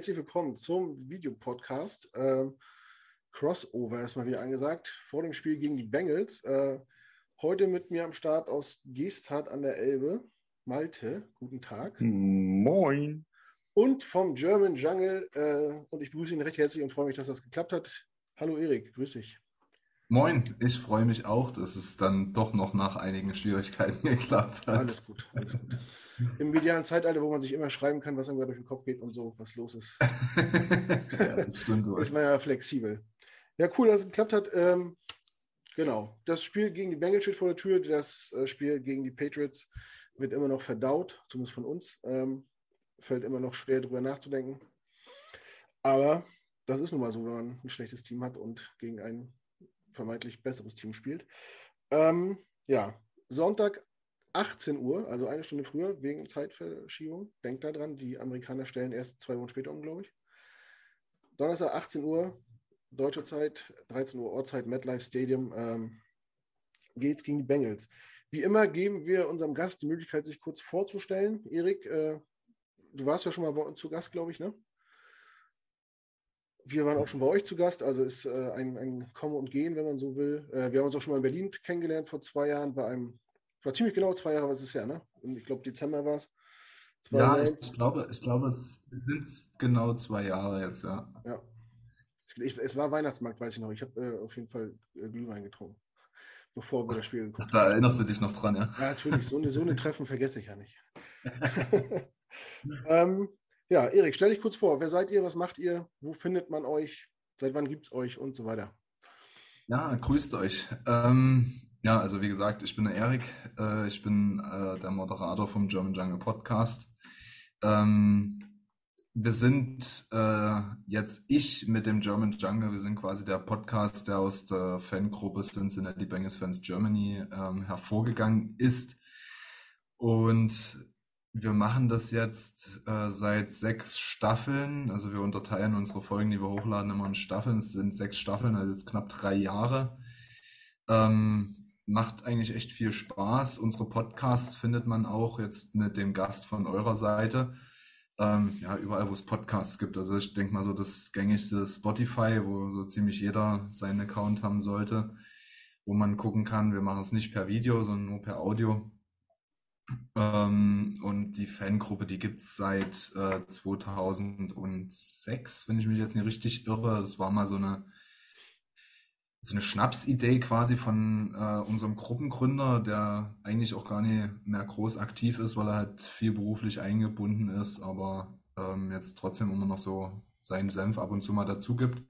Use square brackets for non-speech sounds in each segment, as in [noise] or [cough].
Herzlich willkommen zum Videopodcast. Ähm, Crossover ist mal wieder angesagt, vor dem Spiel gegen die Bengals. Äh, heute mit mir am Start aus Geesthardt an der Elbe, Malte, guten Tag. Moin. Und vom German Jungle, äh, und ich begrüße ihn recht herzlich und freue mich, dass das geklappt hat. Hallo Erik, grüß dich. Moin, ich freue mich auch, dass es dann doch noch nach einigen Schwierigkeiten [laughs] geklappt hat. Alles gut, alles gut. Im medialen Zeitalter, wo man sich immer schreiben kann, was einem durch den Kopf geht und so, was los ist. [laughs] ja, das stimmt. ist man ja flexibel. Ja, cool, dass es geklappt hat. Ähm, genau. Das Spiel gegen die Bengals steht vor der Tür. Das äh, Spiel gegen die Patriots wird immer noch verdaut, zumindest von uns. Ähm, fällt immer noch schwer, darüber nachzudenken. Aber das ist nun mal so, wenn man ein schlechtes Team hat und gegen ein vermeintlich besseres Team spielt. Ähm, ja, Sonntag 18 Uhr, also eine Stunde früher, wegen Zeitverschiebung. Denkt daran, die Amerikaner stellen erst zwei Wochen später um, glaube ich. Donnerstag 18 Uhr, deutsche Zeit, 13 Uhr Ortszeit, MetLife Stadium, ähm, geht's gegen die Bengals. Wie immer geben wir unserem Gast die Möglichkeit, sich kurz vorzustellen. Erik, äh, du warst ja schon mal bei uns zu Gast, glaube ich, ne? Wir waren auch schon bei euch zu Gast, also ist äh, ein, ein Kommen und Gehen, wenn man so will. Äh, wir haben uns auch schon mal in Berlin kennengelernt vor zwei Jahren bei einem, war ziemlich genau zwei Jahre, was ist her, ne? Und ich glaube, Dezember war es. Ja, ich glaube, ich glaube, es sind genau zwei Jahre jetzt, ja. Ja, ich, es war Weihnachtsmarkt, weiß ich noch. Ich habe äh, auf jeden Fall äh, Glühwein getrunken, bevor wir das Spiel geguckt haben. Da erinnerst du dich noch dran, ja? Ja, natürlich. So eine, so eine Treffen vergesse ich ja nicht. [laughs] [laughs] ähm, ja, Erik, stell dich kurz vor. Wer seid ihr? Was macht ihr? Wo findet man euch? Seit wann gibt es euch? Und so weiter. Ja, grüßt euch. Ähm, ja, also wie gesagt, ich bin der Erik. Äh, ich bin äh, der Moderator vom German Jungle Podcast. Ähm, wir sind äh, jetzt ich mit dem German Jungle, wir sind quasi der Podcast, der aus der Fangruppe Cincinnati Bengals Fans Germany ähm, hervorgegangen ist. Und wir machen das jetzt seit sechs Staffeln. Also wir unterteilen unsere Folgen, die wir hochladen, immer in Staffeln. Es sind sechs Staffeln, also jetzt knapp drei Jahre. Ähm, macht eigentlich echt viel Spaß. Unsere Podcasts findet man auch jetzt mit dem Gast von eurer Seite ähm, ja, überall, wo es Podcasts gibt. Also ich denke mal so das gängigste Spotify, wo so ziemlich jeder seinen Account haben sollte, wo man gucken kann. Wir machen es nicht per Video, sondern nur per Audio. Ähm, und die Fangruppe, die gibt es seit äh, 2006, wenn ich mich jetzt nicht richtig irre. Das war mal so eine so eine Schnapsidee quasi von äh, unserem Gruppengründer, der eigentlich auch gar nicht mehr groß aktiv ist, weil er halt viel beruflich eingebunden ist, aber ähm, jetzt trotzdem immer noch so seinen Senf ab und zu mal dazu gibt.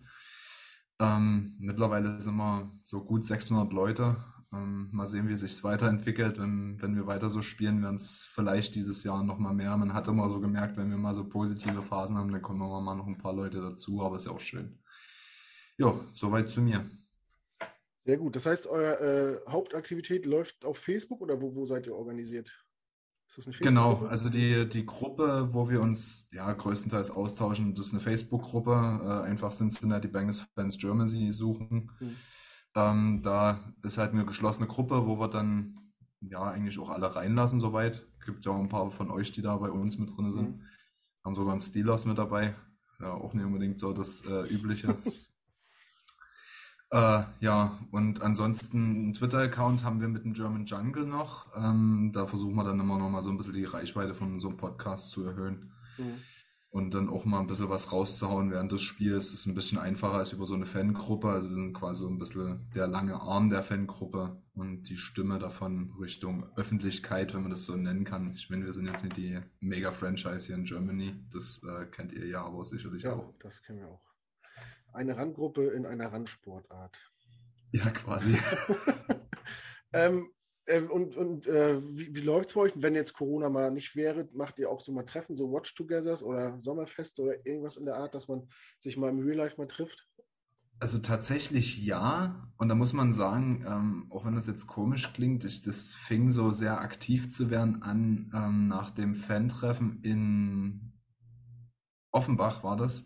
Ähm, mittlerweile sind wir so gut 600 Leute. Ähm, mal sehen, wie sich weiterentwickelt. Wenn, wenn wir weiter so spielen, werden es vielleicht dieses Jahr noch mal mehr. Man hat immer so gemerkt, wenn wir mal so positive Phasen haben, dann kommen immer mal noch ein paar Leute dazu, aber ist ja auch schön. Ja, soweit zu mir. Sehr gut. Das heißt, eure äh, Hauptaktivität läuft auf Facebook oder wo, wo seid ihr organisiert? Ist das eine Facebook Genau, also die, die Gruppe, wo wir uns ja größtenteils austauschen, das ist eine Facebook-Gruppe. Äh, einfach Cincinnati Bengals Fans Germany suchen. Hm. Ähm, da ist halt eine geschlossene Gruppe, wo wir dann ja eigentlich auch alle reinlassen soweit. Gibt ja auch ein paar von euch, die da bei uns mit drin sind. Hm. Haben sogar einen Steelers mit dabei. Ja, auch nicht unbedingt so das äh, Übliche. [laughs] Äh, ja, und ansonsten einen Twitter-Account haben wir mit dem German Jungle noch. Ähm, da versuchen wir dann immer noch mal so ein bisschen die Reichweite von so einem Podcast zu erhöhen. Mhm. Und dann auch mal ein bisschen was rauszuhauen während des Spiels. Das ist ein bisschen einfacher als über so eine Fangruppe. Also wir sind quasi so ein bisschen der lange Arm der Fangruppe und die Stimme davon Richtung Öffentlichkeit, wenn man das so nennen kann. Ich meine, wir sind jetzt nicht die Mega-Franchise hier in Germany. Das äh, kennt ihr ja aber sicherlich ja, auch. das kennen wir auch eine Randgruppe in einer Randsportart. Ja, quasi. [laughs] ähm, äh, und und äh, wie, wie läuft es bei euch? Wenn jetzt Corona mal nicht wäre, macht ihr auch so mal Treffen, so Watch-Togethers oder Sommerfeste oder irgendwas in der Art, dass man sich mal im Real Life mal trifft? Also tatsächlich ja. Und da muss man sagen, ähm, auch wenn das jetzt komisch klingt, ich, das fing so sehr aktiv zu werden an ähm, nach dem Fan-Treffen in Offenbach war das.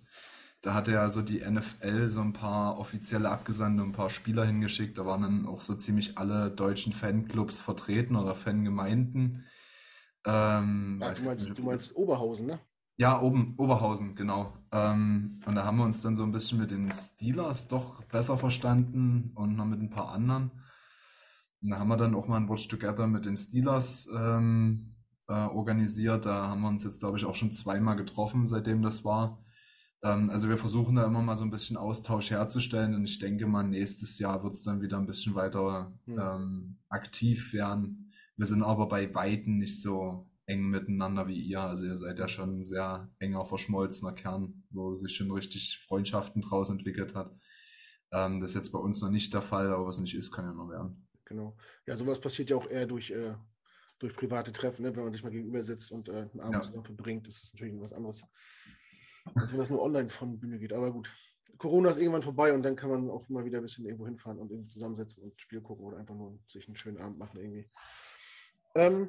Da hatte ja so die NFL so ein paar offizielle Abgesandte, ein paar Spieler hingeschickt. Da waren dann auch so ziemlich alle deutschen Fanclubs vertreten oder Fangemeinden. Ähm, ja, du, meinst, du meinst Oberhausen, ne? Ja, oben, Oberhausen, genau. Ähm, und da haben wir uns dann so ein bisschen mit den Steelers doch besser verstanden und noch mit ein paar anderen. Und da haben wir dann auch mal ein Watch Together mit den Steelers ähm, äh, organisiert. Da haben wir uns jetzt, glaube ich, auch schon zweimal getroffen, seitdem das war. Ähm, also wir versuchen da immer mal so ein bisschen Austausch herzustellen und ich denke mal, nächstes Jahr wird es dann wieder ein bisschen weiter hm. ähm, aktiv werden. Wir sind aber bei Weitem nicht so eng miteinander wie ihr. Also ihr seid ja schon ein sehr enger, verschmolzener Kern, wo sich schon richtig Freundschaften draus entwickelt hat. Ähm, das ist jetzt bei uns noch nicht der Fall, aber was nicht ist, kann ja noch werden. Genau. Ja, sowas passiert ja auch eher durch, äh, durch private Treffen, ne? wenn man sich mal gegenüber sitzt und äh, einen Abend ja. zusammen verbringt. Das ist natürlich was anderes, als wenn das nur online von Bühne geht. Aber gut. Corona ist irgendwann vorbei und dann kann man auch mal wieder ein bisschen irgendwo hinfahren und irgendwie zusammensetzen und Spiel gucken oder einfach nur sich einen schönen Abend machen irgendwie. Ähm,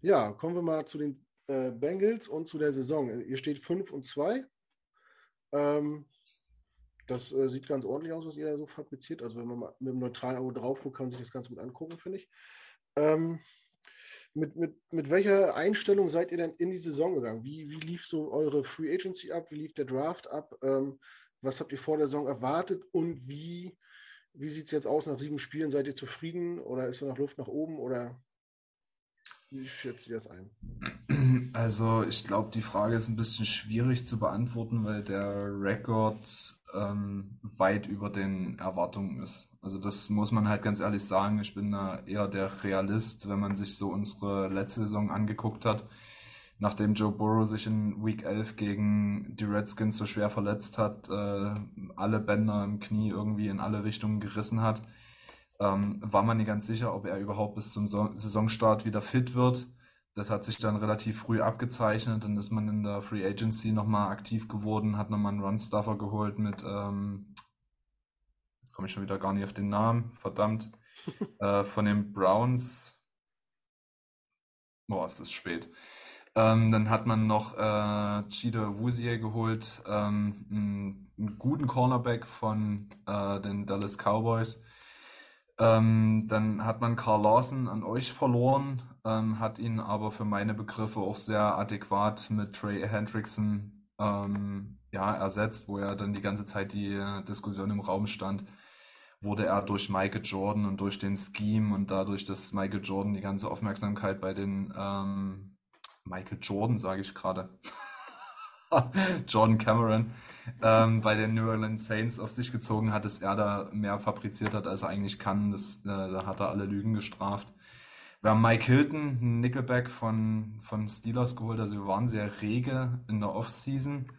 ja, kommen wir mal zu den äh, Bengals und zu der Saison. Ihr steht 5 und 2. Ähm, das äh, sieht ganz ordentlich aus, was ihr da so fabriziert. Also wenn man mit einem neutralen Auge drauf guckt, kann man sich das ganz gut angucken, finde ich. Ähm, mit, mit, mit welcher Einstellung seid ihr denn in die Saison gegangen? Wie, wie lief so eure Free Agency ab? Wie lief der Draft ab? Ähm, was habt ihr vor der Saison erwartet? Und wie, wie sieht es jetzt aus nach sieben Spielen? Seid ihr zufrieden oder ist da noch Luft nach oben? Oder wie schätzt ihr das ein? Also, ich glaube, die Frage ist ein bisschen schwierig zu beantworten, weil der Rekord ähm, weit über den Erwartungen ist. Also, das muss man halt ganz ehrlich sagen. Ich bin da eher der Realist, wenn man sich so unsere letzte Saison angeguckt hat. Nachdem Joe Burrow sich in Week 11 gegen die Redskins so schwer verletzt hat, äh, alle Bänder im Knie irgendwie in alle Richtungen gerissen hat, ähm, war man nicht ganz sicher, ob er überhaupt bis zum so Saisonstart wieder fit wird. Das hat sich dann relativ früh abgezeichnet. Dann ist man in der Free Agency nochmal aktiv geworden, hat nochmal einen Run-Stuffer geholt mit, ähm, jetzt komme ich schon wieder gar nicht auf den Namen, verdammt, [laughs] äh, von den Browns. Boah, es ist spät. Ähm, dann hat man noch äh, Cheetah Wusier geholt, ähm, einen, einen, guten Cornerback von äh, den Dallas Cowboys. Ähm, dann hat man Carl Lawson an euch verloren, ähm, hat ihn aber für meine Begriffe auch sehr adäquat mit Trey Hendrickson ähm, ja, ersetzt, wo er dann die ganze Zeit die Diskussion im Raum stand, wurde er durch Michael Jordan und durch den Scheme und dadurch, dass Michael Jordan die ganze Aufmerksamkeit bei den ähm, Michael Jordan, sage ich gerade, [laughs] Jordan Cameron ähm, bei den New Orleans Saints auf sich gezogen hat, dass er da mehr fabriziert hat, als er eigentlich kann. Das, äh, da hat er alle Lügen gestraft. Wir haben Mike Hilton, Nickelback von, von Steelers geholt. Also wir waren sehr rege in der Offseason.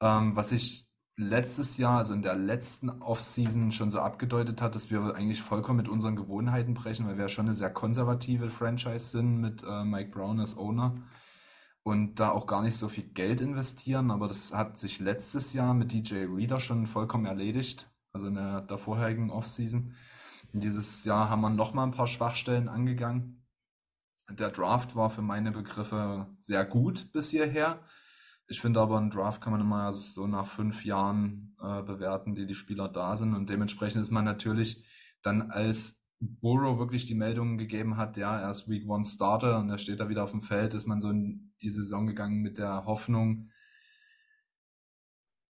Ähm, was ich letztes Jahr, also in der letzten Offseason schon so abgedeutet hat, dass wir eigentlich vollkommen mit unseren Gewohnheiten brechen, weil wir ja schon eine sehr konservative Franchise sind mit äh, Mike Brown als Owner und da auch gar nicht so viel Geld investieren, aber das hat sich letztes Jahr mit DJ Reader schon vollkommen erledigt, also in der, der vorherigen Offseason. Und dieses Jahr haben wir nochmal ein paar Schwachstellen angegangen. Der Draft war für meine Begriffe sehr gut bis hierher. Ich finde aber, ein Draft kann man immer so nach fünf Jahren äh, bewerten, die die Spieler da sind. Und dementsprechend ist man natürlich dann als Burrow wirklich die Meldungen gegeben hat, ja, er ist Week One Starter und er steht da wieder auf dem Feld, ist man so in die Saison gegangen mit der Hoffnung,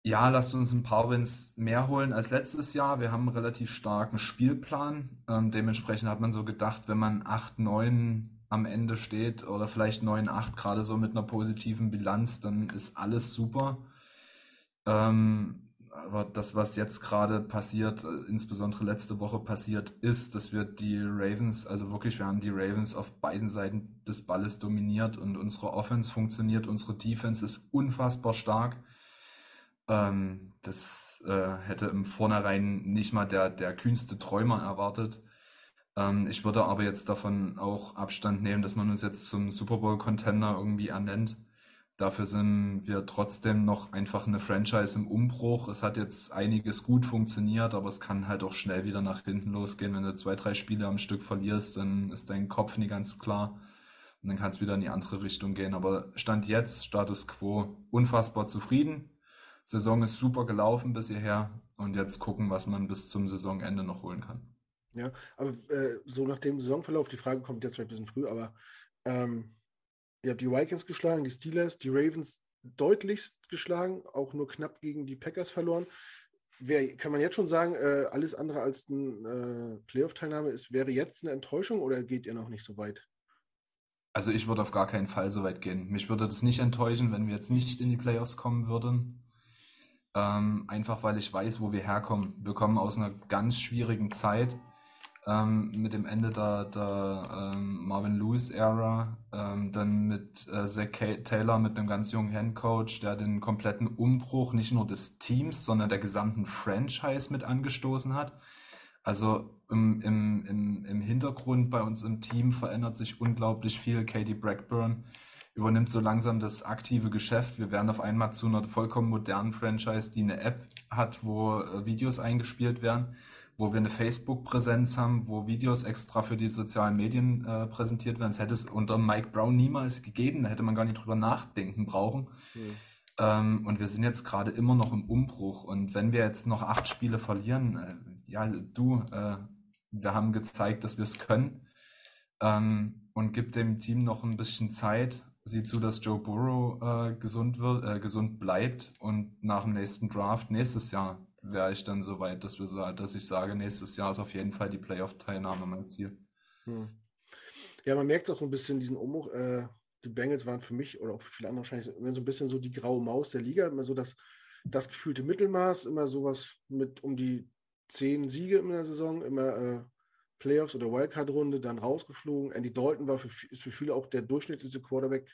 ja, lasst uns ein paar Wins mehr holen als letztes Jahr. Wir haben einen relativ starken Spielplan. Ähm, dementsprechend hat man so gedacht, wenn man 8-9 am Ende steht oder vielleicht 9-8, gerade so mit einer positiven Bilanz, dann ist alles super. Ähm, aber das, was jetzt gerade passiert, äh, insbesondere letzte Woche passiert ist, dass wir die Ravens, also wirklich, wir haben die Ravens auf beiden Seiten des Balles dominiert und unsere Offense funktioniert, unsere Defense ist unfassbar stark. Ähm, das äh, hätte im Vornherein nicht mal der, der kühnste Träumer erwartet. Ähm, ich würde aber jetzt davon auch Abstand nehmen, dass man uns jetzt zum Super Bowl-Contender irgendwie ernennt. Dafür sind wir trotzdem noch einfach eine Franchise im Umbruch. Es hat jetzt einiges gut funktioniert, aber es kann halt auch schnell wieder nach hinten losgehen. Wenn du zwei, drei Spiele am Stück verlierst, dann ist dein Kopf nie ganz klar. Und dann kann es wieder in die andere Richtung gehen. Aber Stand jetzt, Status quo, unfassbar zufrieden. Saison ist super gelaufen bis hierher. Und jetzt gucken, was man bis zum Saisonende noch holen kann. Ja, aber äh, so nach dem Saisonverlauf, die Frage kommt jetzt vielleicht ein bisschen früh, aber ähm, Ihr habt die Vikings geschlagen, die Steelers, die Ravens, deutlichst geschlagen, auch nur knapp gegen die Packers verloren. Wer, kann man jetzt schon sagen, äh, alles andere als eine äh, Playoff-Teilnahme ist, wäre jetzt eine Enttäuschung oder geht ihr noch nicht so weit? Also ich würde auf gar keinen Fall so weit gehen. Mich würde das nicht enttäuschen, wenn wir jetzt nicht in die Playoffs kommen würden. Ähm, einfach weil ich weiß, wo wir herkommen. Wir kommen aus einer ganz schwierigen Zeit ähm, mit dem Ende der, der ähm, Marvin Lewis-Ära, ähm, dann mit äh, Zach Taylor, mit einem ganz jungen Handcoach, der den kompletten Umbruch nicht nur des Teams, sondern der gesamten Franchise mit angestoßen hat. Also im, im, im, im Hintergrund bei uns im Team verändert sich unglaublich viel. Katie Blackburn übernimmt so langsam das aktive Geschäft. Wir werden auf einmal zu einer vollkommen modernen Franchise, die eine App hat, wo äh, Videos eingespielt werden, wo wir eine Facebook-Präsenz haben, wo Videos extra für die sozialen Medien äh, präsentiert werden. Das hätte es unter Mike Brown niemals gegeben. Da hätte man gar nicht drüber nachdenken brauchen. Mhm. Ähm, und wir sind jetzt gerade immer noch im Umbruch. Und wenn wir jetzt noch acht Spiele verlieren, äh, ja, du, äh, wir haben gezeigt, dass wir es können ähm, und gibt dem Team noch ein bisschen Zeit. Sieh zu, dass Joe Burrow äh, gesund wird, äh, gesund bleibt und nach dem nächsten Draft nächstes Jahr wäre ich dann so weit, dass wir dass ich sage, nächstes Jahr ist auf jeden Fall die Playoff-Teilnahme mein Ziel. Hm. Ja, man merkt auch so ein bisschen diesen Umbruch. Äh, die Bengals waren für mich oder auch für viele andere wahrscheinlich immer so ein bisschen so die graue Maus der Liga, immer so das, das gefühlte Mittelmaß, immer sowas mit um die zehn Siege in der Saison, immer äh, Playoffs oder Wildcard-Runde, dann rausgeflogen. Andy Dalton war für, ist für viele auch der durchschnittlichste Quarterback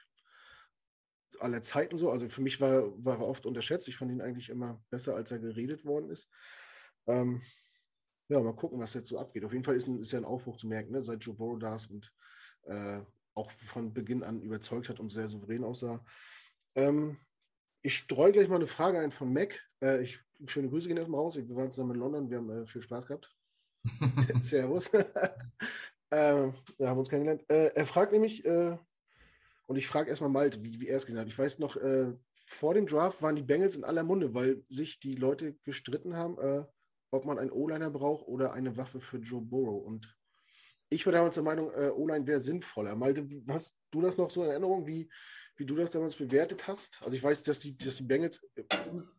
aller Zeiten so. Also für mich war, war er oft unterschätzt. Ich fand ihn eigentlich immer besser, als er geredet worden ist. Ähm, ja, mal gucken, was jetzt so abgeht. Auf jeden Fall ist, ein, ist ja ein Aufbruch zu merken, ne? seit Joe Burrow da ist und äh, auch von Beginn an überzeugt hat und sehr souverän aussah. Ähm, ich streue gleich mal eine Frage ein von Mac. Äh, ich, schöne Grüße gehen erstmal raus. Wir waren zusammen in London, wir haben äh, viel Spaß gehabt. [laughs] Servus. [laughs] äh, wir haben uns kennengelernt. Äh, er fragt nämlich, äh, und ich frage erstmal Malte, wie, wie er es gesagt hat. Ich weiß noch, äh, vor dem Draft waren die Bengals in aller Munde, weil sich die Leute gestritten haben, ob man einen O-Liner braucht oder eine Waffe für Joe Burrow. Und ich war damals der Meinung, O-Line wäre sinnvoller. Malte, hast du das noch so in Erinnerung, wie, wie du das damals bewertet hast. Also ich weiß, dass die, dass die Bengals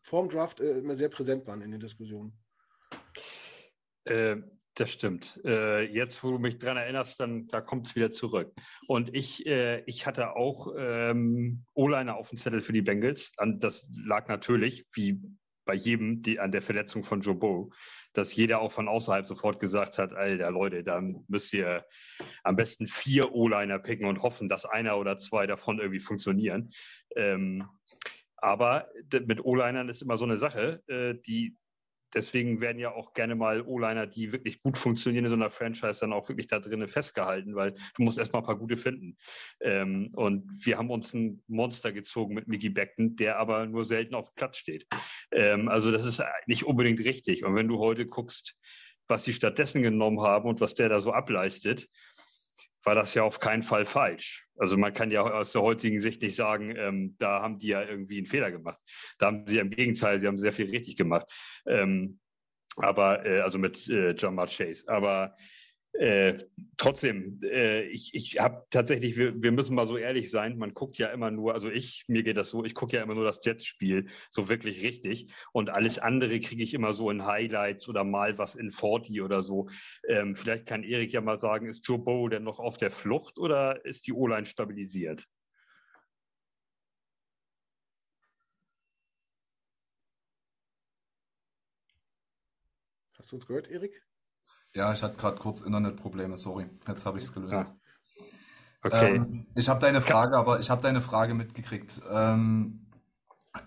vor dem Draft äh, immer sehr präsent waren in den Diskussionen. Äh, das stimmt. Äh, jetzt, wo du mich daran erinnerst, dann da kommt es wieder zurück. Und ich, äh, ich hatte auch ähm, O-Liner auf dem Zettel für die Bengals. Und das lag natürlich, wie bei jedem die, an der Verletzung von Joe Burrow, dass jeder auch von außerhalb sofort gesagt hat, Alter Leute, da müsst ihr am besten vier O-Liner picken und hoffen, dass einer oder zwei davon irgendwie funktionieren. Ähm, aber mit O-Linern ist immer so eine Sache, äh, die deswegen werden ja auch gerne mal O-Liner, die wirklich gut funktionieren in so einer Franchise, dann auch wirklich da drinnen festgehalten, weil du musst erstmal ein paar gute finden. Ähm, und wir haben uns ein Monster gezogen mit Mickey Beckton, der aber nur selten auf dem Platz steht. Ähm, also das ist nicht unbedingt richtig. Und wenn du heute guckst, was sie stattdessen genommen haben und was der da so ableistet, war das ja auf keinen Fall falsch. Also man kann ja aus der heutigen Sicht nicht sagen, ähm, da haben die ja irgendwie einen Fehler gemacht. Da haben sie im Gegenteil, sie haben sehr viel richtig gemacht. Ähm, aber äh, also mit äh, John Mark Chase. Aber äh, trotzdem, äh, ich, ich habe tatsächlich, wir, wir müssen mal so ehrlich sein, man guckt ja immer nur, also ich, mir geht das so, ich gucke ja immer nur das Jets-Spiel so wirklich richtig und alles andere kriege ich immer so in Highlights oder mal was in 40 oder so. Ähm, vielleicht kann Erik ja mal sagen, ist Joe Bow denn noch auf der Flucht oder ist die O-Line stabilisiert? Hast du uns gehört, Erik? Ja, ich hatte gerade kurz Internetprobleme, sorry. Jetzt habe ich es gelöst. Ja. Okay. Ähm, ich habe deine Frage, aber ich habe deine Frage mitgekriegt. Ähm,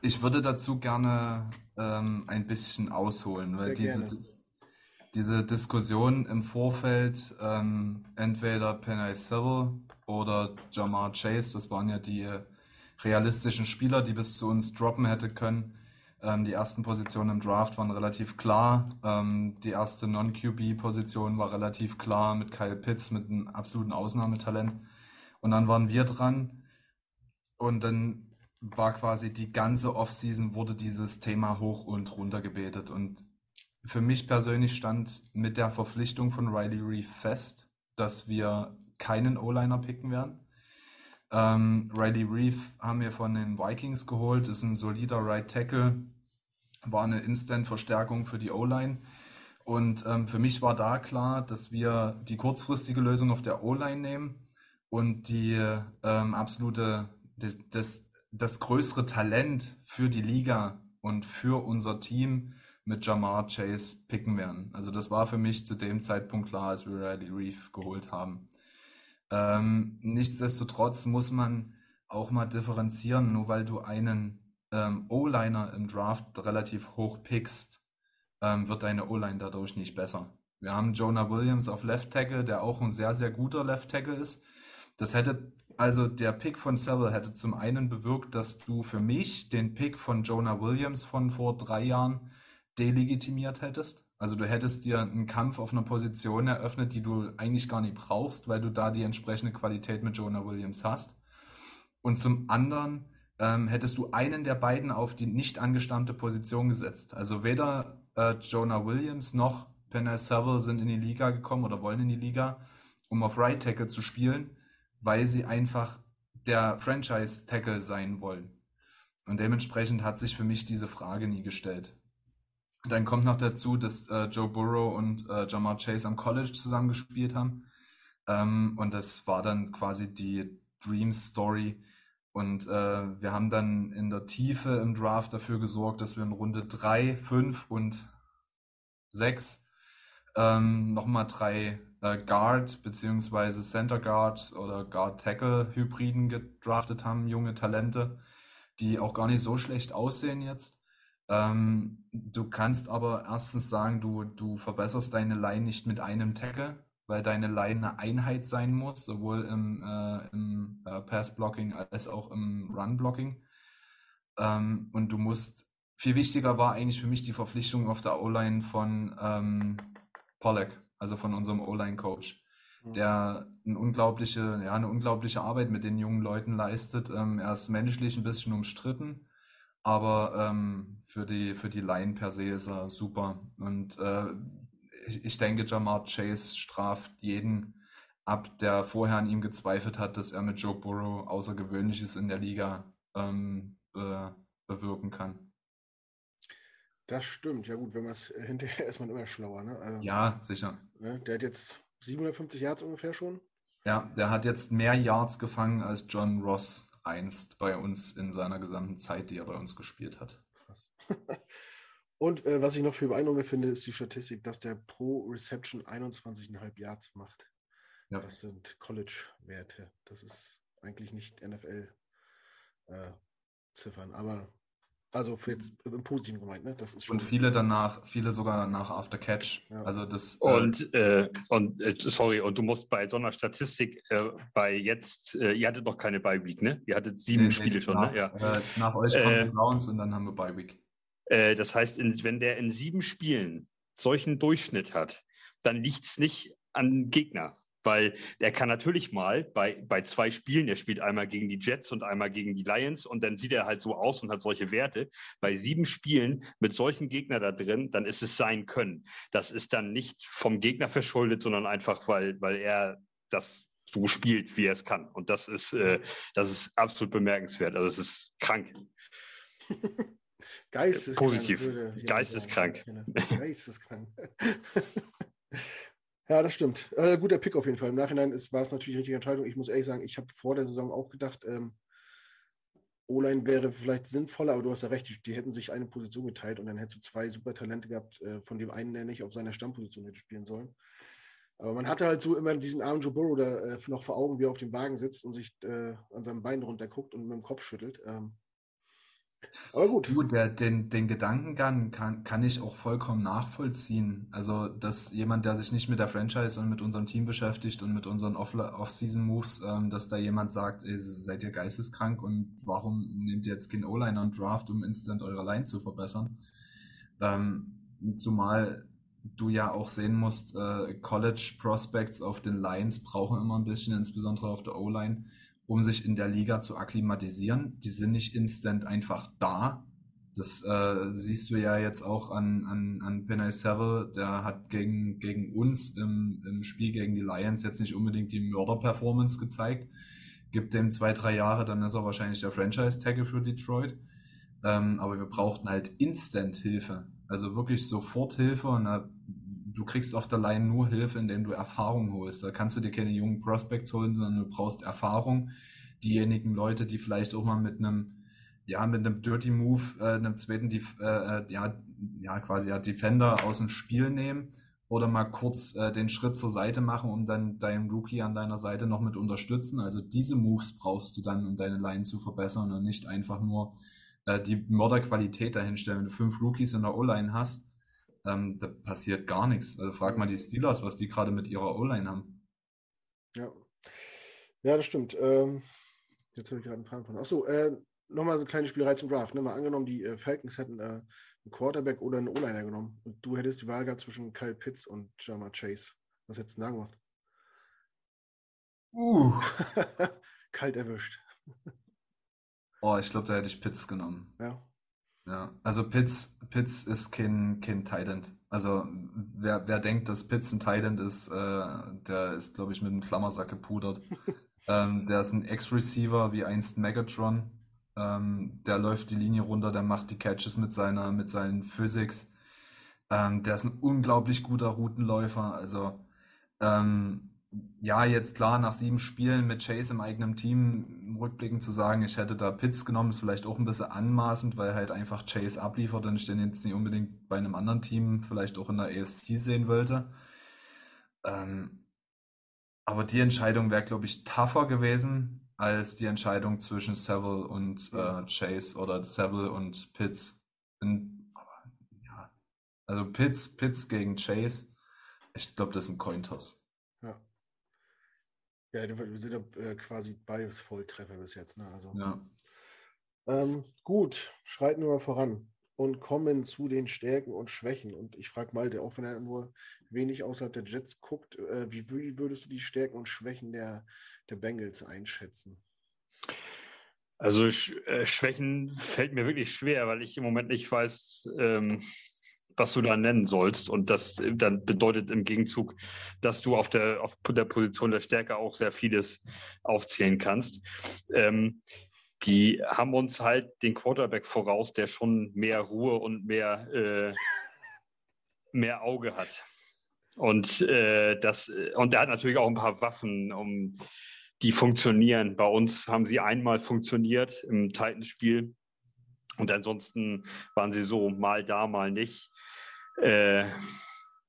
ich würde dazu gerne ähm, ein bisschen ausholen, weil diese, Dis diese Diskussion im Vorfeld, ähm, entweder Penny Civil oder Jamar Chase, das waren ja die realistischen Spieler, die bis zu uns droppen hätte können, die ersten Positionen im Draft waren relativ klar. Ähm, die erste Non-QB-Position war relativ klar mit Kyle Pitts, mit einem absoluten Ausnahmetalent. Und dann waren wir dran. Und dann war quasi die ganze Offseason wurde dieses Thema hoch und runter gebetet. Und für mich persönlich stand mit der Verpflichtung von Riley Reef fest, dass wir keinen O-Liner picken werden. Ähm, Riley Reeve haben wir von den Vikings geholt, ist ein solider Right Tackle, war eine Instant-Verstärkung für die O-Line. Und ähm, für mich war da klar, dass wir die kurzfristige Lösung auf der O-Line nehmen und die ähm, absolute, das, das, das größere Talent für die Liga und für unser Team mit Jamar Chase picken werden. Also das war für mich zu dem Zeitpunkt klar, als wir Riley Reef geholt haben. Ähm, nichtsdestotrotz muss man auch mal differenzieren, nur weil du einen ähm, O-Liner im Draft relativ hoch pickst, ähm, wird deine O-Line dadurch nicht besser. Wir haben Jonah Williams auf Left Tackle, der auch ein sehr, sehr guter Left Tackle ist. Das hätte, also der Pick von Seville hätte zum einen bewirkt, dass du für mich den Pick von Jonah Williams von vor drei Jahren delegitimiert hättest. Also du hättest dir einen Kampf auf einer Position eröffnet, die du eigentlich gar nicht brauchst, weil du da die entsprechende Qualität mit Jonah Williams hast. Und zum anderen ähm, hättest du einen der beiden auf die nicht angestammte Position gesetzt. Also weder äh, Jonah Williams noch Penel Seville sind in die Liga gekommen oder wollen in die Liga, um auf Right Tackle zu spielen, weil sie einfach der Franchise Tackle sein wollen. Und dementsprechend hat sich für mich diese Frage nie gestellt. Dann kommt noch dazu, dass äh, Joe Burrow und äh, Jamar Chase am College zusammen gespielt haben. Ähm, und das war dann quasi die Dream Story. Und äh, wir haben dann in der Tiefe im Draft dafür gesorgt, dass wir in Runde 3, 5 und 6 ähm, nochmal drei äh, Guard bzw. Center Guard oder Guard Tackle Hybriden gedraftet haben, junge Talente, die auch gar nicht so schlecht aussehen jetzt. Ähm, du kannst aber erstens sagen, du, du verbesserst deine Line nicht mit einem Tackle, weil deine Line eine Einheit sein muss, sowohl im, äh, im äh, Pass-Blocking als auch im Run-Blocking. Ähm, und du musst, viel wichtiger war eigentlich für mich die Verpflichtung auf der O-Line von ähm, Pollack, also von unserem O-Line-Coach, mhm. der eine unglaubliche, ja, eine unglaubliche Arbeit mit den jungen Leuten leistet. Ähm, er ist menschlich ein bisschen umstritten, aber ähm, für die, für die Line per se ist er super. Und äh, ich, denke, Jamar Chase straft jeden ab, der vorher an ihm gezweifelt hat, dass er mit Joe Burrow Außergewöhnliches in der Liga ähm, be bewirken kann. Das stimmt, ja gut, wenn man es hinterher [laughs] ist man immer schlauer, ne? Also, ja, sicher. Ne, der hat jetzt 750 Yards ungefähr schon. Ja, der hat jetzt mehr Yards gefangen als John Ross einst bei uns in seiner gesamten Zeit, die er bei uns gespielt hat. Krass. [laughs] Und äh, was ich noch viel beeindruckender finde, ist die Statistik, dass der pro Reception 21,5 Yards macht. Ja. Das sind College-Werte. Das ist eigentlich nicht NFL-Ziffern, äh, aber also für jetzt im Positiven gemeint, ne? Das ist schon. Und viele danach, viele sogar nach After Catch. Ja. Also das. Äh, und, äh, und äh, sorry, und du musst bei so einer Statistik äh, bei jetzt, äh, ihr hattet noch keine Bye Week, ne? Ihr hattet sieben nee, Spiele nee, schon, nach, ne? Ja. Äh, nach euch kommen die Browns und dann haben wir Bye Week. Das heißt, in, wenn der in sieben Spielen solchen Durchschnitt hat, dann liegt es nicht an Gegner. Weil er kann natürlich mal bei, bei zwei Spielen, er spielt einmal gegen die Jets und einmal gegen die Lions und dann sieht er halt so aus und hat solche Werte. Bei sieben Spielen mit solchen Gegnern da drin, dann ist es sein Können. Das ist dann nicht vom Gegner verschuldet, sondern einfach, weil, weil er das so spielt, wie er es kann. Und das ist, äh, das ist absolut bemerkenswert. Also es ist krank. [laughs] Geisteskrank. Positiv. Geisteskrank. Geisteskrank. [laughs] Ja, das stimmt. Äh, guter Pick auf jeden Fall. Im Nachhinein ist, war es natürlich die richtige Entscheidung. Ich muss ehrlich sagen, ich habe vor der Saison auch gedacht, ähm, O-Line wäre vielleicht sinnvoller, aber du hast ja recht, die, die, hätten sich eine Position geteilt und dann hättest du zwei super Talente gehabt, äh, von dem einen, der nicht auf seiner Stammposition hätte spielen sollen. Aber man hatte halt so immer diesen armen Joe Burrow da äh, noch vor Augen, wie er auf dem Wagen sitzt und sich äh, an seinem Bein runterguckt und mit dem Kopf schüttelt. Ähm, aber gut. Du, der, den, den Gedankengang kann, kann ich auch vollkommen nachvollziehen. Also, dass jemand, der sich nicht mit der Franchise und mit unserem Team beschäftigt und mit unseren Off-Season-Moves, ähm, dass da jemand sagt, ey, seid ihr geisteskrank und warum nehmt ihr jetzt keinen O-Liner und Draft, um instant eure Line zu verbessern? Ähm, zumal du ja auch sehen musst, äh, College Prospects auf den Lines brauchen immer ein bisschen, insbesondere auf der O-Line um sich in der Liga zu akklimatisieren. Die sind nicht instant einfach da. Das äh, siehst du ja jetzt auch an, an, an Penay Seville. Der hat gegen, gegen uns im, im Spiel gegen die Lions jetzt nicht unbedingt die Mörder-Performance gezeigt. gib dem zwei, drei Jahre, dann ist er wahrscheinlich der Franchise-Tackle für Detroit. Ähm, aber wir brauchten halt Instant-Hilfe. Also wirklich sofort Hilfe und äh, du kriegst auf der Line nur Hilfe, indem du Erfahrung holst. Da kannst du dir keine jungen Prospects holen, sondern du brauchst Erfahrung. Diejenigen Leute, die vielleicht auch mal mit einem, ja, mit einem Dirty Move, äh, einem zweiten, Def äh, äh, ja, ja, quasi ja, Defender aus dem Spiel nehmen oder mal kurz äh, den Schritt zur Seite machen, um dann deinen Rookie an deiner Seite noch mit unterstützen. Also diese Moves brauchst du dann, um deine Line zu verbessern und nicht einfach nur äh, die Mörderqualität dahinstellen. Wenn du fünf Rookies in der O-Line hast, ähm, da passiert gar nichts. Also frag mal die Steelers, was die gerade mit ihrer O-Line haben. Ja. Ja, das stimmt. Ähm, jetzt habe ich gerade einen Fragen von. Achso, äh, nochmal so eine kleine Spielerei zum Draft. Ne? Mal angenommen, die äh, Falcons hätten äh, einen Quarterback oder einen O-Liner genommen und du hättest die Wahl gehabt zwischen Kyle Pitts und Jama Chase. Was hättest du da gemacht? Uh. [laughs] Kalt erwischt. oh, ich glaube, da hätte ich Pitts genommen. Ja. Ja, also Pitts, Pitts ist kein, kein Tight Also wer, wer denkt, dass Pitts ein Tight ist, äh, der ist, glaube ich, mit einem Klammersack gepudert. [laughs] ähm, der ist ein Ex-Receiver wie einst Megatron. Ähm, der läuft die Linie runter, der macht die Catches mit seiner, mit seinen Physics. Ähm, der ist ein unglaublich guter Routenläufer. Also ähm, ja, jetzt klar, nach sieben Spielen mit Chase im eigenen Team rückblickend zu sagen, ich hätte da Pitts genommen, ist vielleicht auch ein bisschen anmaßend, weil halt einfach Chase abliefert und ich den jetzt nicht unbedingt bei einem anderen Team vielleicht auch in der AFC sehen wollte. Ähm, aber die Entscheidung wäre, glaube ich, tougher gewesen als die Entscheidung zwischen Seville und äh, Chase oder Seville und Pitts. Und, ja, also Pitts, Pitts gegen Chase, ich glaube, das ist ein Cointoss. Ja, wir sind äh, quasi beides Volltreffer bis jetzt. Ne? Also, ja. ähm, gut, schreiten wir mal voran und kommen zu den Stärken und Schwächen. Und ich frage Malte, auch wenn er nur wenig außerhalb der Jets guckt, äh, wie, wie, würdest du die Stärken und Schwächen der, der Bengals einschätzen? Also äh, Schwächen fällt mir wirklich schwer, weil ich im Moment nicht weiß, ähm, was du da nennen sollst. Und das äh, dann bedeutet im Gegenzug, dass du auf der, auf der Position der Stärke auch sehr vieles aufzählen kannst. Ähm, die haben uns halt den Quarterback voraus, der schon mehr Ruhe und mehr, äh, [laughs] mehr Auge hat. Und, äh, das, und er hat natürlich auch ein paar Waffen, um, die funktionieren. Bei uns haben sie einmal funktioniert im Titans-Spiel. Und ansonsten waren sie so mal da, mal nicht. Äh,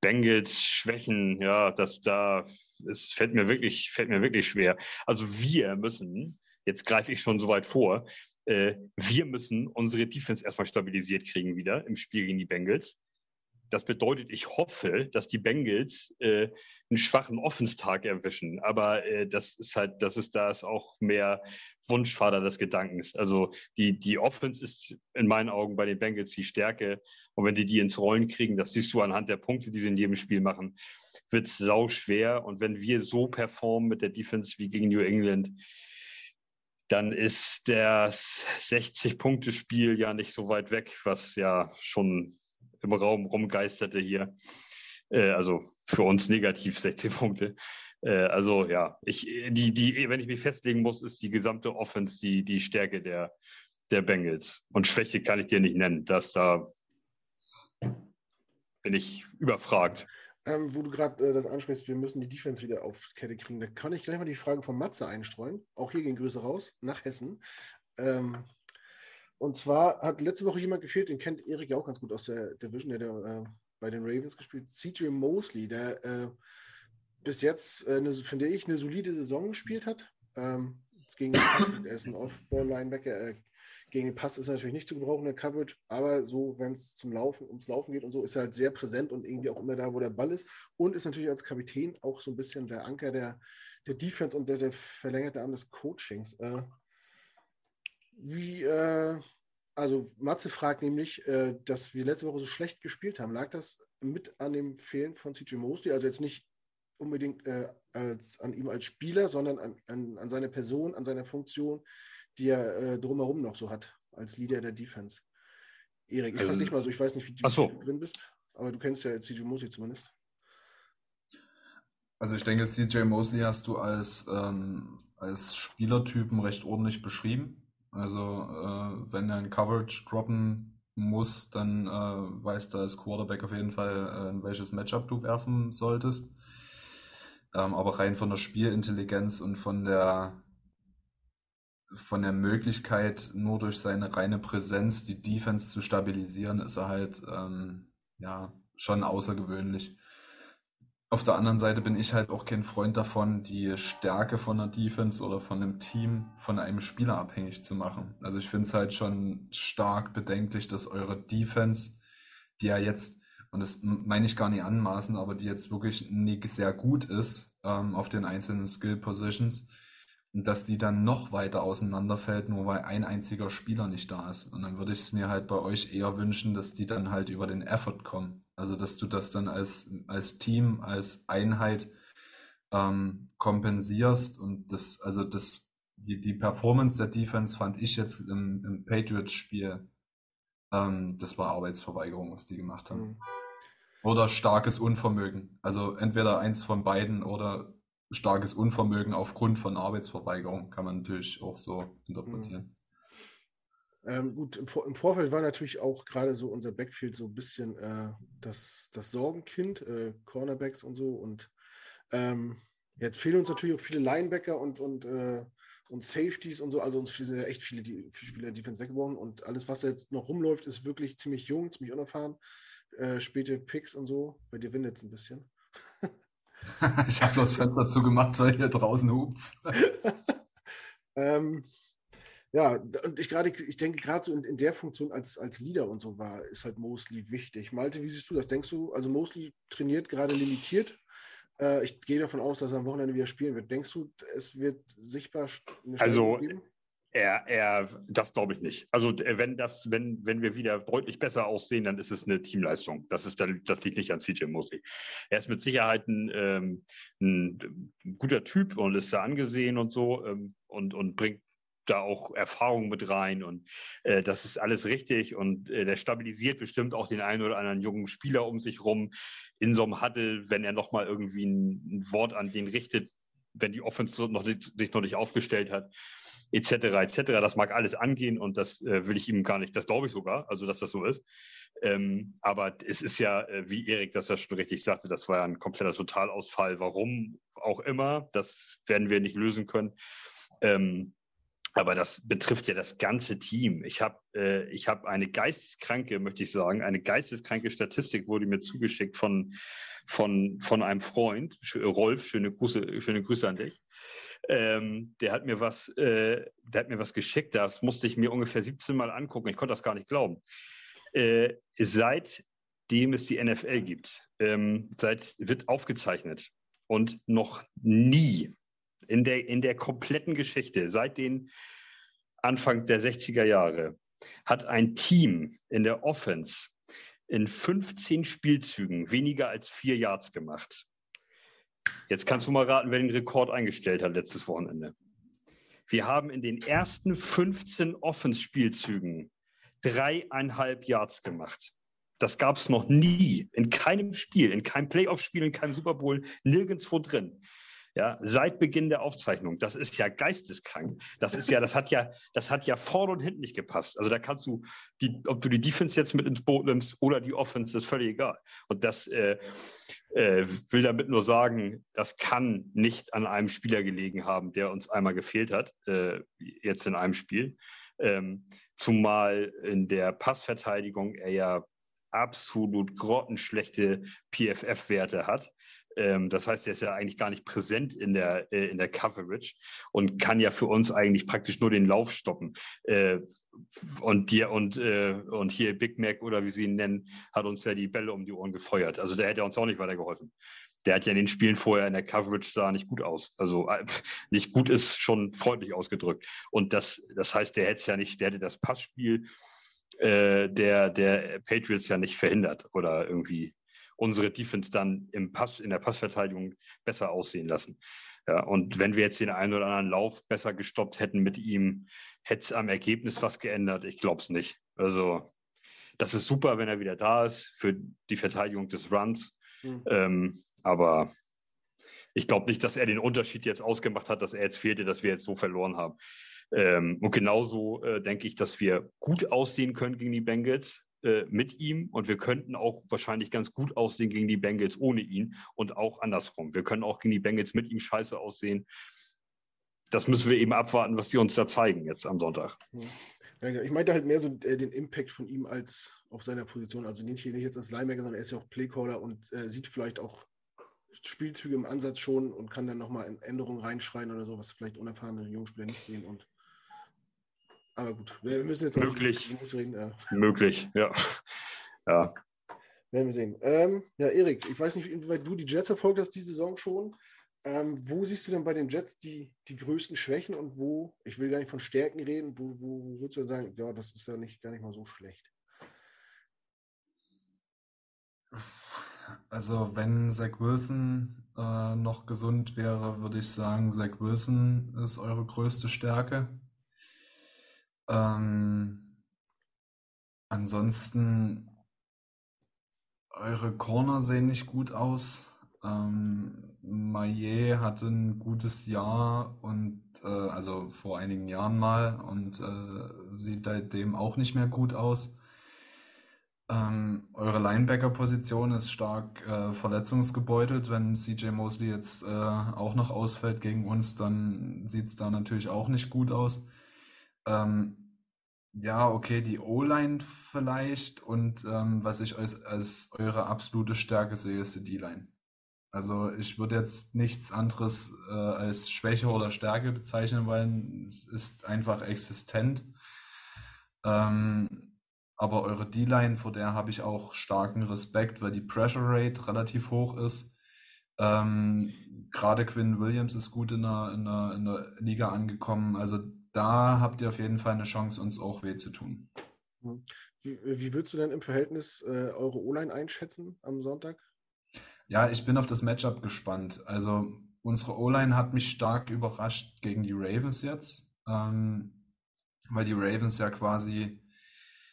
Bengals Schwächen, ja, das da, es fällt mir wirklich, fällt mir wirklich schwer. Also wir müssen, jetzt greife ich schon so weit vor, äh, wir müssen unsere Defense erstmal stabilisiert kriegen wieder im Spiel gegen die Bengals. Das bedeutet, ich hoffe, dass die Bengals äh, einen schwachen Offenstag erwischen. Aber äh, das ist halt, das ist da ist auch mehr Wunschvater des Gedankens. Also die, die Offense ist in meinen Augen bei den Bengals die Stärke. Und wenn die die ins Rollen kriegen, das siehst du anhand der Punkte, die sie in jedem Spiel machen, wird es sau schwer. Und wenn wir so performen mit der Defense wie gegen New England, dann ist das 60-Punkte-Spiel ja nicht so weit weg, was ja schon im Raum rumgeisterte hier. Äh, also für uns negativ [laughs] 16 Punkte. Äh, also ja, ich, die, die, wenn ich mich festlegen muss, ist die gesamte Offense die, die Stärke der, der Bengals. Und Schwäche kann ich dir nicht nennen. dass da bin ich überfragt. Ähm, wo du gerade äh, das ansprichst, wir müssen die Defense wieder auf Kette kriegen. Da kann ich gleich mal die Frage von Matze einstreuen. Auch hier gehen Grüße raus nach Hessen. Ähm, und zwar hat letzte Woche jemand gefehlt, den kennt Erik ja auch ganz gut aus der Division, der, der äh, bei den Ravens gespielt, CJ Mosley, der äh, bis jetzt, äh, eine, finde ich, eine solide Saison gespielt hat. Ähm, gegen er ist ein Off-Ball-Linebacker. Äh, gegen den Pass ist er natürlich nicht zu gebrauchen, der Coverage, aber so, wenn es zum Laufen, ums Laufen geht und so, ist er halt sehr präsent und irgendwie auch immer da, wo der Ball ist. Und ist natürlich als Kapitän auch so ein bisschen der Anker der, der Defense und der, der verlängerte Arm des Coachings. Äh, wie, äh, also Matze fragt nämlich, äh, dass wir letzte Woche so schlecht gespielt haben. Lag das mit an dem Fehlen von CJ Mosley? Also jetzt nicht unbedingt äh, als, an ihm als Spieler, sondern an, an, an seine Person, an seiner Funktion, die er äh, drumherum noch so hat, als Leader der Defense. Erik, ich also, frage dich mal so, ich weiß nicht, wie, du, so. du drin bist, aber du kennst ja CJ Mosley zumindest. Also ich denke, CJ Mosley hast du als ähm, als Spielertypen recht ordentlich beschrieben. Also äh, wenn er in Coverage droppen muss, dann äh, weißt du als Quarterback auf jeden Fall, äh, in welches Matchup du werfen solltest. Ähm, aber rein von der Spielintelligenz und von der von der Möglichkeit, nur durch seine reine Präsenz die Defense zu stabilisieren, ist er halt ähm, ja schon außergewöhnlich. Auf der anderen Seite bin ich halt auch kein Freund davon, die Stärke von einer Defense oder von einem Team von einem Spieler abhängig zu machen. Also ich finde es halt schon stark bedenklich, dass eure Defense, die ja jetzt, und das meine ich gar nicht anmaßen, aber die jetzt wirklich nicht sehr gut ist ähm, auf den einzelnen Skill Positions, dass die dann noch weiter auseinanderfällt, nur weil ein einziger Spieler nicht da ist. Und dann würde ich es mir halt bei euch eher wünschen, dass die dann halt über den Effort kommen. Also dass du das dann als, als Team, als Einheit ähm, kompensierst und das, also das, die, die Performance der Defense fand ich jetzt im, im Patriots-Spiel, ähm, das war Arbeitsverweigerung, was die gemacht haben. Mhm. Oder starkes Unvermögen. Also entweder eins von beiden oder starkes Unvermögen aufgrund von Arbeitsverweigerung, kann man natürlich auch so interpretieren. Mhm. Ähm, gut, im, Vor im, Vorfeld war natürlich auch gerade so unser Backfield so ein bisschen äh, das, das Sorgenkind, äh, Cornerbacks und so. Und ähm, jetzt fehlen uns natürlich auch viele Linebacker und, und, äh, und Safeties und so. Also uns sind echt viele, die, Spieler Defense weggeworfen. Und alles, was jetzt noch rumläuft, ist wirklich ziemlich jung, ziemlich unerfahren. Äh, späte Picks und so. Bei dir windet es ein bisschen. [laughs] ich habe das Fenster zugemacht, weil hier draußen hupt. [laughs] ähm, ja, und ich gerade, ich denke gerade so in, in, der Funktion als, als Leader und so war, ist halt Mosley wichtig. Malte, wie siehst du das? Denkst du, also Mosley trainiert gerade limitiert. Äh, ich gehe davon aus, dass er am Wochenende wieder spielen wird. Denkst du, es wird sichtbar eine Also, geben? Er, er, das glaube ich nicht. Also wenn das, wenn, wenn wir wieder deutlich besser aussehen, dann ist es eine Teamleistung. Das ist dann, das liegt nicht an CJ Mosley. Er ist mit Sicherheit ein, ähm, ein, guter Typ und ist da angesehen und so ähm, und, und bringt da auch Erfahrung mit rein und äh, das ist alles richtig und äh, der stabilisiert bestimmt auch den einen oder anderen jungen Spieler um sich rum in so einem Huddle, wenn er nochmal irgendwie ein, ein Wort an den richtet, wenn die Offense noch nicht, sich noch nicht aufgestellt hat etc. etc. Das mag alles angehen und das äh, will ich ihm gar nicht, das glaube ich sogar, also dass das so ist. Ähm, aber es ist ja, äh, wie Erik das ja schon richtig sagte, das war ja ein kompletter Totalausfall. Warum auch immer, das werden wir nicht lösen können. Ähm, aber das betrifft ja das ganze Team. Ich habe äh, hab eine geisteskranke, möchte ich sagen, eine geisteskranke Statistik wurde mir zugeschickt von, von, von einem Freund, Rolf, schöne Grüße, schöne Grüße an dich. Ähm, der hat mir was, äh, der hat mir was geschickt, das musste ich mir ungefähr 17 Mal angucken. Ich konnte das gar nicht glauben. Äh, seitdem es die NFL gibt, ähm, seit wird aufgezeichnet und noch nie in der, in der kompletten Geschichte, seit den Anfang der 60er Jahre, hat ein Team in der Offense in 15 Spielzügen weniger als vier Yards gemacht. Jetzt kannst du mal raten, wer den Rekord eingestellt hat letztes Wochenende. Wir haben in den ersten 15 Offense-Spielzügen dreieinhalb Yards gemacht. Das gab es noch nie in keinem Spiel, in keinem Playoff-Spiel, in keinem Super Bowl, nirgendwo drin ja, seit Beginn der Aufzeichnung. Das ist ja geisteskrank. Das ist ja, das hat ja, das hat ja vorne und hinten nicht gepasst. Also da kannst du die, ob du die Defense jetzt mit ins Boot nimmst oder die Offense, ist völlig egal. Und das äh, äh, will damit nur sagen, das kann nicht an einem Spieler gelegen haben, der uns einmal gefehlt hat, äh, jetzt in einem Spiel. Ähm, zumal in der Passverteidigung er ja absolut grottenschlechte PFF-Werte hat. Ähm, das heißt, er ist ja eigentlich gar nicht präsent in der, äh, in der Coverage und kann ja für uns eigentlich praktisch nur den Lauf stoppen. Äh, und, dir, und, äh, und hier Big Mac oder wie sie ihn nennen, hat uns ja die Bälle um die Ohren gefeuert. Also der hätte uns auch nicht weitergeholfen. Der hat ja in den Spielen vorher in der Coverage sah nicht gut aus. Also äh, [laughs] nicht gut ist schon freundlich ausgedrückt. Und das, das heißt, der hätte ja nicht, der hätte das Passspiel äh, der, der Patriots ja nicht verhindert oder irgendwie unsere Defense dann im Pass, in der Passverteidigung besser aussehen lassen. Ja, und wenn wir jetzt den einen oder anderen Lauf besser gestoppt hätten mit ihm, hätte es am Ergebnis was geändert. Ich glaube es nicht. Also, das ist super, wenn er wieder da ist für die Verteidigung des Runs. Mhm. Ähm, aber ich glaube nicht, dass er den Unterschied jetzt ausgemacht hat, dass er jetzt fehlte, dass wir jetzt so verloren haben. Ähm, und genauso äh, denke ich, dass wir gut aussehen können gegen die Bengals äh, mit ihm und wir könnten auch wahrscheinlich ganz gut aussehen gegen die Bengals ohne ihn und auch andersrum. Wir können auch gegen die Bengals mit ihm scheiße aussehen. Das müssen wir eben abwarten, was sie uns da zeigen jetzt am Sonntag. Ja, ich meinte halt mehr so äh, den Impact von ihm als auf seiner Position. Also nicht, nicht jetzt als Linebacker, sondern er ist ja auch Playcaller und äh, sieht vielleicht auch Spielzüge im Ansatz schon und kann dann nochmal Änderungen reinschreien oder so, was vielleicht unerfahrene Jungspieler nicht sehen. Und aber gut, wir müssen jetzt möglich reden. Ja. Möglich, ja. [laughs] ja. Werden wir sehen. Ähm, ja, Erik, ich weiß nicht, inwieweit du die Jets verfolgt hast, die Saison schon. Ähm, wo siehst du denn bei den Jets die, die größten Schwächen und wo, ich will gar nicht von Stärken reden, wo, wo würdest du denn sagen, ja, das ist ja nicht, gar nicht mal so schlecht? Also, wenn Zach Wilson äh, noch gesund wäre, würde ich sagen, Zach Wilson ist eure größte Stärke. Ähm, ansonsten, eure Corner sehen nicht gut aus. Ähm, Maillet hatte ein gutes Jahr und äh, also vor einigen Jahren mal und äh, sieht seitdem auch nicht mehr gut aus. Ähm, eure Linebacker-Position ist stark äh, verletzungsgebeutelt. Wenn CJ Mosley jetzt äh, auch noch ausfällt gegen uns, dann sieht es da natürlich auch nicht gut aus. Ähm, ja, okay, die O-Line vielleicht und ähm, was ich als, als eure absolute Stärke sehe, ist die D-Line. Also ich würde jetzt nichts anderes äh, als Schwäche oder Stärke bezeichnen, weil es ist einfach existent. Ähm, aber eure D-Line, vor der habe ich auch starken Respekt, weil die Pressure Rate relativ hoch ist. Ähm, Gerade Quinn Williams ist gut in der, in, der, in der Liga angekommen. Also da habt ihr auf jeden Fall eine Chance, uns auch weh zu tun. Hm. Wie, wie würdest du denn im Verhältnis äh, eure O-Line einschätzen am Sonntag? Ja, ich bin auf das Matchup gespannt. Also unsere O-Line hat mich stark überrascht gegen die Ravens jetzt, ähm, weil die Ravens ja quasi,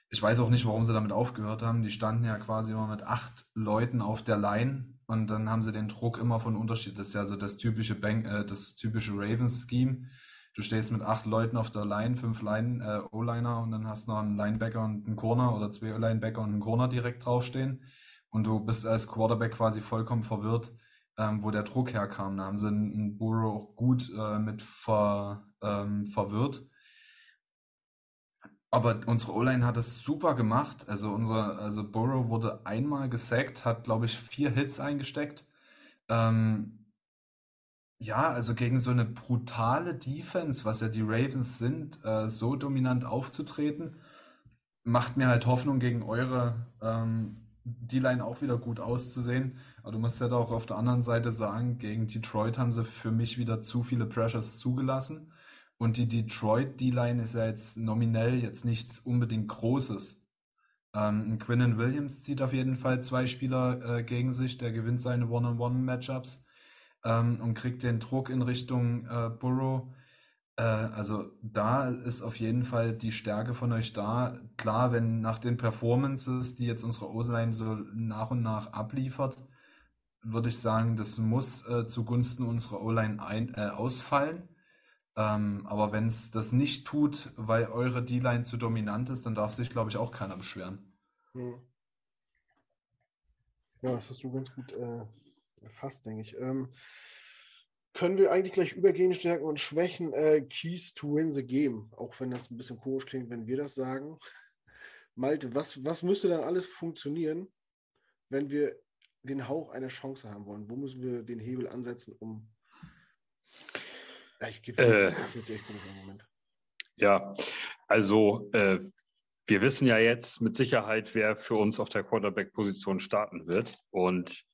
ich weiß auch nicht, warum sie damit aufgehört haben, die standen ja quasi immer mit acht Leuten auf der Line und dann haben sie den Druck immer von Unterschied. Das ist ja so das typische, Bank, äh, das typische Ravens-Scheme. Du stehst mit acht Leuten auf der Line, fünf Line, äh, O-Liner und dann hast noch einen Linebacker und einen Corner oder zwei Linebacker und einen Corner direkt draufstehen und du bist als Quarterback quasi vollkommen verwirrt, ähm, wo der Druck herkam. Da haben sie einen Burrow auch gut äh, mit ver, ähm, verwirrt. Aber unsere O-Line hat es super gemacht. Also unser, also Burrow wurde einmal gesackt, hat, glaube ich, vier Hits eingesteckt. Ähm, ja, also gegen so eine brutale Defense, was ja die Ravens sind, äh, so dominant aufzutreten, macht mir halt Hoffnung gegen eure ähm, die Line auch wieder gut auszusehen. Aber du musst ja halt auch auf der anderen Seite sagen, gegen Detroit haben sie für mich wieder zu viele Pressures zugelassen. Und die Detroit D-Line ist ja jetzt nominell jetzt nichts unbedingt Großes. Ähm, Quinnen Williams zieht auf jeden Fall zwei Spieler äh, gegen sich, der gewinnt seine One-on-One-Matchups ähm, und kriegt den Druck in Richtung äh, Burrow. Äh, also da ist auf jeden Fall die Stärke von euch da. Klar, wenn nach den Performances, die jetzt unsere O-Line so nach und nach abliefert, würde ich sagen, das muss äh, zugunsten unserer O-Line äh, ausfallen. Ähm, aber wenn es das nicht tut, weil eure D-Line zu dominant ist, dann darf sich, glaube ich, auch keiner beschweren. Hm. Ja, das hast du ganz gut äh, erfasst, denke ich. Ähm, können wir eigentlich gleich übergehen, Stärken und Schwächen, äh, Keys to win the game, auch wenn das ein bisschen komisch klingt, wenn wir das sagen. [laughs] Malte, was, was müsste dann alles funktionieren, wenn wir den Hauch einer Chance haben wollen? Wo müssen wir den Hebel ansetzen, um. Ja, ich gebe äh, jetzt echt im Moment. Ja, also äh, wir wissen ja jetzt mit Sicherheit, wer für uns auf der Quarterback-Position starten wird. Und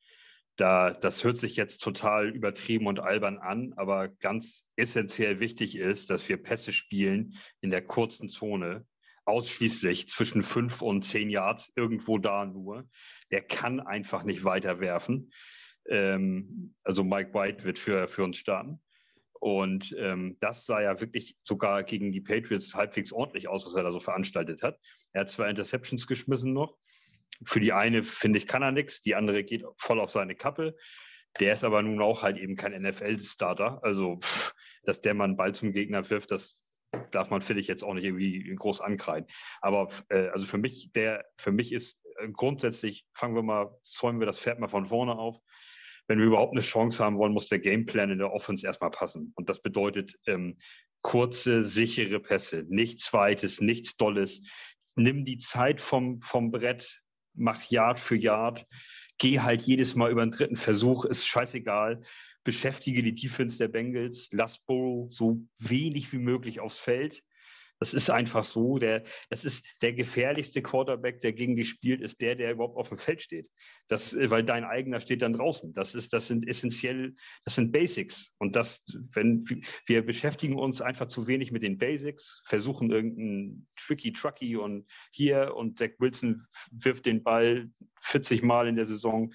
da, das hört sich jetzt total übertrieben und albern an, aber ganz essentiell wichtig ist, dass wir Pässe spielen in der kurzen Zone, ausschließlich zwischen fünf und zehn Yards, irgendwo da nur. Der kann einfach nicht weiterwerfen. Ähm, also Mike White wird für, für uns starten. Und ähm, das sah ja wirklich sogar gegen die Patriots halbwegs ordentlich aus, was er da so veranstaltet hat. Er hat zwei Interceptions geschmissen noch, für die eine, finde ich, kann er nichts, die andere geht voll auf seine Kappe. Der ist aber nun auch halt eben kein NFL-Starter. Also, pff, dass der mal einen Ball zum Gegner wirft, das darf man, finde ich, jetzt auch nicht irgendwie groß ankreiden. Aber äh, also für mich, der, für mich ist äh, grundsätzlich, fangen wir mal, zäumen wir das Pferd mal von vorne auf. Wenn wir überhaupt eine Chance haben wollen, muss der Gameplan in der Offense erstmal passen. Und das bedeutet ähm, kurze, sichere Pässe, nichts Weites, nichts Dolles. Nimm die Zeit vom, vom Brett, mach Yard für Yard, geh halt jedes Mal über den dritten Versuch, ist scheißegal. Beschäftige die Defense der Bengals, lass Burrow so wenig wie möglich aufs Feld. Das ist einfach so. Der, das ist der gefährlichste Quarterback, der gegen dich spielt, ist der, der überhaupt auf dem Feld steht. Das, weil dein eigener steht dann draußen. Das ist, das sind essentiell, das sind Basics. Und das, wenn wir beschäftigen uns einfach zu wenig mit den Basics, versuchen irgendeinen tricky Trucky und hier und Zach Wilson wirft den Ball 40 Mal in der Saison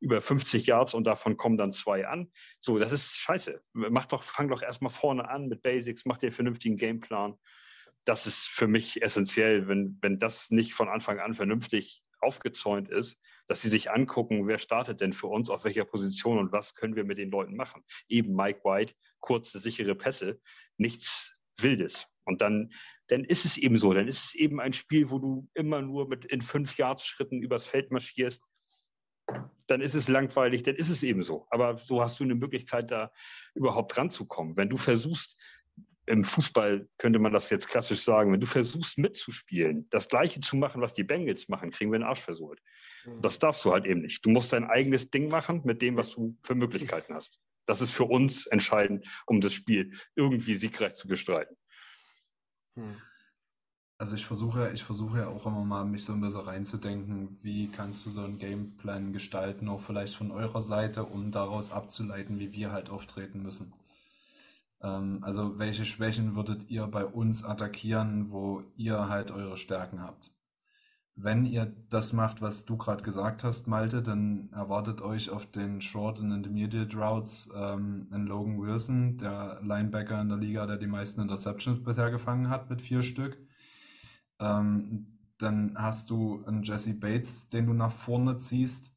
über 50 Yards und davon kommen dann zwei an. So, das ist scheiße. Mach doch, fang doch erstmal vorne an mit Basics, mach dir einen vernünftigen Gameplan das ist für mich essentiell, wenn, wenn das nicht von Anfang an vernünftig aufgezäunt ist, dass sie sich angucken, wer startet denn für uns, auf welcher Position und was können wir mit den Leuten machen. Eben Mike White, kurze, sichere Pässe, nichts Wildes. Und dann, dann ist es eben so, dann ist es eben ein Spiel, wo du immer nur mit in fünf Yards Schritten übers Feld marschierst. Dann ist es langweilig, dann ist es eben so. Aber so hast du eine Möglichkeit, da überhaupt ranzukommen. Wenn du versuchst, im Fußball könnte man das jetzt klassisch sagen, wenn du versuchst mitzuspielen, das Gleiche zu machen, was die Bengals machen, kriegen wir den Arsch versohlt. Mhm. Das darfst du halt eben nicht. Du musst dein eigenes Ding machen mit dem, was du für Möglichkeiten hast. Das ist für uns entscheidend, um das Spiel irgendwie siegreich zu bestreiten. Hm. Also ich versuche, ich versuche ja auch immer mal, mich so ein bisschen reinzudenken, wie kannst du so einen Gameplan gestalten, auch vielleicht von eurer Seite, um daraus abzuleiten, wie wir halt auftreten müssen. Ähm, also welche Schwächen würdet ihr bei uns attackieren, wo ihr halt eure Stärken habt? Wenn ihr das macht, was du gerade gesagt hast, Malte, dann erwartet euch auf den Short und Intermediate Routes ähm, einen Logan Wilson, der Linebacker in der Liga, der die meisten Interceptions bisher gefangen hat mit vier Stück. Ähm, dann hast du einen Jesse Bates, den du nach vorne ziehst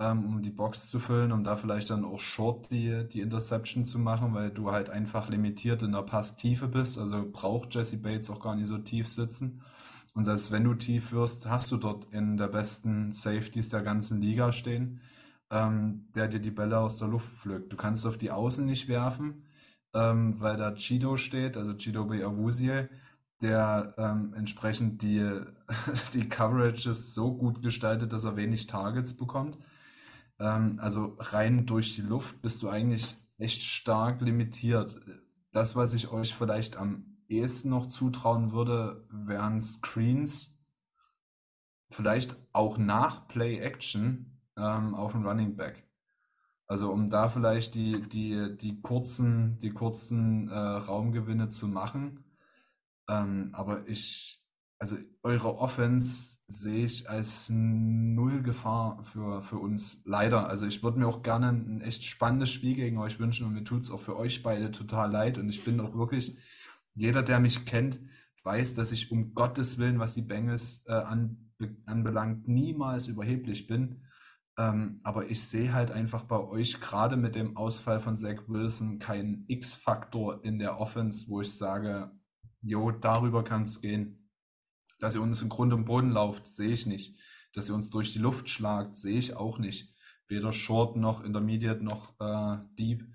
ähm, um die Box zu füllen, um da vielleicht dann auch short die, die Interception zu machen, weil du halt einfach limitiert in der Passtiefe bist. Also braucht Jesse Bates auch gar nicht so tief sitzen. Und selbst wenn du tief wirst, hast du dort in der besten Safeties der ganzen Liga stehen, ähm, der dir die Bälle aus der Luft pflückt. Du kannst auf die Außen nicht werfen, ähm, weil da Chido steht, also Chido Beawusie, der ähm, entsprechend die, [laughs] die Coverages so gut gestaltet, dass er wenig Targets bekommt. Ähm, also rein durch die Luft bist du eigentlich echt stark limitiert. Das, was ich euch vielleicht am ehesten noch zutrauen würde, wären Screens, vielleicht auch nach Play Action ähm, auf dem Running Back. Also um da vielleicht die, die, die kurzen, die kurzen äh, Raumgewinne zu machen. Ähm, aber ich, also eure Offense sehe ich als null Gefahr für, für uns. Leider. Also ich würde mir auch gerne ein echt spannendes Spiel gegen euch wünschen und mir tut es auch für euch beide total leid. Und ich bin auch wirklich, jeder, der mich kennt, weiß, dass ich um Gottes Willen, was die Bengals äh, an, anbelangt, niemals überheblich bin. Ähm, aber ich sehe halt einfach bei euch gerade mit dem Ausfall von Zach Wilson keinen X-Faktor in der Offense, wo ich sage, jo, darüber kann es gehen. Dass ihr uns im Grund und Boden lauft, sehe ich nicht. Dass ihr uns durch die Luft schlagt, sehe ich auch nicht. Weder Short noch Intermediate noch äh, Deep.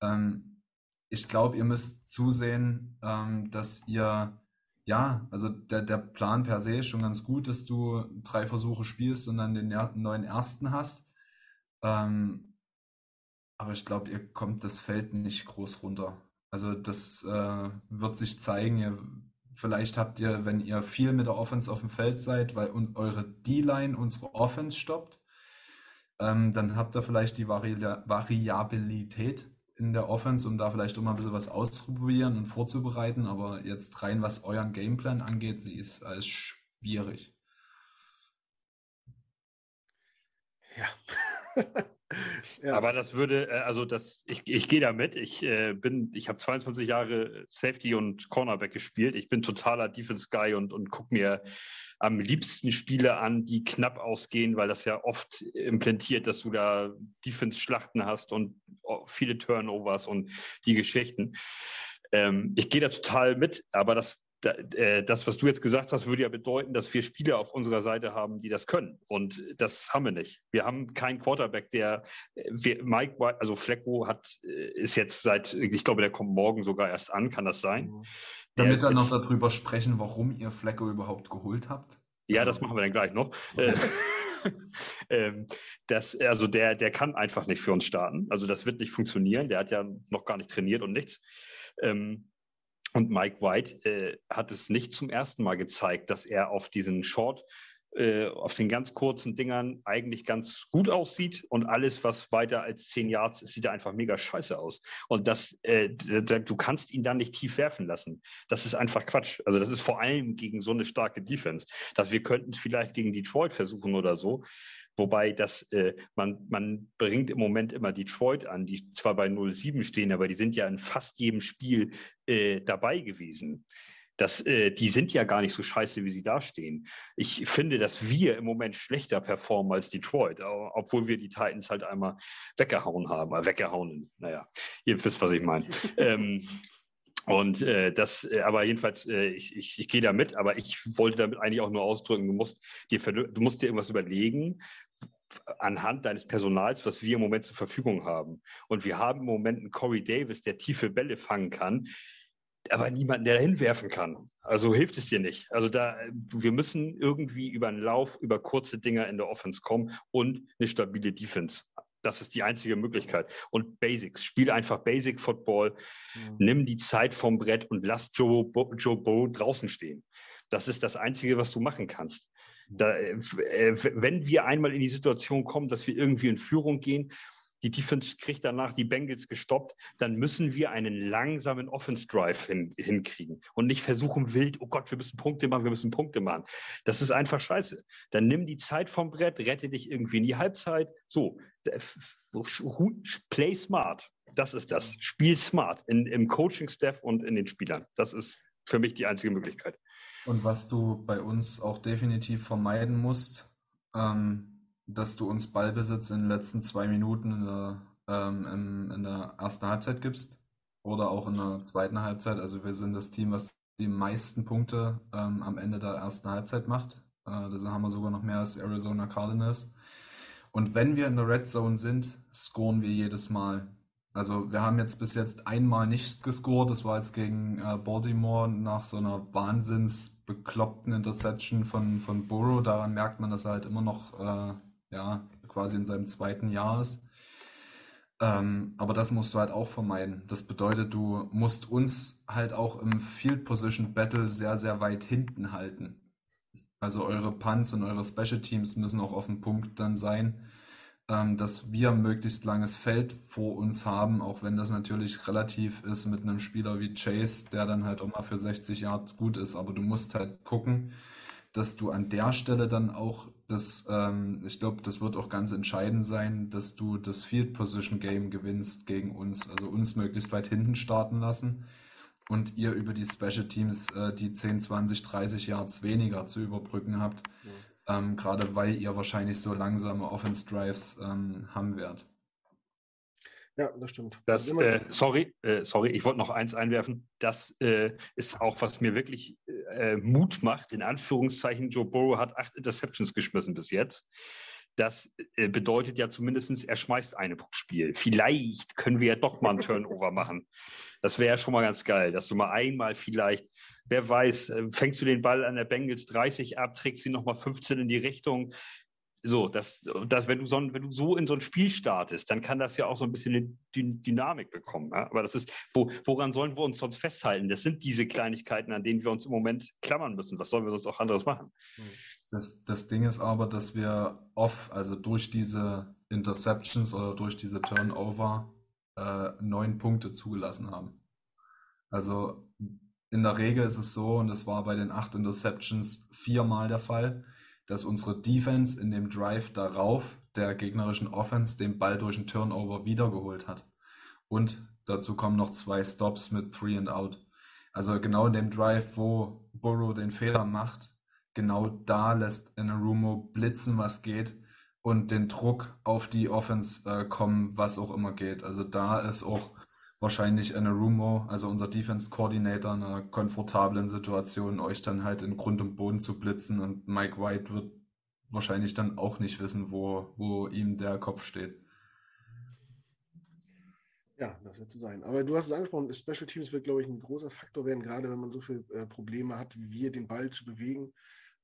Ähm, ich glaube, ihr müsst zusehen, ähm, dass ihr, ja, also der, der Plan per se ist schon ganz gut, dass du drei Versuche spielst und dann den neuen ersten hast. Ähm, aber ich glaube, ihr kommt das Feld nicht groß runter. Also das äh, wird sich zeigen. Ihr Vielleicht habt ihr, wenn ihr viel mit der Offense auf dem Feld seid, weil und eure D-Line unsere Offense stoppt, ähm, dann habt ihr vielleicht die Vari Variabilität in der Offense, um da vielleicht mal ein bisschen was auszuprobieren und vorzubereiten. Aber jetzt rein, was euren Gameplan angeht, sie ist als schwierig. Ja. [laughs] Ja. Aber das würde, äh, also das, ich, ich gehe da mit. Ich äh, bin, ich habe 22 Jahre Safety und Cornerback gespielt. Ich bin totaler Defense Guy und, und gucke mir am liebsten Spiele an, die knapp ausgehen, weil das ja oft implantiert, dass du da Defense-Schlachten hast und viele Turnovers und die Geschichten. Ähm, ich gehe da total mit, aber das das, was du jetzt gesagt hast, würde ja bedeuten, dass wir Spieler auf unserer Seite haben, die das können. Und das haben wir nicht. Wir haben keinen Quarterback, der wir, Mike, also Flecko hat, äh, ist jetzt seit, ich glaube, der kommt morgen sogar erst an, kann das sein? Mhm. Damit wir noch darüber sprechen, warum ihr Flecko überhaupt geholt habt. Ja, das machen wir dann gleich noch. Äh, [laughs] ähm, das, also der, der kann einfach nicht für uns starten. Also das wird nicht funktionieren. Der hat ja noch gar nicht trainiert und nichts. Ähm, und Mike White äh, hat es nicht zum ersten Mal gezeigt, dass er auf diesen Short, äh, auf den ganz kurzen Dingern eigentlich ganz gut aussieht und alles, was weiter als zehn Yards ist, sieht einfach mega scheiße aus. Und das, äh, du kannst ihn dann nicht tief werfen lassen. Das ist einfach Quatsch. Also das ist vor allem gegen so eine starke Defense, dass wir könnten es vielleicht gegen Detroit versuchen oder so. Wobei das, äh, man, man bringt im Moment immer Detroit an, die zwar bei 0-7 stehen, aber die sind ja in fast jedem Spiel äh, dabei gewesen. Das, äh, die sind ja gar nicht so scheiße, wie sie dastehen. Ich finde, dass wir im Moment schlechter performen als Detroit, obwohl wir die Titans halt einmal weggehauen haben. Äh, weggehauen, naja, ihr wisst, was ich meine. [laughs] ähm, und äh, das, äh, aber jedenfalls, äh, ich, ich, ich gehe da mit, aber ich wollte damit eigentlich auch nur ausdrücken, du musst dir, du musst dir irgendwas überlegen, anhand deines Personals, was wir im Moment zur Verfügung haben. Und wir haben im Moment einen Corey Davis, der tiefe Bälle fangen kann, aber niemanden, der da hinwerfen kann. Also hilft es dir nicht. Also da, wir müssen irgendwie über einen Lauf, über kurze Dinger in der Offense kommen und eine stabile Defense. Das ist die einzige Möglichkeit. Und Basics. Spiel einfach Basic Football. Mhm. Nimm die Zeit vom Brett und lass Joe, Bo, Joe Bo draußen stehen. Das ist das Einzige, was du machen kannst. Da, äh, wenn wir einmal in die Situation kommen, dass wir irgendwie in Führung gehen, die Defense kriegt danach die Bengals gestoppt, dann müssen wir einen langsamen Offense Drive hin, hinkriegen und nicht versuchen wild, oh Gott, wir müssen Punkte machen, wir müssen Punkte machen. Das ist einfach scheiße. Dann nimm die Zeit vom Brett, rette dich irgendwie in die Halbzeit. So, play smart. Das ist das. Spiel smart in, im Coaching-Staff und in den Spielern. Das ist für mich die einzige Möglichkeit. Und was du bei uns auch definitiv vermeiden musst, ähm, dass du uns Ballbesitz in den letzten zwei Minuten in der, ähm, in, in der ersten Halbzeit gibst oder auch in der zweiten Halbzeit. Also wir sind das Team, was die meisten Punkte ähm, am Ende der ersten Halbzeit macht. Äh, das haben wir sogar noch mehr als die Arizona Cardinals. Und wenn wir in der Red Zone sind, scoren wir jedes Mal. Also wir haben jetzt bis jetzt einmal nicht gescored. Das war jetzt gegen äh, Baltimore nach so einer wahnsinns bekloppten Interception von, von Burrow. Daran merkt man, dass er halt immer noch äh, ja, quasi in seinem zweiten Jahr ist. Ähm, aber das musst du halt auch vermeiden. Das bedeutet, du musst uns halt auch im Field Position Battle sehr, sehr weit hinten halten. Also eure Punts und eure Special Teams müssen auch auf dem Punkt dann sein ähm, dass wir möglichst langes Feld vor uns haben, auch wenn das natürlich relativ ist mit einem Spieler wie Chase, der dann halt auch mal für 60 Yards gut ist. Aber du musst halt gucken, dass du an der Stelle dann auch das, ähm, ich glaube, das wird auch ganz entscheidend sein, dass du das Field Position Game gewinnst gegen uns, also uns möglichst weit hinten starten lassen und ihr über die Special Teams äh, die 10, 20, 30 Yards weniger zu überbrücken habt. Ja ähm, gerade weil ihr wahrscheinlich so langsame Offense Drives ähm, haben werdet. Ja, das stimmt. Das, äh, sorry, äh, sorry, ich wollte noch eins einwerfen. Das äh, ist auch, was mir wirklich äh, Mut macht. In Anführungszeichen, Joe Burrow hat acht Interceptions geschmissen bis jetzt. Das äh, bedeutet ja zumindest, er schmeißt eine pro Spiel. Vielleicht können wir ja doch mal einen Turnover [laughs] machen. Das wäre ja schon mal ganz geil, dass du mal einmal vielleicht wer weiß, äh, fängst du den Ball an der Bengals 30 ab, trägst ihn nochmal 15 in die Richtung. So, das, das, wenn, du so, wenn du so in so ein Spiel startest, dann kann das ja auch so ein bisschen eine Dynamik bekommen. Ja? Aber das ist, wo, woran sollen wir uns sonst festhalten? Das sind diese Kleinigkeiten, an denen wir uns im Moment klammern müssen. Was sollen wir sonst auch anderes machen? Das, das Ding ist aber, dass wir off, also durch diese Interceptions oder durch diese Turnover, äh, neun Punkte zugelassen haben. Also in der Regel ist es so, und das war bei den acht Interceptions viermal der Fall, dass unsere Defense in dem Drive darauf der gegnerischen Offense den Ball durch einen Turnover wiedergeholt hat. Und dazu kommen noch zwei Stops mit Three and Out. Also genau in dem Drive, wo Burrow den Fehler macht, genau da lässt Inarumo blitzen, was geht und den Druck auf die Offense äh, kommen, was auch immer geht. Also da ist auch wahrscheinlich Inarumo, also unser Defense Coordinator, in einer komfortablen Situation, euch dann halt in Grund und Boden zu blitzen und Mike White wird wahrscheinlich dann auch nicht wissen, wo, wo ihm der Kopf steht. Ja, das wird so sein. Aber du hast es angesprochen, Special Teams wird, glaube ich, ein großer Faktor werden, gerade wenn man so viele äh, Probleme hat, wie wir den Ball zu bewegen,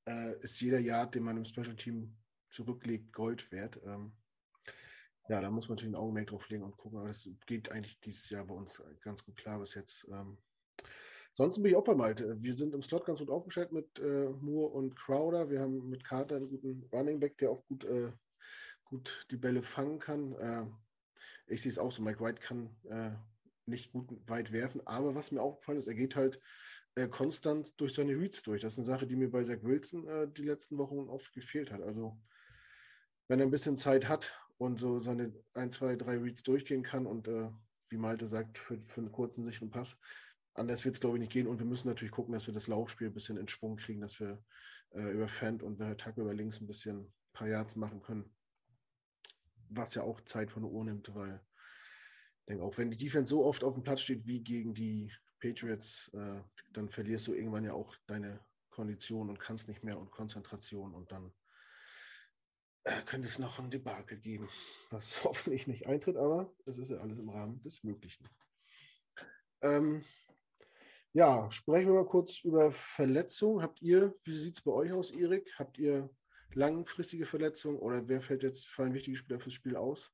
äh, ist jeder Yard, den man im Special Team zurücklegt, Gold wert. Ähm, ja, da muss man natürlich ein Augenmerk drauf legen und gucken. Aber das geht eigentlich dieses Jahr bei uns ganz gut klar bis jetzt. Ähm, Sonst bin ich auch bei Malte. Wir sind im Slot ganz gut aufgestellt mit äh, Moore und Crowder. Wir haben mit Carter einen guten Running Back, der auch gut, äh, gut die Bälle fangen kann. Äh, ich sehe es auch so, Mike White kann äh, nicht gut weit werfen, aber was mir auch gefallen ist, er geht halt äh, konstant durch seine Reads durch. Das ist eine Sache, die mir bei Zach Wilson äh, die letzten Wochen oft gefehlt hat. Also wenn er ein bisschen Zeit hat und so seine ein, zwei, drei Reads durchgehen kann und äh, wie Malte sagt, für, für einen kurzen, sicheren Pass, anders wird es, glaube ich, nicht gehen. Und wir müssen natürlich gucken, dass wir das Laufspiel ein bisschen in Schwung kriegen, dass wir äh, über Fant und Vertag über links ein bisschen ein paar Yards machen können was ja auch Zeit von der Uhr nimmt, weil ich denke, auch wenn die Defense so oft auf dem Platz steht wie gegen die Patriots, äh, dann verlierst du irgendwann ja auch deine Kondition und kannst nicht mehr und Konzentration und dann könnte es noch ein Debakel geben, was [laughs] hoffentlich nicht eintritt, aber es ist ja alles im Rahmen des Möglichen. Ähm, ja, sprechen wir mal kurz über Verletzungen. Habt ihr, wie sieht es bei euch aus, Erik? Habt ihr langfristige Verletzung oder wer fällt jetzt, fallen wichtige Spieler fürs Spiel aus?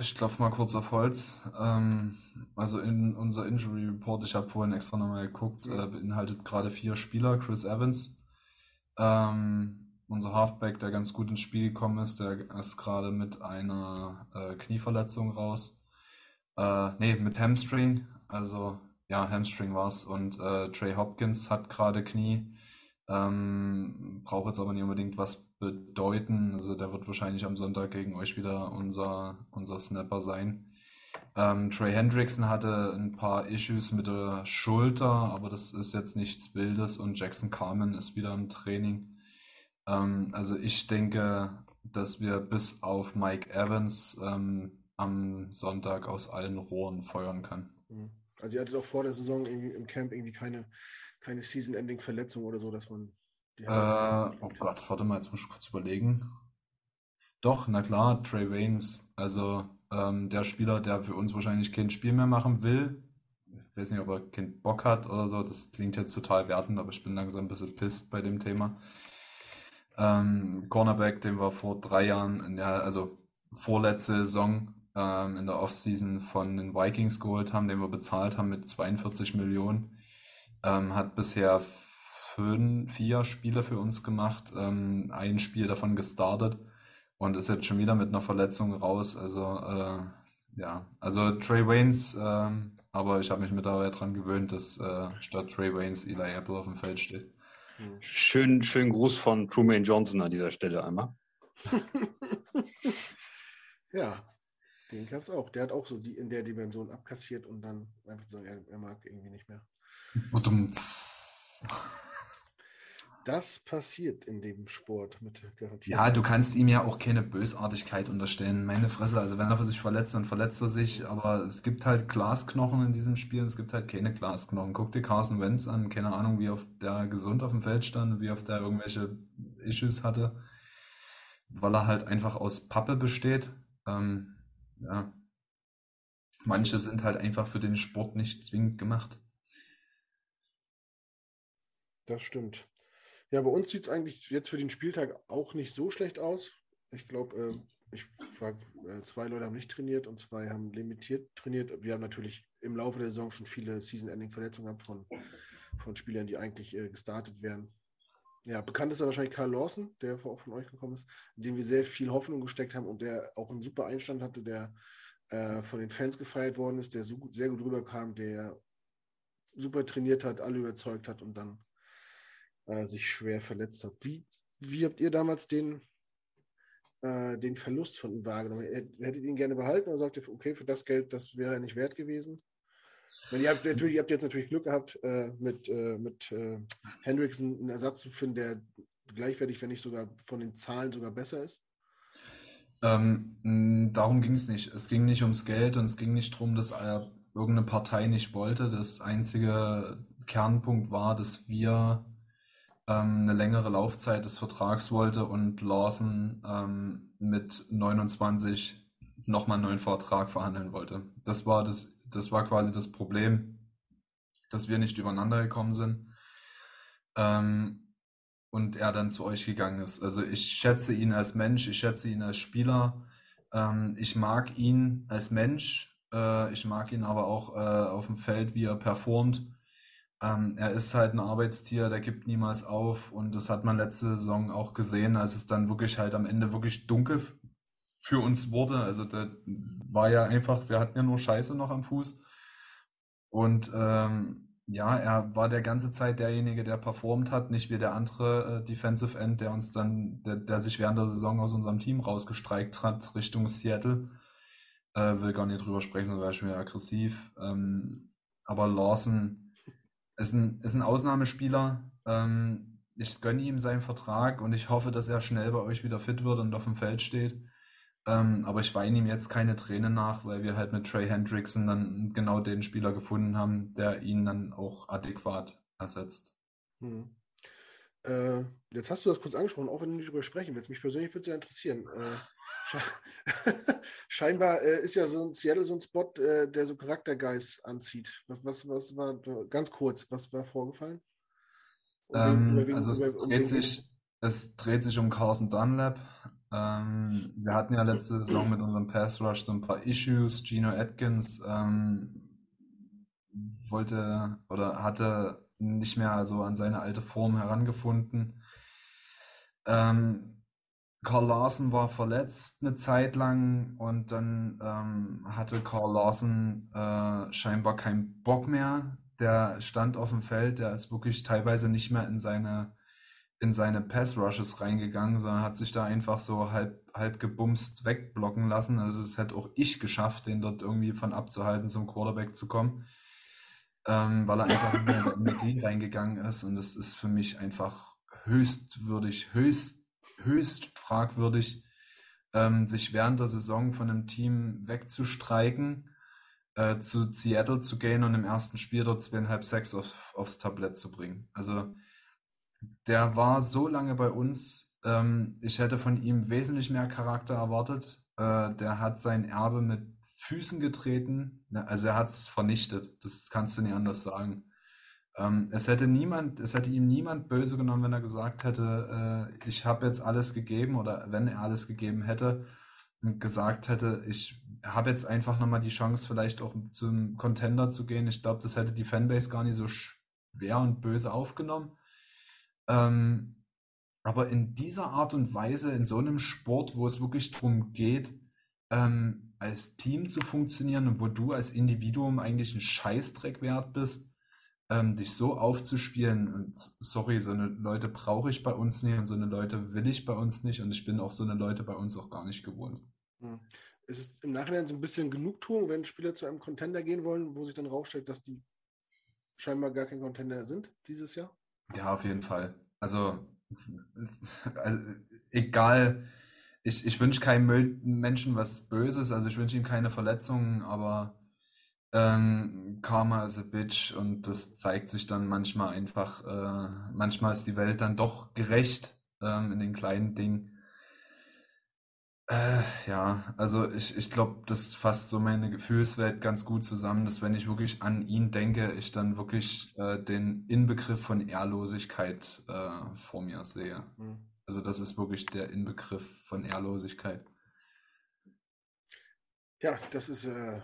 Ich klopfe mal kurz auf Holz. Ähm, also in unser Injury Report, ich habe vorhin extra nochmal geguckt, mhm. äh, beinhaltet gerade vier Spieler. Chris Evans, ähm, unser Halfback, der ganz gut ins Spiel gekommen ist, der ist gerade mit einer äh, Knieverletzung raus. Äh, nee, mit Hamstring, also ja, Hamstring war es. Und äh, Trey Hopkins hat gerade Knie. Ähm, braucht jetzt aber nicht unbedingt was bedeuten. Also der wird wahrscheinlich am Sonntag gegen euch wieder unser, unser Snapper sein. Ähm, Trey Hendrickson hatte ein paar Issues mit der Schulter, aber das ist jetzt nichts Bildes und Jackson Carmen ist wieder im Training. Ähm, also ich denke, dass wir bis auf Mike Evans ähm, am Sonntag aus allen Rohren feuern können. Mhm. Also ihr hattet auch vor der Saison irgendwie im Camp irgendwie keine keine Season-Ending-Verletzung oder so, dass man. Äh, oh Gott, warte mal, jetzt muss ich kurz überlegen. Doch, na klar, Trey Waynes. Also ähm, der Spieler, der für uns wahrscheinlich kein Spiel mehr machen will. Ich weiß nicht, ob er keinen Bock hat oder so. Das klingt jetzt total wertend, aber ich bin langsam ein bisschen pisst bei dem Thema. Ähm, Cornerback, den wir vor drei Jahren, der, also vorletzte Saison ähm, in der Offseason von den Vikings geholt haben, den wir bezahlt haben mit 42 Millionen. Ähm, hat bisher fünf, vier Spiele für uns gemacht, ähm, ein Spiel davon gestartet und ist jetzt schon wieder mit einer Verletzung raus. Also äh, ja, also Trey Waynes, äh, aber ich habe mich mittlerweile daran gewöhnt, dass äh, statt Trey Waynes Eli Apple auf dem Feld steht. Schön, schönen Gruß von Truman Johnson an dieser Stelle einmal. [laughs] ja, den gab es auch. Der hat auch so die in der Dimension abkassiert und dann einfach so, er, er mag irgendwie nicht mehr. Das passiert in dem Sport mit Garantie. Ja, du kannst ihm ja auch keine Bösartigkeit unterstellen. Meine Fresse, also wenn er sich verletzt, dann verletzt er sich. Aber es gibt halt Glasknochen in diesem Spiel, es gibt halt keine Glasknochen. Guck dir Carson Wentz an, keine Ahnung, wie oft der gesund auf dem Feld stand, wie oft der irgendwelche Issues hatte. Weil er halt einfach aus Pappe besteht. Ähm, ja. Manche sind halt einfach für den Sport nicht zwingend gemacht. Das stimmt. Ja, bei uns sieht es eigentlich jetzt für den Spieltag auch nicht so schlecht aus. Ich glaube, äh, ich frage, äh, zwei Leute haben nicht trainiert und zwei haben limitiert trainiert. Wir haben natürlich im Laufe der Saison schon viele Season-Ending-Verletzungen gehabt von, von Spielern, die eigentlich äh, gestartet wären. Ja, bekannt ist ja wahrscheinlich Karl Lawson, der auch von euch gekommen ist, in den wir sehr viel Hoffnung gesteckt haben und der auch einen super Einstand hatte, der äh, von den Fans gefeiert worden ist, der so gut, sehr gut rüberkam, der super trainiert hat, alle überzeugt hat und dann äh, sich schwer verletzt hat. Wie, wie habt ihr damals den äh, den Verlust von ihm wahrgenommen? Hättet ihr ihn gerne behalten oder sagt ihr, okay, für das Geld, das wäre er nicht wert gewesen? Meine, ihr, habt natürlich, ihr habt jetzt natürlich Glück gehabt, äh, mit, äh, mit äh, Hendrickson einen Ersatz zu finden, der gleichwertig, wenn nicht sogar von den Zahlen sogar besser ist. Ähm, darum ging es nicht. Es ging nicht ums Geld und es ging nicht darum, dass irgendeine Partei nicht wollte. Das einzige Kernpunkt war, dass wir ähm, eine längere Laufzeit des Vertrags wollte und Lawson ähm, mit 29 nochmal einen neuen Vertrag verhandeln wollte. Das war das, das war quasi das Problem, dass wir nicht übereinander gekommen sind. Ähm, und er dann zu euch gegangen ist. Also ich schätze ihn als Mensch, ich schätze ihn als Spieler. Ähm, ich mag ihn als Mensch. Äh, ich mag ihn aber auch äh, auf dem Feld, wie er performt. Ähm, er ist halt ein Arbeitstier, der gibt niemals auf und das hat man letzte Saison auch gesehen, als es dann wirklich halt am Ende wirklich dunkel für uns wurde. Also da war ja einfach, wir hatten ja nur Scheiße noch am Fuß. Und ähm, ja, er war der ganze Zeit derjenige, der performt hat, nicht wie der andere äh, Defensive End, der uns dann, der, der sich während der Saison aus unserem Team rausgestreikt hat Richtung Seattle. Äh, will gar nicht drüber sprechen, so war schon wieder aggressiv. Ähm, aber Lawson ist ein, ist ein Ausnahmespieler. Ähm, ich gönne ihm seinen Vertrag und ich hoffe, dass er schnell bei euch wieder fit wird und auf dem Feld steht. Ähm, aber ich weine ihm jetzt keine Tränen nach, weil wir halt mit Trey Hendrickson dann genau den Spieler gefunden haben, der ihn dann auch adäquat ersetzt. Hm. Äh, jetzt hast du das kurz angesprochen, auch wenn du nicht darüber sprechen willst. Mich persönlich würde es ja interessieren. Äh, [laughs] [laughs] Scheinbar äh, ist ja so ein Seattle so ein Spot, äh, der so Charaktergeist anzieht. Was, was, was war, ganz kurz, was war vorgefallen? Um ähm, also es, um dreht sich, es dreht sich um Carson Dunlap. Ähm, wir hatten ja letzte Saison mit unserem Pass Rush so ein paar Issues. Gino Atkins ähm, wollte oder hatte nicht mehr so an seine alte Form herangefunden. Ähm, Carl Larsen war verletzt eine Zeit lang und dann ähm, hatte Carl Larsen äh, scheinbar keinen Bock mehr. Der stand auf dem Feld, der ist wirklich teilweise nicht mehr in seine in seine Pass Rushes reingegangen, sondern hat sich da einfach so halb, halb gebumst wegblocken lassen. Also es hätte auch ich geschafft, den dort irgendwie von abzuhalten, zum Quarterback zu kommen, ähm, weil er einfach in die Energie reingegangen ist. Und das ist für mich einfach höchstwürdig, höchst höchst fragwürdig, ähm, sich während der Saison von einem Team wegzustreiken, äh, zu Seattle zu gehen und im ersten Spiel dort zweieinhalb Sacks auf, aufs Tablett zu bringen. Also der war so lange bei uns. Ähm, ich hätte von ihm wesentlich mehr Charakter erwartet. Äh, der hat sein Erbe mit Füßen getreten. Also er hat es vernichtet. Das kannst du nicht anders sagen. Ähm, es hätte niemand, es hätte ihm niemand böse genommen, wenn er gesagt hätte, äh, ich habe jetzt alles gegeben oder wenn er alles gegeben hätte und gesagt hätte, ich habe jetzt einfach nochmal die Chance, vielleicht auch zum Contender zu gehen. Ich glaube, das hätte die Fanbase gar nicht so schwer und böse aufgenommen. Ähm, aber in dieser Art und Weise, in so einem Sport, wo es wirklich darum geht, ähm, als Team zu funktionieren und wo du als Individuum eigentlich ein Scheißdreck wert bist, ähm, dich so aufzuspielen. Und sorry, so eine Leute brauche ich bei uns nicht und so eine Leute will ich bei uns nicht und ich bin auch so eine Leute bei uns auch gar nicht gewohnt. Hm. Ist es im Nachhinein so ein bisschen Genugtuung, wenn Spieler zu einem Contender gehen wollen, wo sich dann rausstellt, dass die scheinbar gar kein Contender sind dieses Jahr? Ja, auf jeden Fall. Also, [laughs] also egal, ich, ich wünsche keinem Menschen was Böses, also ich wünsche ihm keine Verletzungen, aber ähm, Karma is a bitch und das zeigt sich dann manchmal einfach, äh, manchmal ist die Welt dann doch gerecht ähm, in den kleinen Dingen. Äh, ja, also ich, ich glaube, das fasst so meine Gefühlswelt ganz gut zusammen, dass wenn ich wirklich an ihn denke, ich dann wirklich äh, den Inbegriff von Ehrlosigkeit äh, vor mir sehe. Mhm. Also das ist wirklich der Inbegriff von Ehrlosigkeit. Ja, das ist äh,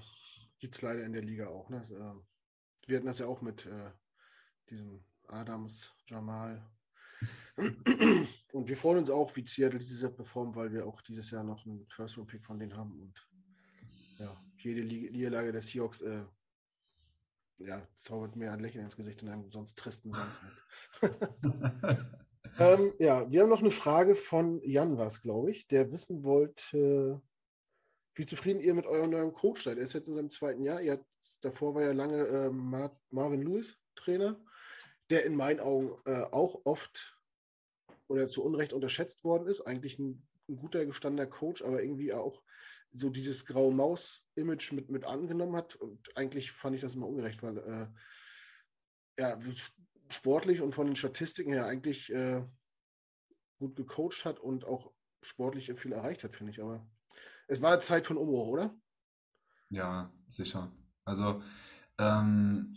gibt es leider in der Liga auch. Ne? äh, wir hatten das ja auch mit äh, diesem Adams, Jamal. Und wir freuen uns auch, wie Seattle dieses Jahr performt, weil wir auch dieses Jahr noch einen First-Round-Pick von denen haben. Und ja, jede Niederlage der Seahawks äh, ja, zaubert mir ein Lächeln ins Gesicht in einem sonst tristen Sonntag. [laughs] ähm, ja, wir haben noch eine Frage von Jan was, glaube ich, der wissen wollte, wie zufrieden ihr mit eurem neuen Coach seid. Er ist jetzt in seinem zweiten Jahr. Ihr davor war ja lange äh, Mar Marvin Lewis Trainer, der in meinen Augen äh, auch oft oder zu Unrecht unterschätzt worden ist. Eigentlich ein, ein guter gestandener Coach, aber irgendwie auch so dieses graue Maus-Image mit, mit angenommen hat. Und eigentlich fand ich das immer ungerecht, weil äh, ja, sportlich und von den Statistiken her eigentlich äh, gut gecoacht hat und auch sportlich viel erreicht hat, finde ich. Aber es war Zeit von Umbruch, oder? Ja, sicher. Also ähm,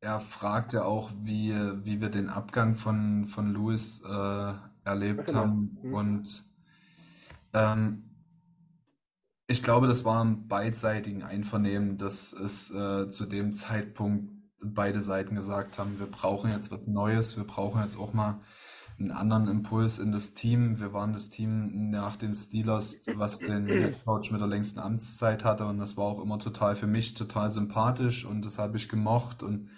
er fragt ja auch, wie, wie wir den Abgang von, von Louis äh, erlebt genau. haben. Mhm. Und ähm, ich glaube, das war ein beidseitigen Einvernehmen, dass es äh, zu dem Zeitpunkt beide Seiten gesagt haben, wir brauchen jetzt was Neues, wir brauchen jetzt auch mal einen anderen Impuls in das Team. Wir waren das Team nach den Steelers, was den [clears throat] Coach mit der längsten Amtszeit hatte und das war auch immer total für mich total sympathisch und das habe ich gemocht und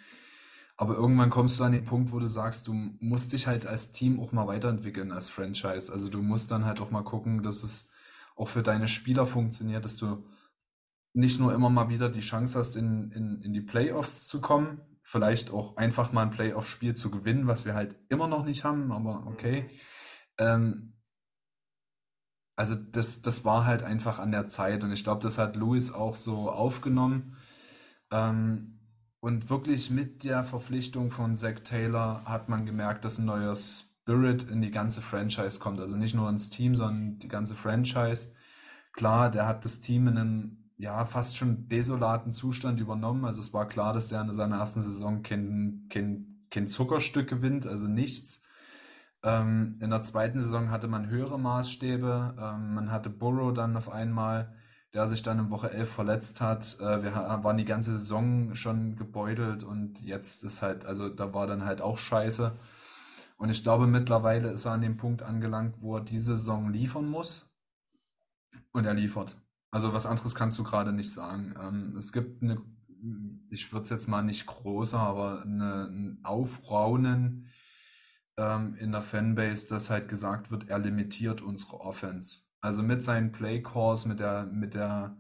aber irgendwann kommst du an den Punkt, wo du sagst, du musst dich halt als Team auch mal weiterentwickeln als Franchise. Also du musst dann halt auch mal gucken, dass es auch für deine Spieler funktioniert, dass du nicht nur immer mal wieder die Chance hast, in, in, in die Playoffs zu kommen, vielleicht auch einfach mal ein Playoff-Spiel zu gewinnen, was wir halt immer noch nicht haben, aber okay. Ähm, also das, das war halt einfach an der Zeit und ich glaube, das hat Louis auch so aufgenommen. Ähm, und wirklich mit der Verpflichtung von Zach Taylor hat man gemerkt, dass ein neuer Spirit in die ganze Franchise kommt. Also nicht nur ins Team, sondern die ganze Franchise. Klar, der hat das Team in einem ja fast schon desolaten Zustand übernommen. Also es war klar, dass der in seiner ersten Saison kein, kein, kein Zuckerstück gewinnt, also nichts. Ähm, in der zweiten Saison hatte man höhere Maßstäbe. Ähm, man hatte Burrow dann auf einmal der sich dann in Woche 11 verletzt hat. Äh, wir waren die ganze Saison schon gebeutelt und jetzt ist halt, also da war dann halt auch scheiße. Und ich glaube, mittlerweile ist er an dem Punkt angelangt, wo er diese Saison liefern muss. Und er liefert. Also was anderes kannst du gerade nicht sagen. Ähm, es gibt eine, ich würde es jetzt mal nicht großer, aber eine, ein Aufraunen ähm, in der Fanbase, dass halt gesagt wird, er limitiert unsere Offense. Also mit seinen Play Calls, mit der, mit der,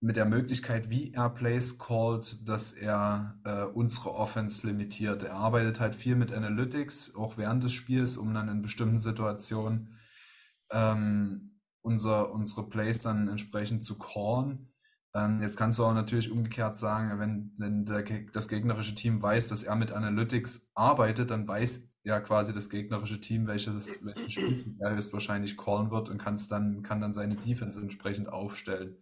mit der Möglichkeit, wie er Plays callt, dass er äh, unsere Offense limitiert. Er arbeitet halt viel mit Analytics, auch während des Spiels, um dann in bestimmten Situationen ähm, unser, unsere Plays dann entsprechend zu callen. Ähm, jetzt kannst du auch natürlich umgekehrt sagen, wenn, wenn der, das gegnerische Team weiß, dass er mit Analytics arbeitet, dann weiß ja quasi das gegnerische Team, welches, welchen Spielzug er höchstwahrscheinlich callen wird und kannst dann, kann dann seine Defense entsprechend aufstellen.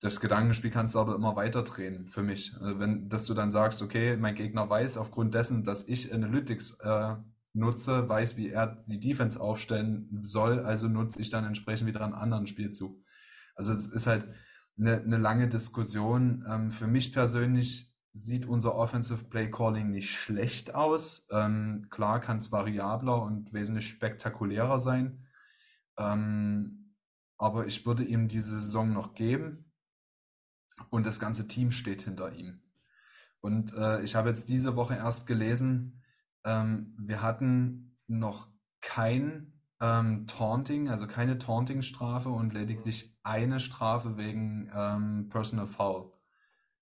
Das Gedankenspiel kannst du aber immer weiter drehen für mich. Also wenn, dass du dann sagst, okay, mein Gegner weiß aufgrund dessen, dass ich Analytics äh, nutze, weiß, wie er die Defense aufstellen soll, also nutze ich dann entsprechend wieder einen anderen Spielzug. Also es ist halt eine, eine lange Diskussion. Ähm, für mich persönlich sieht unser Offensive Play Calling nicht schlecht aus. Ähm, klar kann es variabler und wesentlich spektakulärer sein. Ähm, aber ich würde ihm diese Saison noch geben und das ganze Team steht hinter ihm. Und äh, ich habe jetzt diese Woche erst gelesen, ähm, wir hatten noch kein ähm, Taunting, also keine Taunting-Strafe und lediglich eine Strafe wegen ähm, Personal Foul.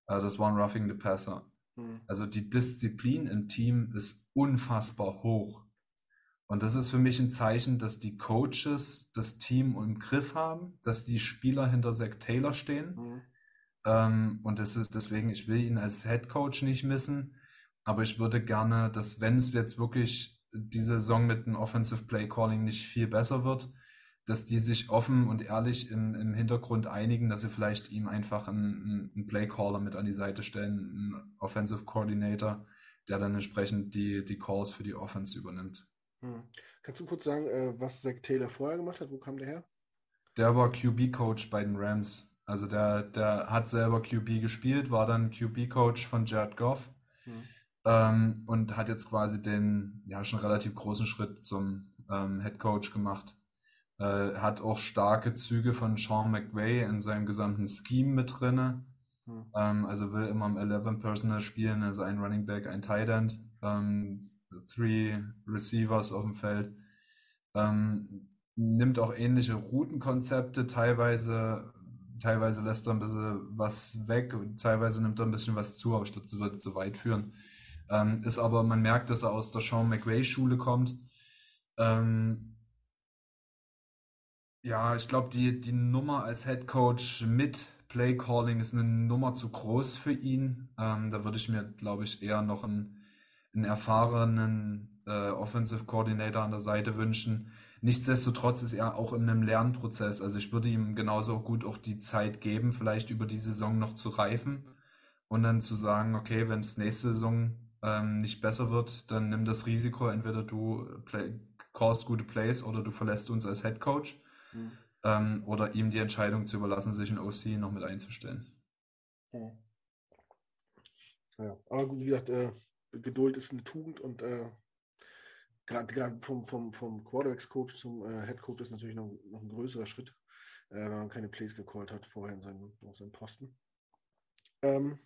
Äh, das war ein Roughing the Passer. Mhm. Also die Disziplin im Team ist unfassbar hoch. Und das ist für mich ein Zeichen, dass die Coaches das Team im Griff haben, dass die Spieler hinter Zach Taylor stehen. Mhm. Ähm, und das ist deswegen, ich will ihn als Head Coach nicht missen, aber ich würde gerne, dass wenn es jetzt wirklich diese Saison mit dem Offensive Play Calling nicht viel besser wird, dass die sich offen und ehrlich im, im Hintergrund einigen, dass sie vielleicht ihm einfach einen, einen Playcaller mit an die Seite stellen, einen Offensive Coordinator, der dann entsprechend die, die Calls für die Offense übernimmt. Hm. Kannst du kurz sagen, äh, was Zach Taylor vorher gemacht hat? Wo kam der her? Der war QB-Coach bei den Rams. Also der, der hat selber QB gespielt, war dann QB-Coach von Jared Goff hm. Ähm, und hat jetzt quasi den ja schon relativ großen Schritt zum ähm, Head Coach gemacht. Äh, hat auch starke Züge von Sean McVay in seinem gesamten Scheme mit drin. Hm. Ähm, also will immer im 11 Personal spielen, also ein Running Back, ein Tight End. Ähm, Three Receivers auf dem Feld. Ähm, nimmt auch ähnliche Routenkonzepte, teilweise, teilweise lässt er ein bisschen was weg, teilweise nimmt er ein bisschen was zu, aber ich glaube, das würde zu weit führen. Ähm, ist aber, man merkt, dass er aus der Sean McVay-Schule kommt. Ähm, ja, ich glaube, die, die Nummer als Head Coach mit Play Calling ist eine Nummer zu groß für ihn. Ähm, da würde ich mir, glaube ich, eher noch einen, einen erfahrenen äh, Offensive Coordinator an der Seite wünschen. Nichtsdestotrotz ist er auch in einem Lernprozess. Also ich würde ihm genauso gut auch die Zeit geben, vielleicht über die Saison noch zu reifen und dann zu sagen, okay, wenn es nächste Saison ähm, nicht besser wird, dann nimm das Risiko. Entweder du play, callst gute Plays oder du verlässt uns als Head Coach. Mhm. Ähm, oder ihm die Entscheidung zu überlassen, sich in OC noch mit einzustellen. Mhm. Ja, aber wie gesagt, äh, Geduld ist eine Tugend und äh, gerade vom, vom, vom Quarterbacks-Coach zum äh, Head-Coach ist natürlich noch, noch ein größerer Schritt, äh, wenn man keine Plays gecallt hat vorher in seinem, auf seinem Posten. Ähm,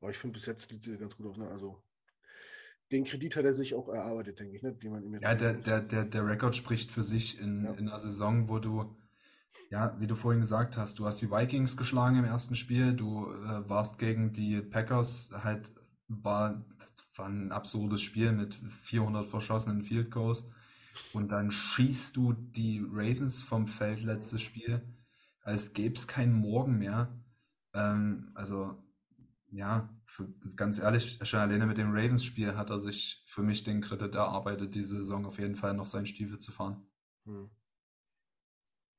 aber ich finde bis jetzt sieht sie ganz gut aus. Ne? Also den Kredit hat er sich auch erarbeitet, denke ich, ne? den man ihm jetzt Ja, der, der, der, der Rekord spricht für sich in, ja. in einer Saison, wo du, ja, wie du vorhin gesagt hast, du hast die Vikings geschlagen im ersten Spiel, du äh, warst gegen die Packers halt war, das war ein absurdes Spiel mit 400 verschossenen Field Goals. Und dann schießt du die Ravens vom Feld letztes Spiel, als gäbe es keinen Morgen mehr. Ähm, also, ja, für, ganz ehrlich, schon alleine mit dem Ravens-Spiel hat er sich für mich den Kredit erarbeitet, diese Saison auf jeden Fall noch seinen Stiefel zu fahren. Hm.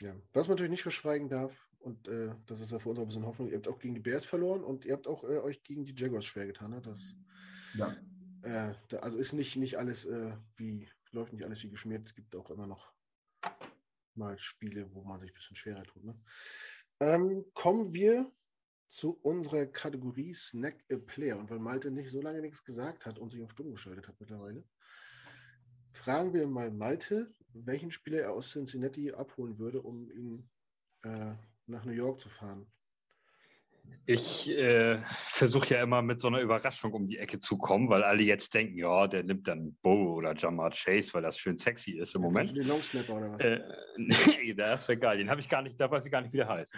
Ja, was man natürlich nicht verschweigen darf, und äh, das ist ja für uns auch ein bisschen Hoffnung. Ihr habt auch gegen die Bears verloren und ihr habt auch äh, euch gegen die Jaguars schwer getan. Ne? Das, ja. Äh, da, also ist nicht, nicht alles äh, wie, läuft nicht alles wie geschmiert. Es gibt auch immer noch mal Spiele, wo man sich ein bisschen schwerer tut. Ne? Ähm, kommen wir zu unserer Kategorie Snack a Player. Und weil Malte nicht so lange nichts gesagt hat und sich auf Stumm geschaltet hat mittlerweile, fragen wir mal Malte, welchen Spieler er aus Cincinnati abholen würde, um ihn äh, nach New York zu fahren? Ich äh, versuche ja immer mit so einer Überraschung um die Ecke zu kommen, weil alle jetzt denken, ja, der nimmt dann Bo oder Jamar Chase, weil das schön sexy ist im jetzt Moment. Den Longsnapper oder was? Äh, [laughs] nee, das wäre geil. Den habe ich gar nicht, da weiß ich gar nicht, wie der heißt.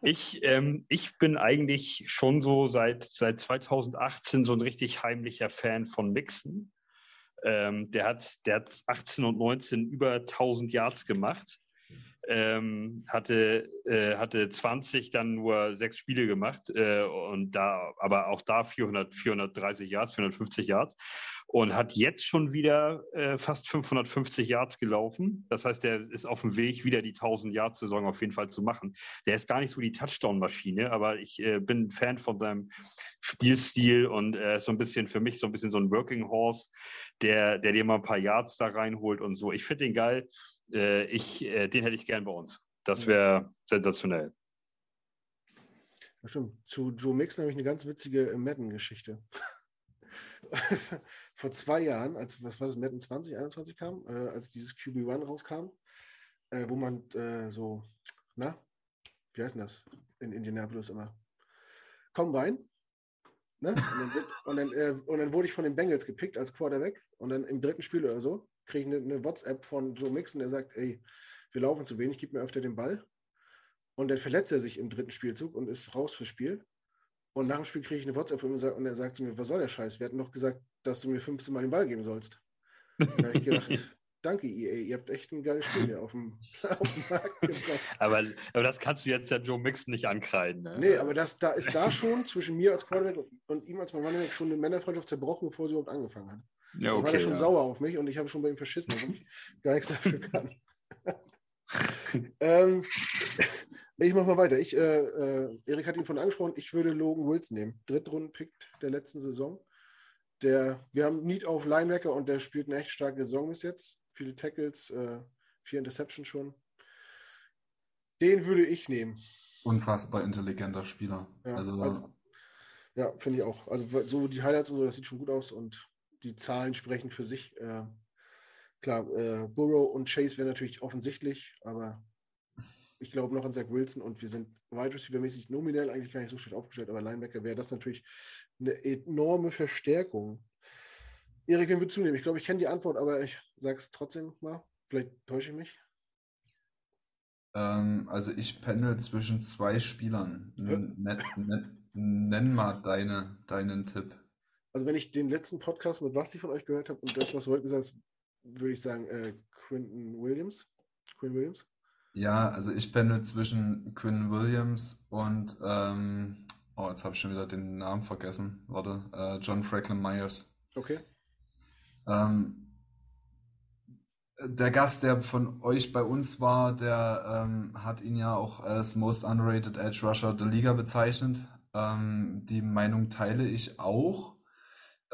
ich, ähm, ich bin eigentlich schon so seit, seit 2018 so ein richtig heimlicher Fan von Mixen. Ähm, der, hat, der hat 18 und 19 über 1000 Yards gemacht ähm, hatte, äh, hatte 20 dann nur sechs Spiele gemacht äh, und da, aber auch da 400, 430 Yards, 450 Yards und hat jetzt schon wieder äh, fast 550 Yards gelaufen. Das heißt, der ist auf dem Weg, wieder die 1000 Yards Saison auf jeden Fall zu machen. Der ist gar nicht so die Touchdown-Maschine, aber ich äh, bin Fan von seinem Spielstil und äh, so ein bisschen für mich so ein bisschen so ein Working Horse, der, der dir mal ein paar Yards da reinholt und so. Ich finde den geil äh, ich, äh, den hätte ich gern bei uns. Das wäre sensationell. Ja, stimmt. Zu Joe Mixon habe ich eine ganz witzige äh, Madden-Geschichte. [laughs] Vor zwei Jahren, als was war das, Madden 2021 kam, äh, als dieses QB1 rauskam, äh, wo man äh, so, na, wie heißt denn das in Indianapolis immer? Komm rein. Ne? Und, dann, und, dann, äh, und, dann, wurde ich von den Bengals gepickt als Quarterback und dann im dritten Spiel oder so kriege ich eine, eine, WhatsApp von Joe Mixon, der sagt, ey, wir laufen zu wenig, gib mir öfter den Ball. Und dann verletzt er sich im dritten Spielzug und ist raus fürs Spiel. Und nach dem Spiel kriege ich eine WhatsApp von ihm und er sagt zu mir, was soll der Scheiß? Wir hatten doch gesagt, dass du mir 15 Mal den Ball geben sollst. Da habe ich gedacht, [laughs] danke EA, ihr habt echt ein geiles Spiel hier auf dem, [laughs] auf dem Markt gebracht. Aber, aber das kannst du jetzt ja Joe Mixon nicht ankreiden. Ne? Nee, aber das, da ist da schon zwischen mir als Quarterback und ihm als Mann schon eine Männerfreundschaft zerbrochen, bevor sie überhaupt angefangen hat. Ja, okay, da war er schon ja. sauer auf mich und ich habe schon bei ihm verschissen, dass ich gar nichts dafür kann. [laughs] ähm, ich mache mal weiter. Ich, äh, äh, Erik hat ihn von angesprochen, ich würde Logan Wilson nehmen. Drittrunden-Pick der letzten Saison. Der, wir haben Need auf Linebacker und der spielt eine echt starke Saison bis jetzt. Viele Tackles, äh, vier Interceptions schon. Den würde ich nehmen. Unfassbar intelligenter Spieler. Ja, also, also ja finde ich auch. Also so die Highlights und so, das sieht schon gut aus und die Zahlen sprechen für sich. Äh, klar, äh, Burrow und Chase wären natürlich offensichtlich, aber ich glaube noch an Zach Wilson und wir sind Wide Receiver-mäßig nominell eigentlich gar nicht so schlecht aufgestellt, aber Linebacker wäre das natürlich eine enorme Verstärkung. Erik, wen würdest du nehmen? Ich glaube, ich kenne die Antwort, aber ich sage es trotzdem mal. Vielleicht täusche ich mich. Ähm, also ich pendel zwischen zwei Spielern. N nenn mal deine, deinen Tipp. Also wenn ich den letzten Podcast mit Basti von euch gehört habe und das, was du heute gesagt hast, würde ich sagen äh, Quinton Williams. Quinn Williams. Ja, also ich pendel zwischen Quinn Williams und ähm, oh, jetzt habe ich schon wieder den Namen vergessen. Warte, äh, John Franklin Myers. Okay. Ähm, der Gast, der von euch bei uns war, der ähm, hat ihn ja auch als Most Underrated Edge Rusher der Liga bezeichnet. Ähm, die Meinung teile ich auch.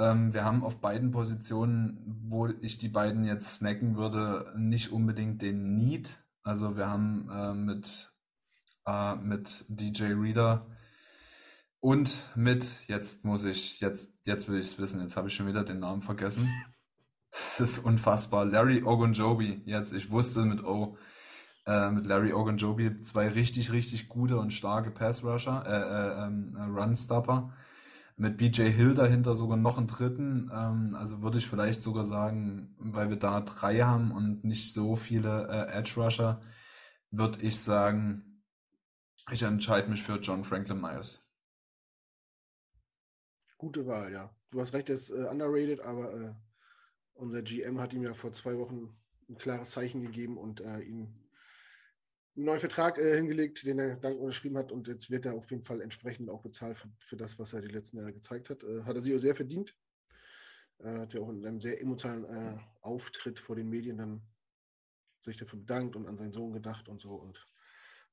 Ähm, wir haben auf beiden Positionen, wo ich die beiden jetzt snacken würde, nicht unbedingt den Need. Also wir haben äh, mit, äh, mit DJ Reader und mit, jetzt muss ich, jetzt, jetzt will ich es wissen, jetzt habe ich schon wieder den Namen vergessen. Das ist unfassbar. Larry Ogunjobi, jetzt, ich wusste mit O, äh, mit Larry Ogunjobi zwei richtig, richtig gute und starke Pass-Rusher, äh, äh, äh, Run-Stopper. Mit BJ Hill dahinter sogar noch einen dritten. Ähm, also würde ich vielleicht sogar sagen, weil wir da drei haben und nicht so viele äh, Edge-Rusher, würde ich sagen, ich entscheide mich für John Franklin Myers. Gute Wahl, ja. Du hast recht, er ist äh, underrated, aber äh, unser GM hat ihm ja vor zwei Wochen ein klares Zeichen gegeben und äh, ihm einen neuen Vertrag äh, hingelegt, den er dank unterschrieben hat. Und jetzt wird er auf jeden Fall entsprechend auch bezahlt für, für das, was er die letzten Jahre gezeigt hat. Äh, hat er sich auch sehr verdient. Er hat ja auch in einem sehr emotionalen äh, Auftritt vor den Medien dann sich dafür bedankt und an seinen Sohn gedacht und so. Und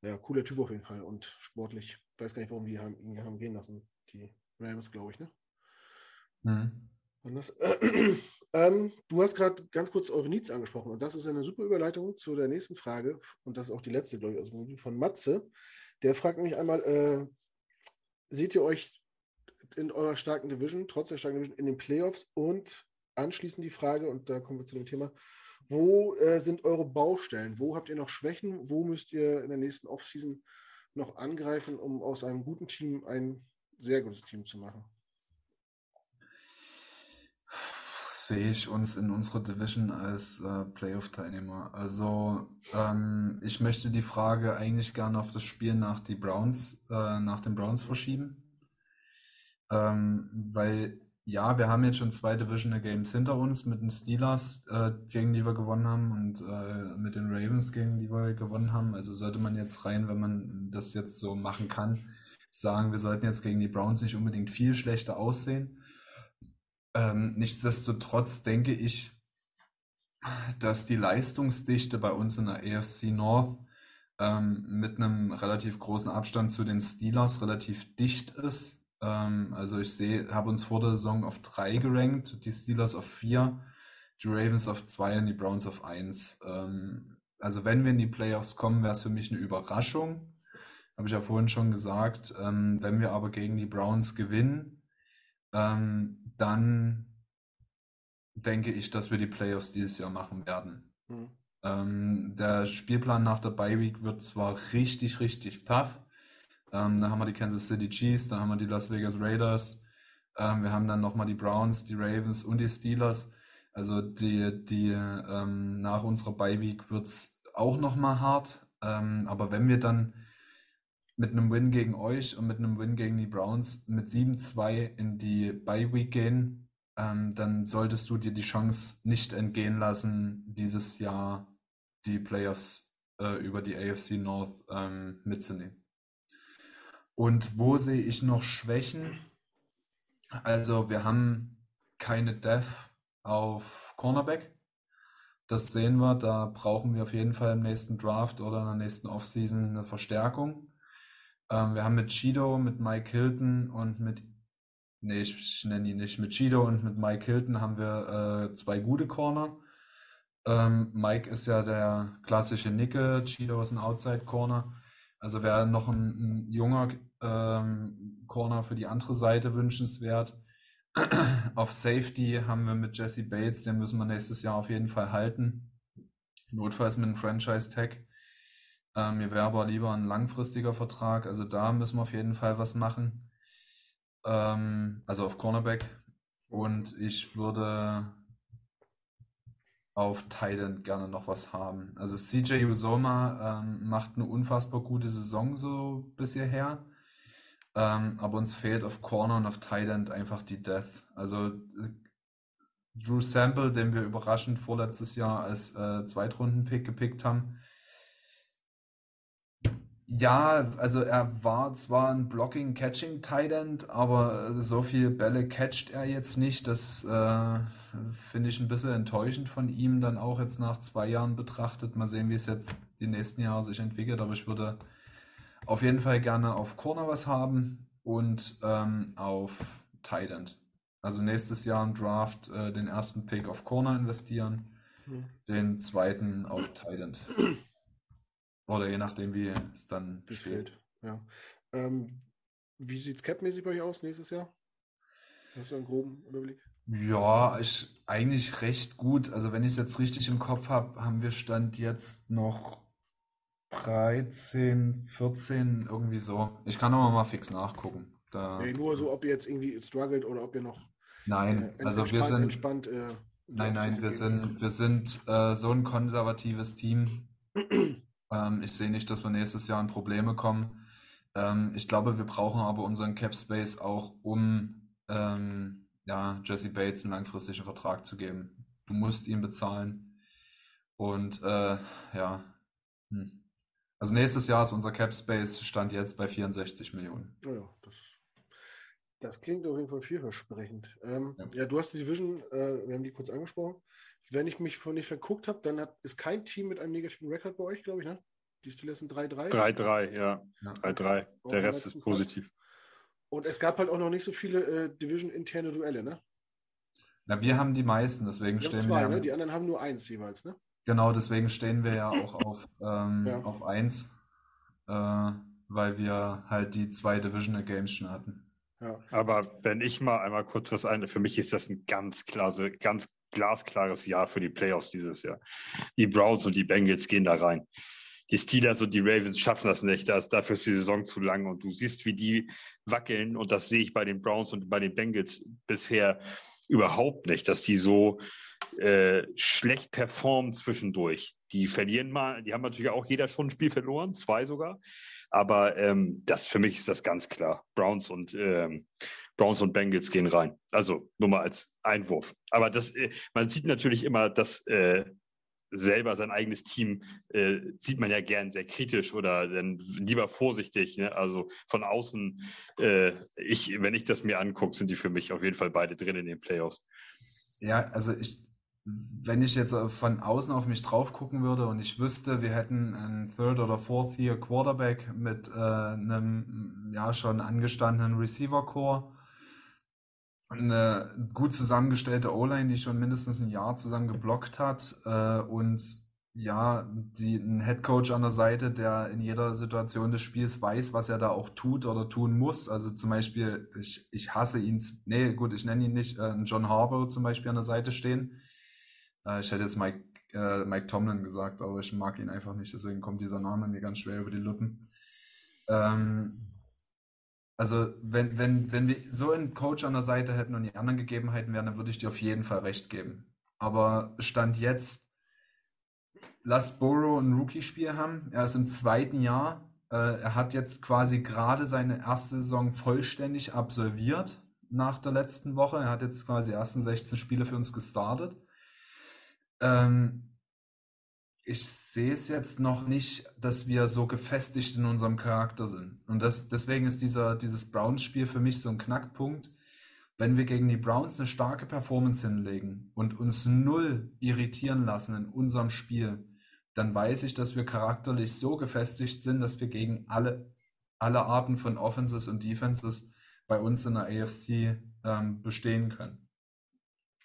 ja, cooler Typ auf jeden Fall und sportlich. Ich weiß gar nicht, warum die haben, ihn haben gehen lassen. Die Rams, glaube ich, ne? Mhm. Äh, [clears throat] ähm, du hast gerade ganz kurz eure Needs angesprochen und das ist eine super Überleitung zu der nächsten Frage und das ist auch die letzte, glaube ich, also von Matze. Der fragt nämlich einmal, äh, seht ihr euch in eurer starken Division, trotz der starken Division, in den Playoffs und anschließend die Frage, und da kommen wir zu dem Thema, wo äh, sind eure Baustellen? Wo habt ihr noch Schwächen? Wo müsst ihr in der nächsten Offseason noch angreifen, um aus einem guten Team ein sehr gutes Team zu machen? Sehe ich uns in unserer Division als äh, Playoff-Teilnehmer. Also ähm, ich möchte die Frage eigentlich gerne auf das Spiel nach die Browns, äh, nach den Browns verschieben. Ähm, weil ja, wir haben jetzt schon zwei Divisional Games hinter uns mit den Steelers, äh, gegen die wir gewonnen haben und äh, mit den Ravens, gegen die wir gewonnen haben. Also sollte man jetzt rein, wenn man das jetzt so machen kann, sagen, wir sollten jetzt gegen die Browns nicht unbedingt viel schlechter aussehen. Ähm, nichtsdestotrotz denke ich, dass die Leistungsdichte bei uns in der AFC North ähm, mit einem relativ großen Abstand zu den Steelers relativ dicht ist. Ähm, also ich sehe, habe uns vor der Saison auf drei gerankt, die Steelers auf vier, die Ravens auf zwei und die Browns auf eins. Ähm, also wenn wir in die Playoffs kommen, wäre es für mich eine Überraschung. Habe ich ja vorhin schon gesagt. Ähm, wenn wir aber gegen die Browns gewinnen, ähm, dann denke ich, dass wir die Playoffs dieses Jahr machen werden. Mhm. Ähm, der Spielplan nach der Bye Week wird zwar richtig, richtig tough. Ähm, da haben wir die Kansas City Chiefs, da haben wir die Las Vegas Raiders, ähm, wir haben dann nochmal die Browns, die Ravens und die Steelers. Also die, die ähm, nach unserer Bye Week wird es auch nochmal hart. Ähm, aber wenn wir dann mit einem Win gegen euch und mit einem Win gegen die Browns mit 7-2 in die Bye Week gehen, ähm, dann solltest du dir die Chance nicht entgehen lassen, dieses Jahr die Playoffs äh, über die AFC North ähm, mitzunehmen. Und wo sehe ich noch Schwächen? Also wir haben keine Death auf Cornerback. Das sehen wir, da brauchen wir auf jeden Fall im nächsten Draft oder in der nächsten Offseason eine Verstärkung. Ähm, wir haben mit Chido, mit Mike Hilton und mit, nee, ich, ich nenne ihn nicht, mit Chido und mit Mike Hilton haben wir äh, zwei gute Corner. Ähm, Mike ist ja der klassische Nicke, Chido ist ein Outside Corner. Also wäre noch ein, ein junger ähm, Corner für die andere Seite wünschenswert. [clears throat] auf Safety haben wir mit Jesse Bates, den müssen wir nächstes Jahr auf jeden Fall halten. Notfalls mit einem Franchise-Tag. Ähm, mir wäre aber lieber ein langfristiger Vertrag. Also da müssen wir auf jeden Fall was machen. Ähm, also auf Cornerback. Und ich würde auf Thailand gerne noch was haben. Also CJ Usoma ähm, macht eine unfassbar gute Saison so bis hierher. Ähm, aber uns fehlt auf Corner und auf Thailand einfach die Death. Also Drew Sample, den wir überraschend vorletztes Jahr als äh, Zweitrunden-Pick gepickt haben, ja, also er war zwar ein Blocking-Catching-Tight aber so viele Bälle catcht er jetzt nicht. Das äh, finde ich ein bisschen enttäuschend von ihm, dann auch jetzt nach zwei Jahren betrachtet. Mal sehen, wie es jetzt die nächsten Jahre sich entwickelt. Aber ich würde auf jeden Fall gerne auf Corner was haben und ähm, auf Tight Also nächstes Jahr im Draft äh, den ersten Pick auf Corner investieren, hm. den zweiten auf Tight [clears throat] oder je nachdem, wie es dann wie steht. Ja. Ähm, wie sieht es capmäßig bei euch aus nächstes Jahr? Hast du einen groben Überblick? Ja, ich, eigentlich recht gut. Also wenn ich es jetzt richtig im Kopf habe, haben wir Stand jetzt noch 13, 14, irgendwie so. Ich kann aber mal fix nachgucken. Da, nee, nur so, ob ihr jetzt irgendwie struggelt oder ob ihr noch Nein, äh, also wir sind entspannt. Äh, nein, nein, wir sind, wir sind äh, so ein konservatives Team. [clears throat] Ähm, ich sehe nicht, dass wir nächstes Jahr in Probleme kommen. Ähm, ich glaube, wir brauchen aber unseren Cap Space auch, um ähm, ja, Jesse Bates einen langfristigen Vertrag zu geben. Du musst ihn bezahlen. Und äh, ja, hm. also nächstes Jahr ist unser Cap Space Stand jetzt bei 64 Millionen. Oh ja, das, das klingt auf jeden Fall vielversprechend. Ähm, ja. ja. du hast die Division, äh, wir haben die kurz angesprochen wenn ich mich von nicht verguckt habe, dann hat, ist kein Team mit einem negativen Rekord bei euch, glaube ich, ne? Die Steelers sind 3-3. 3-3, ja. 3-3. Der Rest ist positiv. Platz. Und es gab halt auch noch nicht so viele äh, Division-interne Duelle, ne? Na, wir haben die meisten, deswegen wir stehen zwei, wir. Ne? Die anderen haben nur eins jeweils, ne? Genau, deswegen stehen wir ja auch auf, [laughs] ähm, ja. auf eins, äh, weil wir halt die zwei Divisional Games schon hatten. Ja. Aber wenn ich mal einmal kurz was ein, für mich ist das ein ganz klasse, ganz glasklares Jahr für die Playoffs dieses Jahr. Die Browns und die Bengals gehen da rein. Die Steelers und die Ravens schaffen das nicht. Das, dafür ist die Saison zu lang. Und du siehst, wie die wackeln. Und das sehe ich bei den Browns und bei den Bengals bisher überhaupt nicht, dass die so äh, schlecht performen zwischendurch. Die verlieren mal, die haben natürlich auch jeder schon ein Spiel verloren, zwei sogar. Aber ähm, das für mich ist das ganz klar. Browns und ähm, Browns und Bengals gehen rein. Also nur mal als Einwurf. Aber das, äh, man sieht natürlich immer, dass äh, selber sein eigenes Team äh, sieht man ja gern sehr kritisch oder dann lieber vorsichtig. Ne? Also von außen, äh, ich, wenn ich das mir angucke, sind die für mich auf jeden Fall beide drin in den Playoffs. Ja, also ich, wenn ich jetzt von außen auf mich drauf gucken würde und ich wüsste, wir hätten einen Third oder Fourth Year Quarterback mit äh, einem ja schon angestandenen Receiver Core eine gut zusammengestellte O-Line, die schon mindestens ein Jahr zusammen geblockt hat äh, und ja, die, ein Headcoach an der Seite, der in jeder Situation des Spiels weiß, was er da auch tut oder tun muss. Also zum Beispiel, ich, ich hasse ihn, nee, gut, ich nenne ihn nicht, äh, John Harbour zum Beispiel an der Seite stehen. Äh, ich hätte jetzt Mike, äh, Mike Tomlin gesagt, aber ich mag ihn einfach nicht, deswegen kommt dieser Name mir ganz schwer über die Lippen. Ähm, also, wenn, wenn, wenn wir so einen Coach an der Seite hätten und die anderen Gegebenheiten wären, dann würde ich dir auf jeden Fall recht geben. Aber Stand jetzt, lass Burrow ein Rookie-Spiel haben. Er ist im zweiten Jahr. Äh, er hat jetzt quasi gerade seine erste Saison vollständig absolviert nach der letzten Woche. Er hat jetzt quasi die ersten 16 Spiele für uns gestartet. Ähm, ich sehe es jetzt noch nicht, dass wir so gefestigt in unserem Charakter sind. Und das, deswegen ist dieser, dieses Browns-Spiel für mich so ein Knackpunkt. Wenn wir gegen die Browns eine starke Performance hinlegen und uns null irritieren lassen in unserem Spiel, dann weiß ich, dass wir charakterlich so gefestigt sind, dass wir gegen alle, alle Arten von Offenses und Defenses bei uns in der AFC ähm, bestehen können.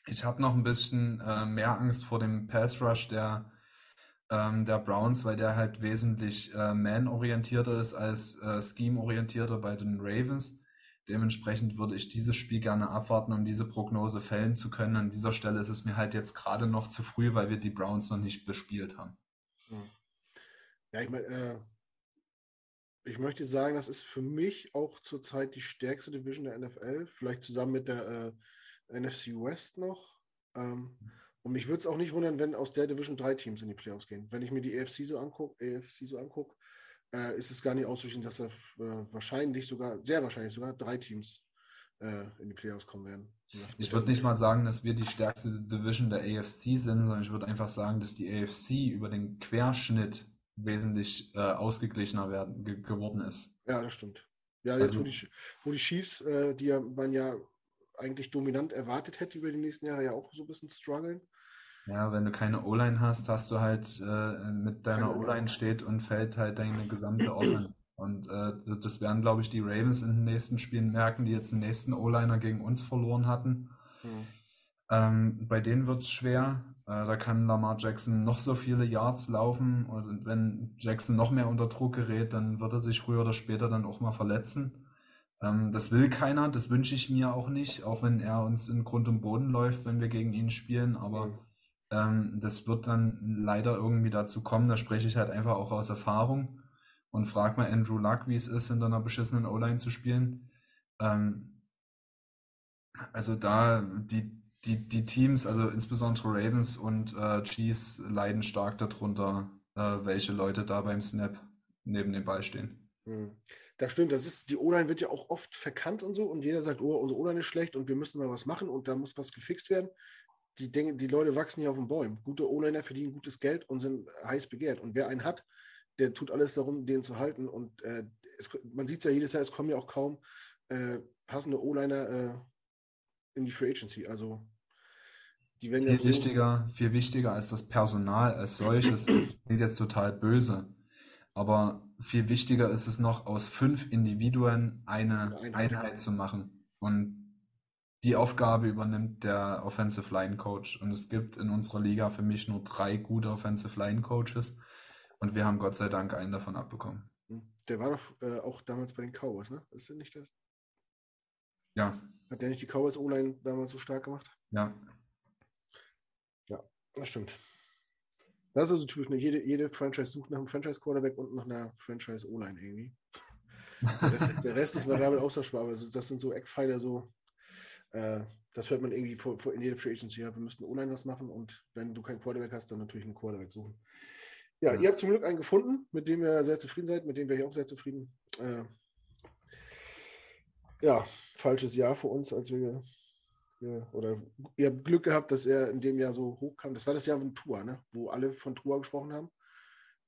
Ich habe noch ein bisschen äh, mehr Angst vor dem Pass Rush, der ähm, der Browns, weil der halt wesentlich äh, man-orientierter ist als äh, scheme-orientierter bei den Ravens. Dementsprechend würde ich dieses Spiel gerne abwarten, um diese Prognose fällen zu können. An dieser Stelle ist es mir halt jetzt gerade noch zu früh, weil wir die Browns noch nicht bespielt haben. Hm. Ja, ich meine, äh, ich möchte sagen, das ist für mich auch zurzeit die stärkste Division der NFL, vielleicht zusammen mit der äh, NFC West noch. Ähm, und mich würde es auch nicht wundern, wenn aus der Division drei Teams in die Playoffs gehen. Wenn ich mir die AFC so angucke, AFC so anguck, äh, ist es gar nicht auszuschließen, dass da äh, wahrscheinlich sogar, sehr wahrscheinlich sogar drei Teams äh, in die Playoffs kommen werden. Ich würde nicht mal sagen, dass wir die stärkste Division der AFC sind, sondern ich würde einfach sagen, dass die AFC über den Querschnitt wesentlich äh, ausgeglichener werden, ge geworden ist. Ja, das stimmt. Ja, jetzt also, wo, die, wo die Chiefs, äh, die ja, man ja eigentlich dominant erwartet hätte über die nächsten Jahre, ja auch so ein bisschen strugglen. Ja, wenn du keine O-Line hast, hast du halt äh, mit deiner O-Line steht und fällt halt deine gesamte O-Line. Und äh, das werden, glaube ich, die Ravens in den nächsten Spielen merken, die jetzt den nächsten O-Liner gegen uns verloren hatten. Hm. Ähm, bei denen wird es schwer. Äh, da kann Lamar Jackson noch so viele Yards laufen. Und wenn Jackson noch mehr unter Druck gerät, dann wird er sich früher oder später dann auch mal verletzen. Ähm, das will keiner, das wünsche ich mir auch nicht, auch wenn er uns in Grund und Boden läuft, wenn wir gegen ihn spielen. Aber mhm. Ähm, das wird dann leider irgendwie dazu kommen. Da spreche ich halt einfach auch aus Erfahrung und frag mal Andrew Luck, wie es ist, in einer beschissenen O-Line zu spielen. Ähm, also da die, die, die Teams, also insbesondere Ravens und äh, Chiefs, leiden stark darunter, äh, welche Leute da beim Snap neben dem Ball stehen. Hm. Das stimmt, das ist, die O-Line wird ja auch oft verkannt und so und jeder sagt, oh, unsere O-Line ist schlecht und wir müssen mal was machen und da muss was gefixt werden. Die, Dinge, die Leute wachsen ja auf den Bäumen. Gute O-Liner verdienen gutes Geld und sind heiß begehrt. Und wer einen hat, der tut alles darum, den zu halten. Und äh, es, man sieht es ja jedes Jahr, es kommen ja auch kaum äh, passende O-Liner äh, in die Free Agency. Also die werden viel ja so wichtiger, viel wichtiger als das Personal als solches. klingt jetzt total böse. Aber viel wichtiger ist es noch, aus fünf Individuen eine Einheit, Einheit zu machen. Und die Aufgabe übernimmt der Offensive Line Coach. Und es gibt in unserer Liga für mich nur drei gute Offensive Line Coaches. Und wir haben Gott sei Dank einen davon abbekommen. Hm. Der war doch äh, auch damals bei den Cowboys, ne? Ist der nicht das? Ja. Hat der nicht die Cowboys O-Line damals so stark gemacht? Ja. Ja, das stimmt. Das ist also typisch. Ne? Jede, jede Franchise sucht nach einem Franchise-Quarterback und nach einer Franchise-O-Line irgendwie. Der Rest, der Rest ist variabel austauschbar, aber das sind so Eckpfeiler, so. Äh, das hört man irgendwie vor, vor in jeder Free Agency. Ja, wir müssen O-Line was machen und wenn du keinen Quarterback hast, dann natürlich einen Quarterback suchen. Ja, ihr habt zum Glück einen gefunden, mit dem ihr sehr zufrieden seid, mit dem wäre ich auch sehr zufrieden. Äh, ja, falsches Jahr für uns, als wir, wir, oder ihr habt Glück gehabt, dass er in dem Jahr so hochkam. Das war das Jahr von Tour, ne? wo alle von Tour gesprochen haben,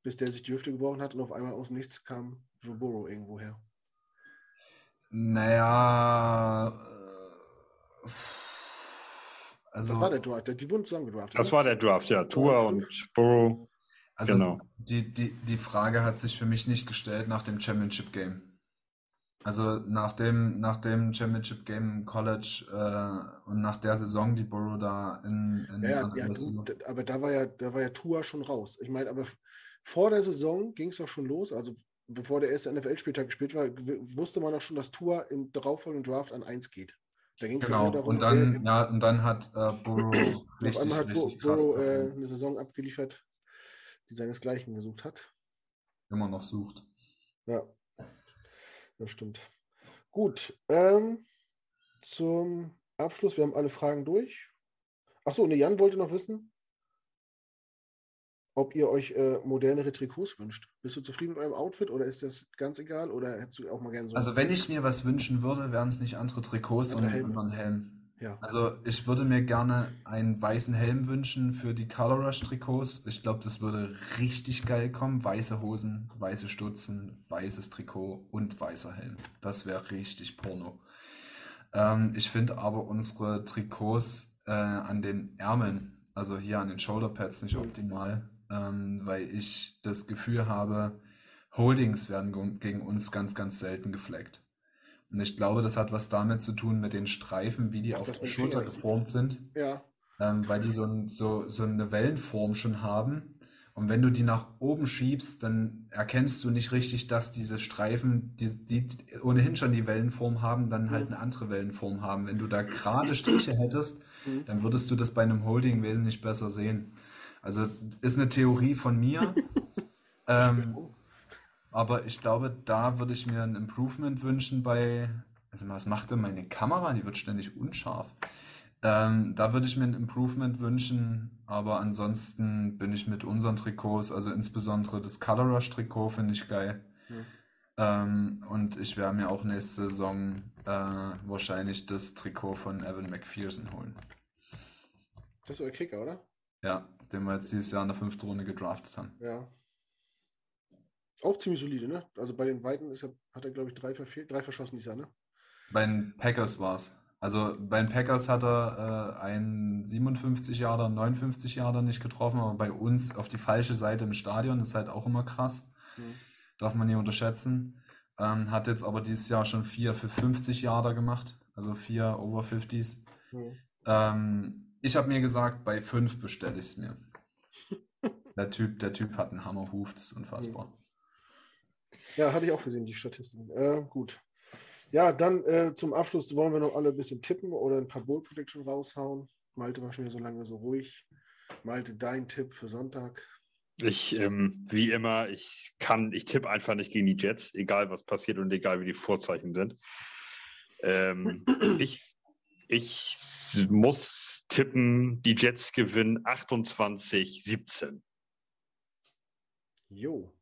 bis der sich die Hüfte gebrochen hat und auf einmal aus dem Nichts kam Joe Burrow irgendwo her. Naja, also. Das war der Draft, die wurden zusammen gedraftet. Das ne? war der Draft, ja. Tour und Burrow. Also genau. die, die, die Frage hat sich für mich nicht gestellt nach dem Championship Game. Also nach dem, nach dem Championship Game im College äh, und nach der Saison, die Burrow da in, in ja, ja, du, aber da war ja, da war ja Tua schon raus. Ich meine, aber vor der Saison ging es doch schon los. Also bevor der erste NFL-Spieltag gespielt war, wusste man doch schon, dass Tua im darauffolgenden Draft an 1 geht. Da ging es genau. darum, und dann, wer, ja, und dann hat äh, Burrow richtig, [clears throat] auf einmal hat Burrow äh, eine Saison abgeliefert, die seinesgleichen gesucht hat. Immer noch sucht. Ja, das stimmt. Gut, ähm, zum Abschluss, wir haben alle Fragen durch. Achso, und Jan wollte noch wissen, ob ihr euch äh, modernere Trikots wünscht. Bist du zufrieden mit eurem Outfit oder ist das ganz egal oder hättest du auch mal gerne so? Also wenn ich mir was wünschen würde, wären es nicht andere Trikots, sondern ein Helm. Ja. Also ich würde mir gerne einen weißen Helm wünschen für die Color Rush Trikots. Ich glaube, das würde richtig geil kommen. Weiße Hosen, weiße Stutzen, weißes Trikot und weißer Helm. Das wäre richtig Porno. Ähm, ich finde aber unsere Trikots äh, an den Ärmeln, also hier an den Shoulderpads, nicht mhm. optimal, ähm, weil ich das Gefühl habe, Holdings werden gegen uns ganz, ganz selten gefleckt. Und ich glaube, das hat was damit zu tun mit den Streifen, wie die Ach, auf der Schulter geformt sind. Ja. Ähm, weil die so, so, so eine Wellenform schon haben. Und wenn du die nach oben schiebst, dann erkennst du nicht richtig, dass diese Streifen, die, die ohnehin schon die Wellenform haben, dann halt mhm. eine andere Wellenform haben. Wenn du da [clears throat] gerade Striche hättest, mhm. dann würdest du das bei einem Holding wesentlich besser sehen. Also ist eine Theorie von mir. [laughs] ähm, aber ich glaube, da würde ich mir ein Improvement wünschen bei. Also, was macht denn meine Kamera? Die wird ständig unscharf. Ähm, da würde ich mir ein Improvement wünschen, aber ansonsten bin ich mit unseren Trikots, also insbesondere das Color Rush Trikot, finde ich geil. Hm. Ähm, und ich werde mir auch nächste Saison äh, wahrscheinlich das Trikot von Evan McPherson holen. Das ist euer Kicker, oder? Ja, den wir jetzt dieses Jahr in der fünften Runde gedraftet haben. Ja. Auch ziemlich solide, ne? Also bei den Weiten ist er, hat er, glaube ich, drei, verfehlt, drei verschossen dieses Jahr, ne? Bei den Packers war es. Also bei den Packers hat er äh, einen 57 Jahre, 59 Jahre nicht getroffen, aber bei uns auf die falsche Seite im Stadion ist halt auch immer krass. Mhm. Darf man nie unterschätzen. Ähm, hat jetzt aber dieses Jahr schon vier für 50 Jahre gemacht, also vier Over 50s. Mhm. Ähm, ich habe mir gesagt, bei fünf bestelle ich es mir. der, typ, der Typ hat einen Hammerhuf, das ist unfassbar. Ja, hatte ich auch gesehen, die Statistiken. Äh, gut. Ja, dann äh, zum Abschluss wollen wir noch alle ein bisschen tippen oder ein paar Bowl Prediction raushauen. Malte war schon so lange so ruhig. Malte, dein Tipp für Sonntag. Ich, ähm, wie immer, ich kann, ich tippe einfach nicht gegen die Jets, egal was passiert und egal wie die Vorzeichen sind. Ähm, [clears throat] ich, ich muss tippen, die Jets gewinnen 28-17. Jo.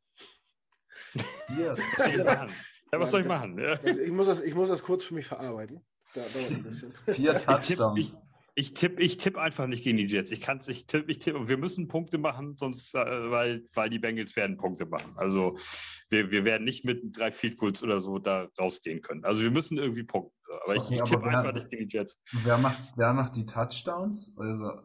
Ja, [laughs] ja, was soll ich machen? Also ich, muss das, ich muss das kurz für mich verarbeiten. Da dauert ein bisschen. [laughs] Vier Touchdowns. Ich tippe ich tipp einfach nicht gegen die Jets. Ich kann ich tippe, ich tippe. Wir müssen Punkte machen, sonst, äh, weil, weil die Bengals werden Punkte machen. Also wir, wir werden nicht mit drei Field Goals oder so da rausgehen können. Also wir müssen irgendwie punkten. Aber ich, okay, ich tippe einfach nicht gegen die Jets. Wer macht, wer macht die Touchdowns? Also,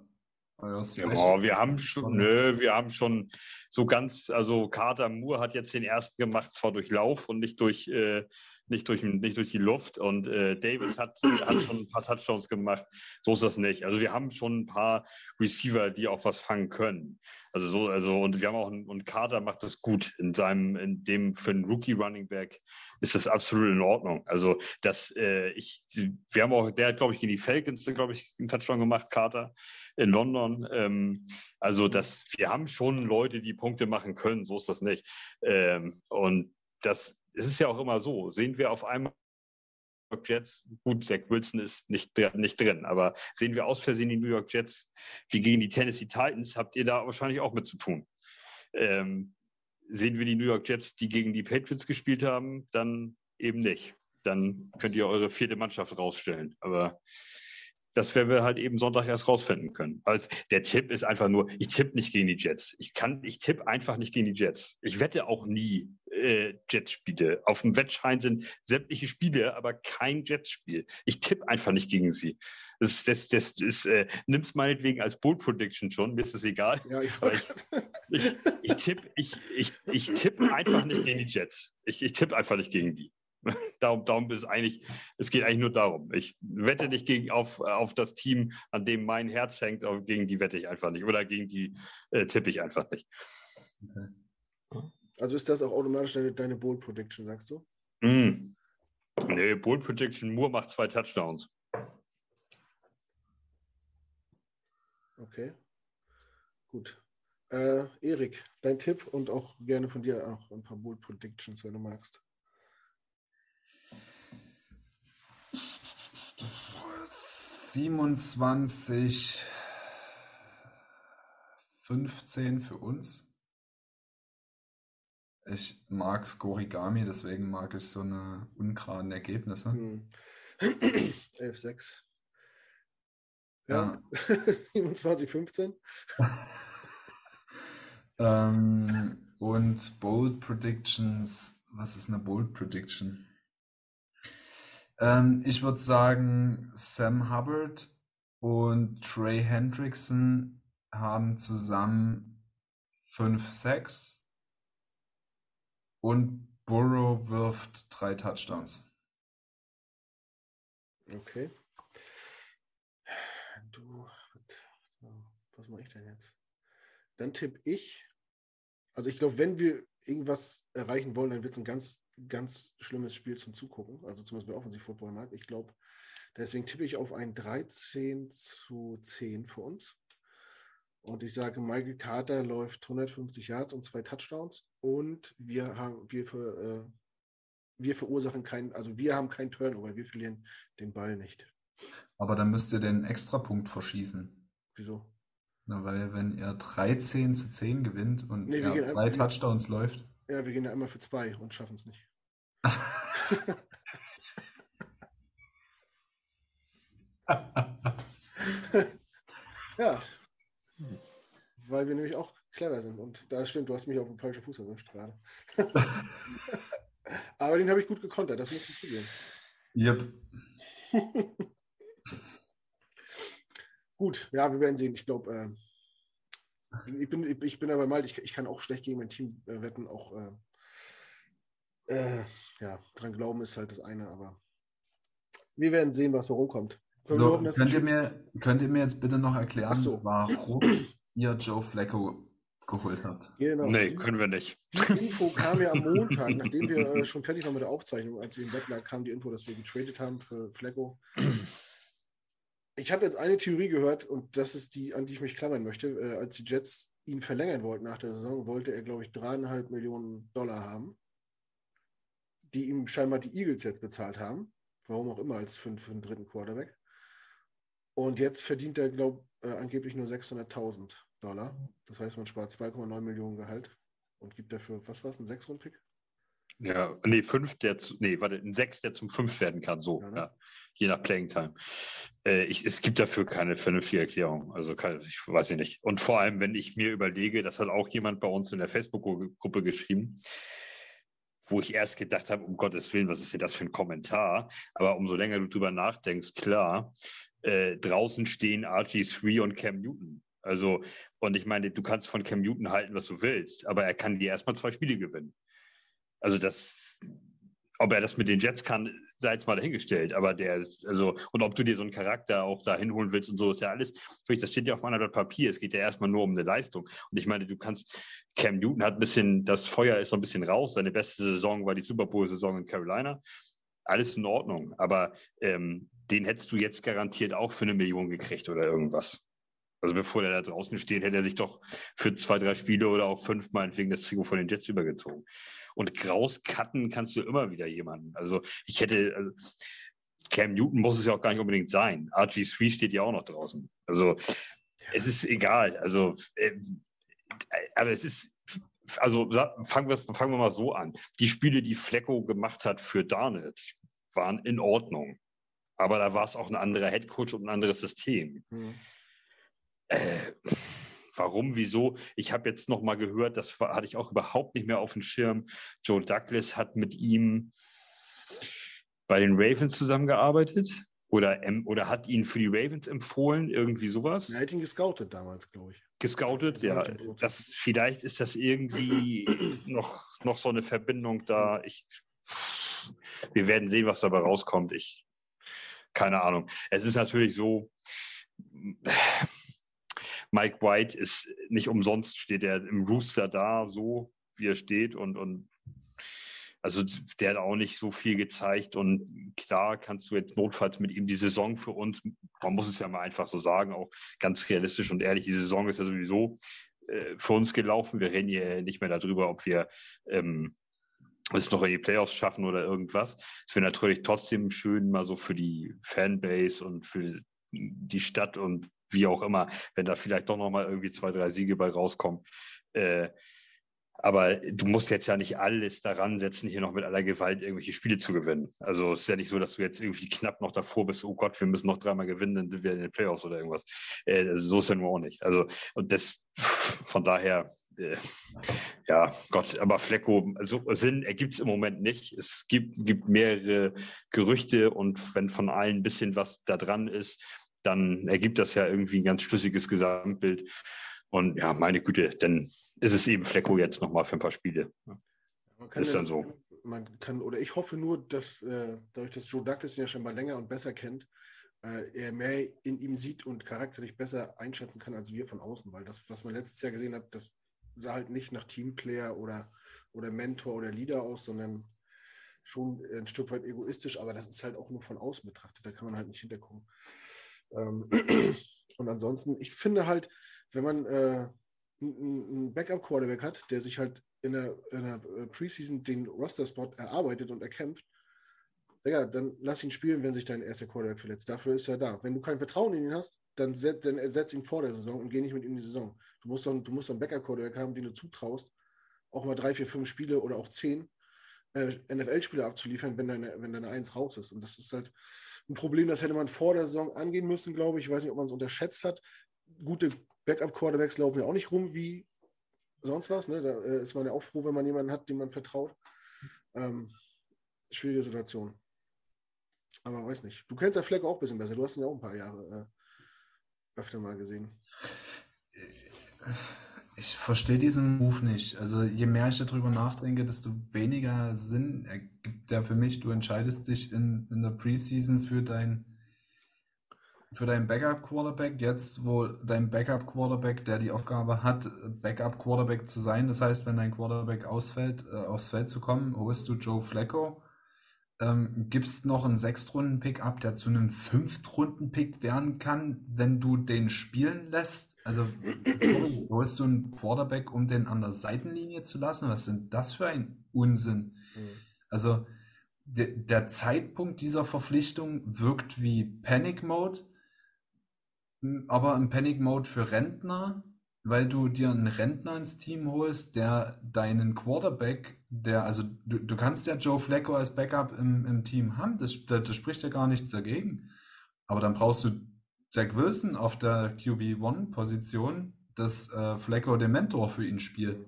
ja, wir haben schon, nö, wir haben schon so ganz, also Carter Moore hat jetzt den ersten gemacht, zwar durch Lauf und nicht durch, äh, nicht durch, nicht durch die Luft. Und äh, Davis hat, hat schon ein paar Touchdowns gemacht. So ist das nicht. Also wir haben schon ein paar Receiver, die auch was fangen können. Also so, also und wir haben auch einen, und Carter macht das gut in seinem, in dem für einen Rookie Running Back ist das absolut in Ordnung. Also das, äh, ich, wir haben auch, der hat glaube ich gegen die Falcons, glaube ich, einen Touchdown gemacht, Carter in London. Ähm, also das, wir haben schon Leute, die Punkte machen können. So ist das nicht. Ähm, und das es ist ja auch immer so, sehen wir auf einmal New York Jets, gut, Zach Wilson ist nicht, nicht drin, aber sehen wir aus Versehen die New York Jets wie gegen die Tennessee Titans, habt ihr da wahrscheinlich auch mit zu tun. Ähm, sehen wir die New York Jets, die gegen die Patriots gespielt haben, dann eben nicht. Dann könnt ihr eure vierte Mannschaft rausstellen. Aber das werden wir halt eben Sonntag erst rausfinden können. Also der Tipp ist einfach nur, ich tippe nicht gegen die Jets. Ich kann, ich tippe einfach nicht gegen die Jets. Ich wette auch nie äh, Jets-Spiele. Auf dem Wettschein sind sämtliche Spiele, aber kein Jets-Spiel. Ich tippe einfach nicht gegen sie. Das, das, das ist, äh, nimm es meinetwegen als Bull Prediction schon, mir ist das egal. Ja, ich, ich, ich, ich tippe ich, ich, ich tipp einfach nicht gegen die Jets. Ich, ich tippe einfach nicht gegen die. [laughs] darum, darum ist es eigentlich, es geht eigentlich nur darum. Ich wette nicht gegen, auf, auf das Team, an dem mein Herz hängt, aber gegen die wette ich einfach nicht. Oder gegen die äh, tippe ich einfach nicht. Okay. Also ist das auch automatisch deine, deine Bold Prediction, sagst du? Mm. Nee, Bold Prediction, Moore macht zwei Touchdowns. Okay. Gut. Äh, Erik, dein Tipp und auch gerne von dir auch ein paar Bold Predictions, wenn du magst. 27, 15 für uns. Ich mag Skorigami, deswegen mag ich so eine ungeraden Ergebnisse. Hm. [clears throat] 11-6. Ja. ja. [laughs] 27, 15. [laughs] ähm, und Bold Predictions. Was ist eine Bold Prediction? Ähm, ich würde sagen, Sam Hubbard und Trey Hendrickson haben zusammen 5-6 und Burrow wirft drei Touchdowns. Okay. Du, was mache ich denn jetzt? Dann tippe ich. Also ich glaube, wenn wir irgendwas erreichen wollen, dann wird es ein ganz ganz schlimmes Spiel zum Zugucken, also zumindest wer Offensiv-Football mag. Ich glaube, deswegen tippe ich auf ein 13 zu 10 für uns. Und ich sage, Michael Carter läuft 150 Yards und zwei Touchdowns und wir haben, wir für, äh, wir verursachen keinen, also wir haben keinen Turnover, wir verlieren den Ball nicht. Aber dann müsst ihr den Extrapunkt verschießen. Wieso? Na, weil wenn er 13 zu 10 gewinnt und nee, er zwei Touchdowns wir, läuft. Ja, wir gehen ja einmal für zwei und schaffen es nicht. [laughs] [laughs] ja. Weil wir nämlich auch clever sind. Und da stimmt, du hast mich auf den falschen Fuß erwischt gerade. [laughs] Aber den habe ich gut gekontert, das musst du zugeben. Yep. [laughs] gut, ja, wir werden sehen. Ich glaube, äh, ich, bin, ich bin aber mal, ich, ich kann auch schlecht gegen mein Team äh, wetten, auch äh, äh, ja, dran glauben ist halt das eine, aber wir werden sehen, was warum kommt. So, hoffen, könnt, ihr mir, könnt ihr mir jetzt bitte noch erklären, so. warum [clears throat] ihr Joe Flacco geholt habt? Genau. Nee, können wir nicht. Die Info kam ja am [laughs] Montag, nachdem wir äh, schon fertig waren mit der Aufzeichnung. Als wir im Bett lag, kam die Info, dass wir getradet haben für Flacco. Ich habe jetzt eine Theorie gehört und das ist die, an die ich mich klammern möchte. Äh, als die Jets ihn verlängern wollten nach der Saison, wollte er, glaube ich, dreieinhalb Millionen Dollar haben, die ihm scheinbar die Eagles jetzt bezahlt haben. Warum auch immer, als für, für einen dritten Quarterback. Und jetzt verdient er, glaube ich, äh, angeblich nur 600.000 Dollar. Das heißt, man spart 2,9 Millionen Gehalt und gibt dafür, was war es, ein Sechs-Rund-Pick? Ja, nee, fünf, der zu, nee, warte, ein Sechs, der zum Fünf werden kann, so, ja, ne? ja je nach Playing Time. Äh, ich, es gibt dafür keine vernünftige Erklärung. Also kann, ich weiß ich nicht. Und vor allem, wenn ich mir überlege, das hat auch jemand bei uns in der Facebook-Gruppe geschrieben, wo ich erst gedacht habe, um Gottes Willen, was ist denn das für ein Kommentar? Aber umso länger du drüber nachdenkst, klar, äh, draußen stehen RG3 und Cam Newton. Also, und ich meine, du kannst von Cam Newton halten, was du willst, aber er kann dir erstmal zwei Spiele gewinnen. Also das, ob er das mit den Jets kann, sei jetzt mal dahingestellt. Aber der ist, also, und ob du dir so einen Charakter auch da hinholen willst und so, ist ja alles, das steht ja auf einem Blatt Papier. Es geht ja erstmal nur um eine Leistung. Und ich meine, du kannst, Cam Newton hat ein bisschen, das Feuer ist so ein bisschen raus. Seine beste Saison war die Super Bowl-Saison in Carolina. Alles in Ordnung. Aber ähm, den hättest du jetzt garantiert auch für eine Million gekriegt oder irgendwas. Also bevor er da draußen steht, hätte er sich doch für zwei, drei Spiele oder auch fünf meinetwegen das Trikot von den Jets übergezogen. Und Graus cutten kannst du immer wieder jemanden. Also ich hätte, also Cam Newton muss es ja auch gar nicht unbedingt sein. RG3 steht ja auch noch draußen. Also es ist egal. Also, äh, aber es ist, also fangen wir, fangen wir mal so an. Die Spiele, die Flecko gemacht hat für Darnett, waren in Ordnung. Aber da war es auch ein anderer Headcoach und ein anderes System. Mhm. Äh, Warum, wieso? Ich habe jetzt noch mal gehört, das hatte ich auch überhaupt nicht mehr auf dem Schirm. Joe Douglas hat mit ihm bei den Ravens zusammengearbeitet oder, oder hat ihn für die Ravens empfohlen, irgendwie sowas. Er hat ihn gescoutet damals, glaube ich. Gescoutet, ja. Das, vielleicht ist das irgendwie [clears throat] noch, noch so eine Verbindung da. Ich, wir werden sehen, was dabei rauskommt. Ich, keine Ahnung. Es ist natürlich so, Mike White ist nicht umsonst, steht er im Rooster da, so wie er steht und, und also der hat auch nicht so viel gezeigt und klar kannst du jetzt notfalls mit ihm die Saison für uns, man muss es ja mal einfach so sagen, auch ganz realistisch und ehrlich, die Saison ist ja sowieso äh, für uns gelaufen. Wir reden hier nicht mehr darüber, ob wir ähm, es noch in die Playoffs schaffen oder irgendwas. Es wäre natürlich trotzdem schön, mal so für die Fanbase und für die Stadt und wie auch immer, wenn da vielleicht doch nochmal irgendwie zwei, drei Siege bei rauskommen. Äh, aber du musst jetzt ja nicht alles daran setzen, hier noch mit aller Gewalt irgendwelche Spiele zu gewinnen. Also es ist ja nicht so, dass du jetzt irgendwie knapp noch davor bist, oh Gott, wir müssen noch dreimal gewinnen, dann sind wir in den Playoffs oder irgendwas. Äh, so ist ja nur auch nicht. Also und das von daher, äh, ja, Gott, aber Flecko, so Sinn ergibt es im Moment nicht. Es gibt, gibt mehrere Gerüchte und wenn von allen ein bisschen was da dran ist, dann ergibt das ja irgendwie ein ganz schlüssiges Gesamtbild. Und ja, meine Güte, dann ist es eben Flecko jetzt nochmal für ein paar Spiele. ist dann so. Man kann, oder ich hoffe nur, dass äh, dadurch, dass Joe Douglas ihn ja schon mal länger und besser kennt, äh, er mehr in ihm sieht und charakterlich besser einschätzen kann als wir von außen, weil das, was man letztes Jahr gesehen hat, das sah halt nicht nach Teamplayer oder, oder Mentor oder Leader aus, sondern schon ein Stück weit egoistisch, aber das ist halt auch nur von außen betrachtet, da kann man halt nicht hintergucken. Ähm, [clears throat] und ansonsten, ich finde halt, wenn man äh, einen Backup-Quarterback hat, der sich halt in der, in der äh, Preseason den Roster-Spot erarbeitet und erkämpft, Digga, dann lass ihn spielen, wenn sich dein erster Quarterback verletzt. Dafür ist er da. Wenn du kein Vertrauen in ihn hast, dann, set, dann ersetz ihn vor der Saison und geh nicht mit ihm in die Saison. Du musst dann, du musst einen Backup-Quarterback haben, den du zutraust, auch mal drei, vier, fünf Spiele oder auch zehn äh, NFL-Spieler abzuliefern, wenn deine, wenn deine Eins raus ist. Und das ist halt ein Problem, das hätte man vor der Saison angehen müssen, glaube ich. Ich weiß nicht, ob man es unterschätzt hat. Gute Backup-Quarterbacks laufen ja auch nicht rum wie sonst was. Ne? Da äh, ist man ja auch froh, wenn man jemanden hat, dem man vertraut. Ähm, schwierige Situation. Aber weiß nicht. Du kennst ja Fleck auch ein bisschen besser. Du hast ihn ja auch ein paar Jahre äh, öfter mal gesehen. Ich verstehe diesen Move nicht. Also je mehr ich darüber nachdenke, desto weniger Sinn ergibt der für mich. Du entscheidest dich in, in der Preseason für dein für deinen Backup-Quarterback, jetzt wo dein Backup-Quarterback, der die Aufgabe hat, Backup-Quarterback zu sein, das heißt, wenn dein Quarterback ausfällt, äh, aufs Feld zu kommen, holst du Joe Flacco, ähm, gibst noch einen Sechstrunden-Pick ab, der zu einem Fünftrunden-Pick werden kann, wenn du den spielen lässt. Also holst du einen Quarterback, um den an der Seitenlinie zu lassen? Was sind das für ein Unsinn? Mhm. Also de der Zeitpunkt dieser Verpflichtung wirkt wie Panic Mode, aber ein Panic Mode für Rentner, weil du dir einen Rentner ins Team holst, der deinen Quarterback, der, also du, du kannst ja Joe Flacco als Backup im, im Team haben, das, das, das spricht ja gar nichts dagegen. Aber dann brauchst du Zach Wilson auf der QB1-Position, dass äh, Flacco den Mentor für ihn spielt.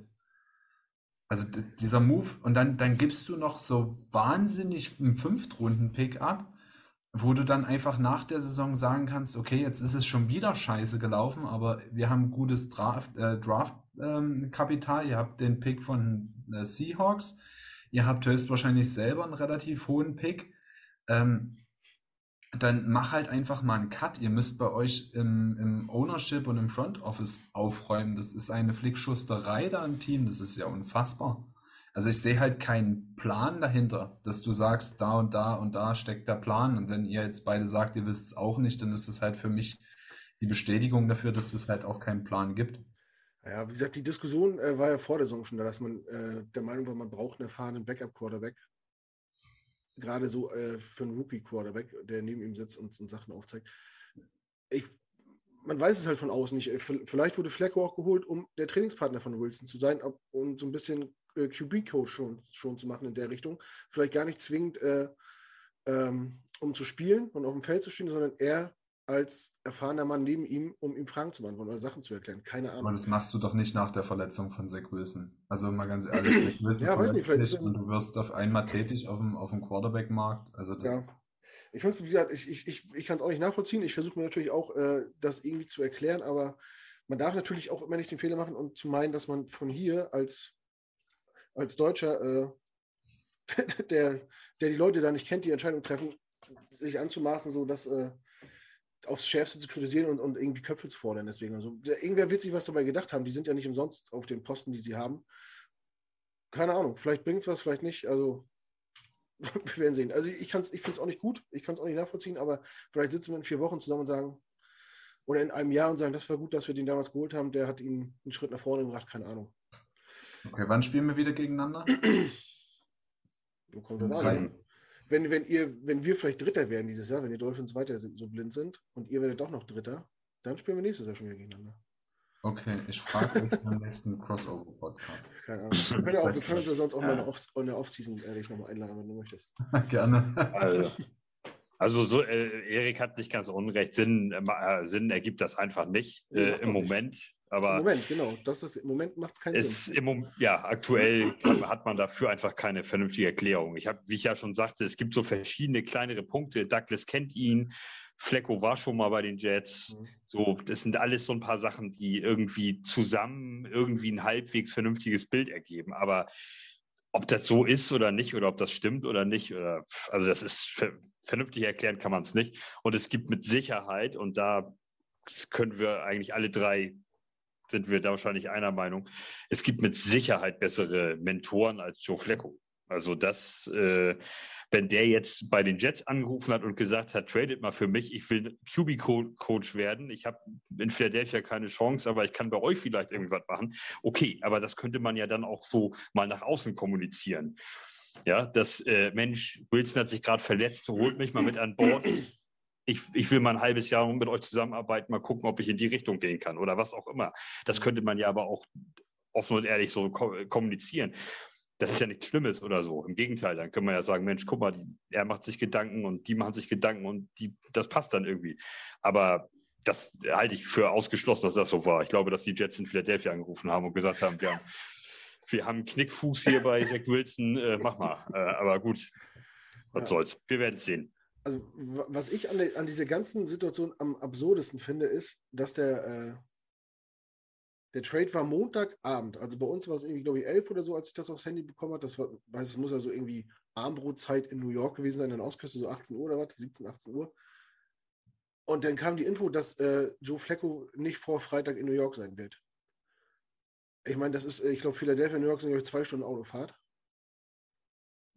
Also dieser Move, und dann, dann gibst du noch so wahnsinnig einen Fünftrunden-Pick ab, wo du dann einfach nach der Saison sagen kannst, okay, jetzt ist es schon wieder scheiße gelaufen, aber wir haben gutes Draft, äh, Draft-Kapital, ähm, ihr habt den Pick von äh, Seahawks, ihr habt höchstwahrscheinlich selber einen relativ hohen Pick. Ähm, dann mach halt einfach mal einen Cut. Ihr müsst bei euch im, im Ownership und im Front Office aufräumen. Das ist eine Flickschusterei da im Team. Das ist ja unfassbar. Also ich sehe halt keinen Plan dahinter, dass du sagst, da und da und da steckt der Plan. Und wenn ihr jetzt beide sagt, ihr wisst es auch nicht, dann ist es halt für mich die Bestätigung dafür, dass es halt auch keinen Plan gibt. Ja, wie gesagt, die Diskussion äh, war ja vor der Saison schon da, dass man äh, der Meinung war, man braucht einen erfahrenen Backup-Quarterback gerade so äh, für einen Rookie-Quarterback, der neben ihm sitzt und, und Sachen aufzeigt. Ich, man weiß es halt von außen nicht. Vielleicht wurde Flecko auch geholt, um der Trainingspartner von Wilson zu sein und so ein bisschen äh, QB-Coach schon, schon zu machen in der Richtung. Vielleicht gar nicht zwingend, äh, ähm, um zu spielen und auf dem Feld zu stehen, sondern eher als erfahrener Mann neben ihm, um ihm Fragen zu beantworten oder Sachen zu erklären. Keine Ahnung. Aber das machst du doch nicht nach der Verletzung von Zach Wilson. Also mal ganz ehrlich, Zach [clears throat] Wilson ja, weiß nicht, vielleicht und du wirst auf einmal tätig auf dem, auf dem Quarterback-Markt. Also das ja. Ich finde, wie gesagt, ich, ich, ich, ich kann es auch nicht nachvollziehen. Ich versuche mir natürlich auch, äh, das irgendwie zu erklären, aber man darf natürlich auch immer nicht den Fehler machen und zu meinen, dass man von hier als, als Deutscher, äh, [laughs] der, der die Leute da nicht kennt, die Entscheidung treffen, sich anzumaßen, so dass äh, aufs Schärfste zu kritisieren und, und irgendwie Köpfe zu fordern. Deswegen. Also, irgendwer wird sich was dabei gedacht haben. Die sind ja nicht umsonst auf den Posten, die sie haben. Keine Ahnung. Vielleicht bringt es was, vielleicht nicht. Also, [laughs] wir werden sehen. Also, ich, ich finde es auch nicht gut. Ich kann es auch nicht nachvollziehen. Aber vielleicht sitzen wir in vier Wochen zusammen und sagen, oder in einem Jahr und sagen, das war gut, dass wir den damals geholt haben. Der hat ihn einen Schritt nach vorne gebracht. Keine Ahnung. Okay, wann spielen wir wieder gegeneinander? [clears throat] Wo kommt das an? wenn, wenn, ihr, wenn wir vielleicht Dritter werden dieses Jahr, wenn die Dolphins weiter so blind sind und ihr werdet doch noch Dritter, dann spielen wir nächstes Jahr schon wieder gegeneinander. Okay, ich frage euch beim nächsten Crossover-Podcast. [laughs] Keine Ahnung. Wir können, auch, wir können uns ja sonst auch mal in der Off-Season ehrlich nochmal einladen, wenn du möchtest. [laughs] Gerne. Also, also so, äh, Erik hat nicht ganz unrecht. Sinn, äh, Sinn ergibt das einfach nicht äh, im Moment. Nicht. Aber Im Moment, genau. Das ist, Im Moment macht es keinen Sinn. Im, ja, aktuell hat man dafür einfach keine vernünftige Erklärung. Ich habe, wie ich ja schon sagte, es gibt so verschiedene kleinere Punkte. Douglas kennt ihn, Flecko war schon mal bei den Jets. Mhm. So, das sind alles so ein paar Sachen, die irgendwie zusammen irgendwie ein halbwegs vernünftiges Bild ergeben. Aber ob das so ist oder nicht, oder ob das stimmt oder nicht, oder, also das ist vernünftig erklären kann man es nicht. Und es gibt mit Sicherheit, und da können wir eigentlich alle drei sind wir da wahrscheinlich einer Meinung. Es gibt mit Sicherheit bessere Mentoren als Joe Flacco. Also das, äh, wenn der jetzt bei den Jets angerufen hat und gesagt hat, tradet mal für mich, ich will QB-Coach werden, ich habe in Philadelphia keine Chance, aber ich kann bei euch vielleicht irgendwas machen. Okay, aber das könnte man ja dann auch so mal nach außen kommunizieren. Ja, dass äh, Mensch, Wilson hat sich gerade verletzt, holt mich mal mit an Bord. Ich, ich, will mal ein halbes Jahr mit euch zusammenarbeiten, mal gucken, ob ich in die Richtung gehen kann oder was auch immer. Das könnte man ja aber auch offen und ehrlich so kommunizieren. Das ist ja nichts Schlimmes oder so. Im Gegenteil, dann können wir ja sagen, Mensch, guck mal, die, er macht sich Gedanken und die machen sich Gedanken und die, das passt dann irgendwie. Aber das halte ich für ausgeschlossen, dass das so war. Ich glaube, dass die Jets in Philadelphia angerufen haben und gesagt haben, wir haben, wir haben einen Knickfuß hier bei Zach Wilson, äh, mach mal. Äh, aber gut, was ja. soll's. Wir werden es sehen. Also, was ich an, an dieser ganzen Situation am absurdesten finde, ist, dass der, äh, der Trade war Montagabend. Also bei uns war es irgendwie, glaube ich, elf oder so, als ich das aufs Handy bekommen habe. Das war, weiß es muss ja so irgendwie Armbrotzeit in New York gewesen sein, in der Ostküste, so 18 Uhr oder was, 17, 18 Uhr. Und dann kam die Info, dass äh, Joe Flacco nicht vor Freitag in New York sein wird. Ich meine, das ist, äh, ich glaube, Philadelphia, New York sind, glaube ich, zwei Stunden Autofahrt.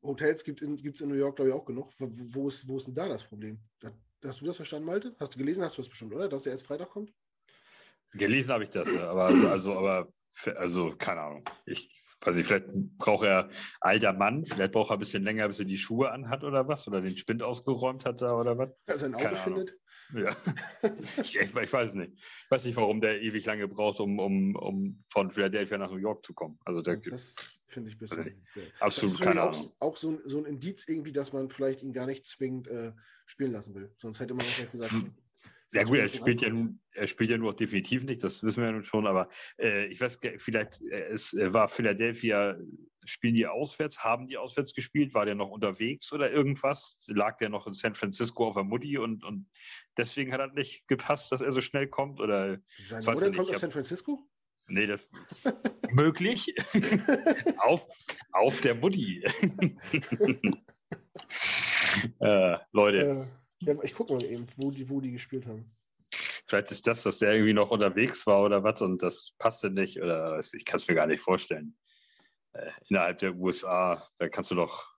Hotels gibt es in, New York, glaube ich, auch genug. Wo ist, wo ist denn da das Problem? Hast du das verstanden, Malte? Hast du gelesen, hast du das bestimmt, oder? Dass er erst Freitag kommt? Gelesen habe ich das, aber also, aber also keine Ahnung. Ich weiß nicht, vielleicht braucht er alter Mann, vielleicht braucht er ein bisschen länger, bis er die Schuhe anhat oder was, oder den Spind ausgeräumt hat da oder was. Dass er ein Auto Keine findet. Ja. [laughs] ich, ich, weiß nicht. Ich weiß nicht, warum der ewig lange braucht, um, um, um von Philadelphia nach New York zu kommen. Also der, das finde ich besser. Also absolut keine Ahnung. Auch, auch so, ein, so ein Indiz irgendwie, dass man vielleicht ihn gar nicht zwingend äh, spielen lassen will. Sonst hätte man auch gesagt, hm. Ja gut, er spielt ja, nun, er spielt ja nur definitiv nicht, das wissen wir ja nun schon, aber äh, ich weiß, vielleicht, äh, es äh, war Philadelphia, spielen die auswärts, haben die auswärts gespielt, war der noch unterwegs oder irgendwas? Lag der noch in San Francisco auf der Mutti und, und deswegen hat er nicht gepasst, dass er so schnell kommt? Oder, Sein Bruder kommt aus San Francisco? Nee, das ist [laughs] möglich. [laughs] auf, auf der Mutti. [laughs] äh, Leute. Äh. Ich gucke mal eben, wo die, wo die gespielt haben. Vielleicht ist das, dass der irgendwie noch unterwegs war oder was und das passte nicht oder ich kann es mir gar nicht vorstellen. Äh, innerhalb der USA, da kannst du doch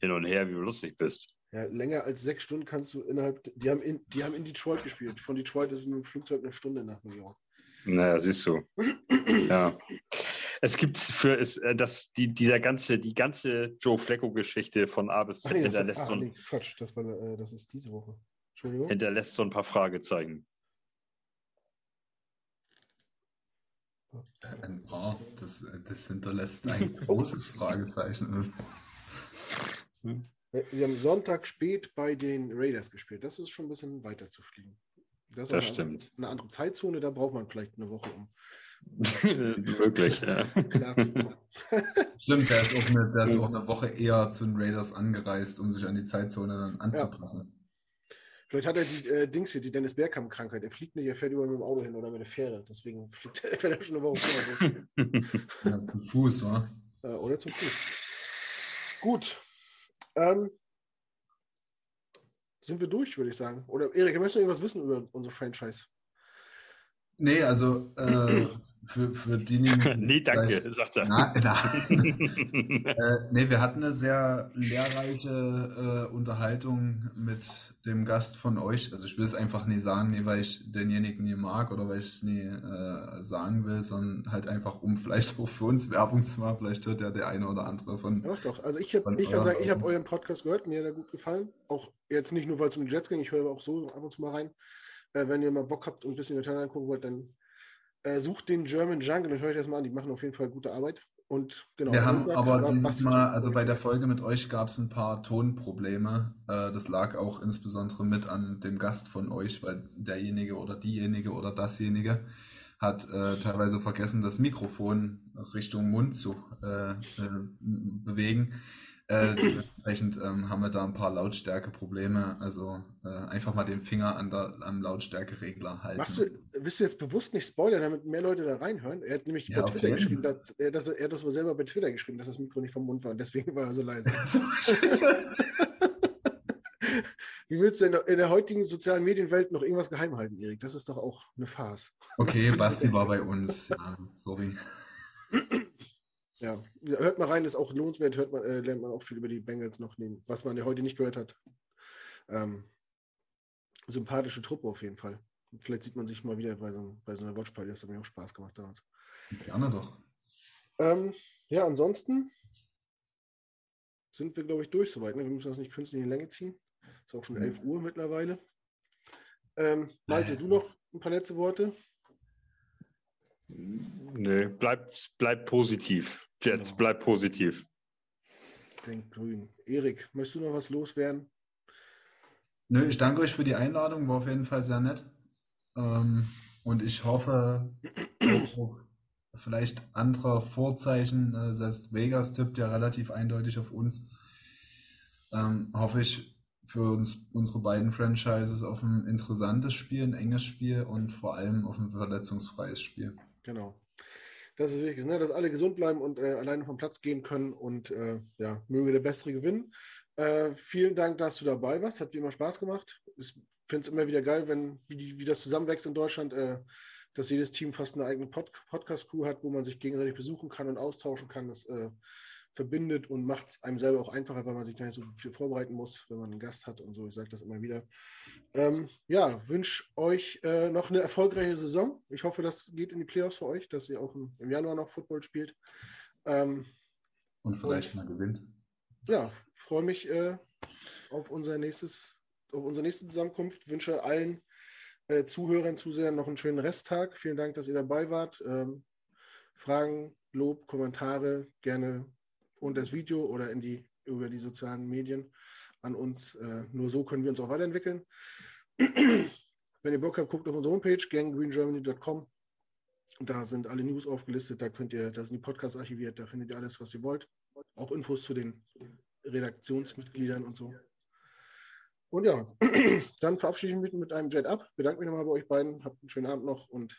hin und her, wie du lustig bist. Ja, länger als sechs Stunden kannst du innerhalb. Die haben in, die haben in Detroit gespielt. Von Detroit ist es mit dem Flugzeug eine Stunde nach New York. Naja, siehst du. ja. Es gibt für es, äh, das, die, dieser ganze, die ganze Joe Flecko-Geschichte von A bis Z nee, hinterlässt so ein, nee, Quatsch, das, war, äh, das ist diese Woche. Entschuldigung. Hinterlässt so ein paar Fragezeichen. Ein paar, das, das hinterlässt ein [laughs] großes Fragezeichen. Sie haben Sonntag spät bei den Raiders gespielt. Das ist schon ein bisschen weiter zu fliegen. Das, das eine, stimmt. Eine andere Zeitzone, da braucht man vielleicht eine Woche, um [laughs] Möglich, ja. [laughs] Stimmt, der ist, auch eine, der ist auch eine Woche eher zu den Raiders angereist, um sich an die Zeitzone dann anzupassen. Ja. Vielleicht hat er die äh, Dings hier, die Dennis Bergkamp-Krankheit. Er fliegt nicht, er fährt über mit dem Auto hin oder mit der Fähre. Deswegen fliegt, [laughs] fährt er schon eine Woche vorher. ja, zum Fuß, wa? Ja, oder zum Fuß. Gut. Ähm, sind wir durch, würde ich sagen. Oder Erik, möchtest du irgendwas wissen über unsere Franchise? Nee, also äh, [clears throat] für, für diejenigen. [laughs] nee, danke, sagt er. Na, na. [laughs] äh, nee, wir hatten eine sehr lehrreiche äh, Unterhaltung mit dem Gast von euch. Also ich will es einfach nie sagen, nie weil ich denjenigen nie mag oder weil ich es nie äh, sagen will, sondern halt einfach, um vielleicht auch für uns Werbung zu machen. Vielleicht hört ja der eine oder andere von. Doch, doch. Also ich, hab, ich kann sagen, ich habe euren Podcast gehört, mir hat er gut gefallen. Auch jetzt nicht nur, weil es um die Jets ging, ich höre auch so ab und zu mal rein. Äh, wenn ihr mal Bock habt und ein bisschen Italien angucken wollt, dann äh, sucht den German Jungle und hört euch das mal an. Die machen auf jeden Fall gute Arbeit. Und genau. Wir haben aber dieses Mal, also bei der Folge mit euch gab es ein paar Tonprobleme. Äh, das lag auch insbesondere mit an dem Gast von euch, weil derjenige oder diejenige oder dasjenige hat äh, teilweise vergessen, das Mikrofon Richtung Mund zu äh, bewegen. Äh, dementsprechend ähm, haben wir da ein paar Lautstärkeprobleme. Also äh, einfach mal den Finger an der, am Lautstärkeregler halten. Machst du, willst du jetzt bewusst nicht spoilern, damit mehr Leute da reinhören? Er hat nämlich ja, bei Twitter okay. geschrieben, dass, er, dass, er das selber bei Twitter geschrieben, dass das Mikro nicht vom Mund war. Und deswegen war er so leise. [laughs] [laughs] Wie willst du in der, in der, heutigen sozialen Medienwelt noch irgendwas geheim halten, Erik? Das ist doch auch eine Farce. Okay, [laughs] Basti war bei uns. Ja, sorry. Ja, hört mal rein, ist auch lohnenswert, hört man, äh, lernt man auch viel über die Bengals noch nehmen, was man ja heute nicht gehört hat. Ähm, sympathische Truppe auf jeden Fall. Vielleicht sieht man sich mal wieder bei so, bei so einer Watchparty, das hat mir auch Spaß gemacht damals. Gerne doch. Ähm, ja, ansonsten sind wir, glaube ich, durch soweit. Ne? Wir müssen das nicht künstlich in die Länge ziehen. Ist auch schon mhm. 11 Uhr mittlerweile. Ähm, Malte, du noch ein paar letzte Worte? Nee, bleib, bleib positiv. Jets, genau. bleib positiv. Denk grün. Erik, möchtest du noch was loswerden? Nö, ich danke euch für die Einladung, war auf jeden Fall sehr nett. Ähm, und ich hoffe, auch vielleicht andere Vorzeichen, äh, selbst Vegas tippt ja relativ eindeutig auf uns. Ähm, hoffe ich für uns, unsere beiden Franchises auf ein interessantes Spiel, ein enges Spiel und vor allem auf ein verletzungsfreies Spiel. Genau. Das ist wichtig, ne? dass alle gesund bleiben und äh, alleine vom Platz gehen können und äh, ja, möge der Bessere gewinnen. Äh, vielen Dank, dass du dabei warst. Hat wie immer Spaß gemacht. Ich finde es immer wieder geil, wenn, wie, wie das zusammenwächst in Deutschland, äh, dass jedes Team fast eine eigene Pod Podcast-Crew hat, wo man sich gegenseitig besuchen kann und austauschen kann. Das äh, verbindet und macht es einem selber auch einfacher, weil man sich gar nicht so viel vorbereiten muss, wenn man einen Gast hat und so. Ich sage das immer wieder. Ähm, ja, wünsche euch äh, noch eine erfolgreiche Saison. Ich hoffe, das geht in die Playoffs für euch, dass ihr auch im, im Januar noch Football spielt. Ähm, und vielleicht und, mal gewinnt. Ja, freue mich äh, auf unser nächstes, auf unsere nächste Zusammenkunft. Wünsche allen äh, Zuhörern, Zusehern noch einen schönen Resttag. Vielen Dank, dass ihr dabei wart. Ähm, Fragen, Lob, Kommentare gerne unter das Video oder in die, über die sozialen Medien an uns. Äh, nur so können wir uns auch weiterentwickeln. [clears throat] Wenn ihr Bock habt, guckt auf unsere Homepage ganggreengermany.com. Da sind alle News aufgelistet, da könnt ihr, da sind die Podcasts archiviert, da findet ihr alles, was ihr wollt. Auch Infos zu den Redaktionsmitgliedern und so. Und ja, [clears throat] dann verabschiede ich mich mit einem Jet ab. Bedanke mich nochmal bei euch beiden. Habt einen schönen Abend noch und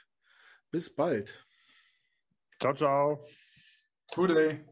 bis bald. Ciao, ciao. Gute.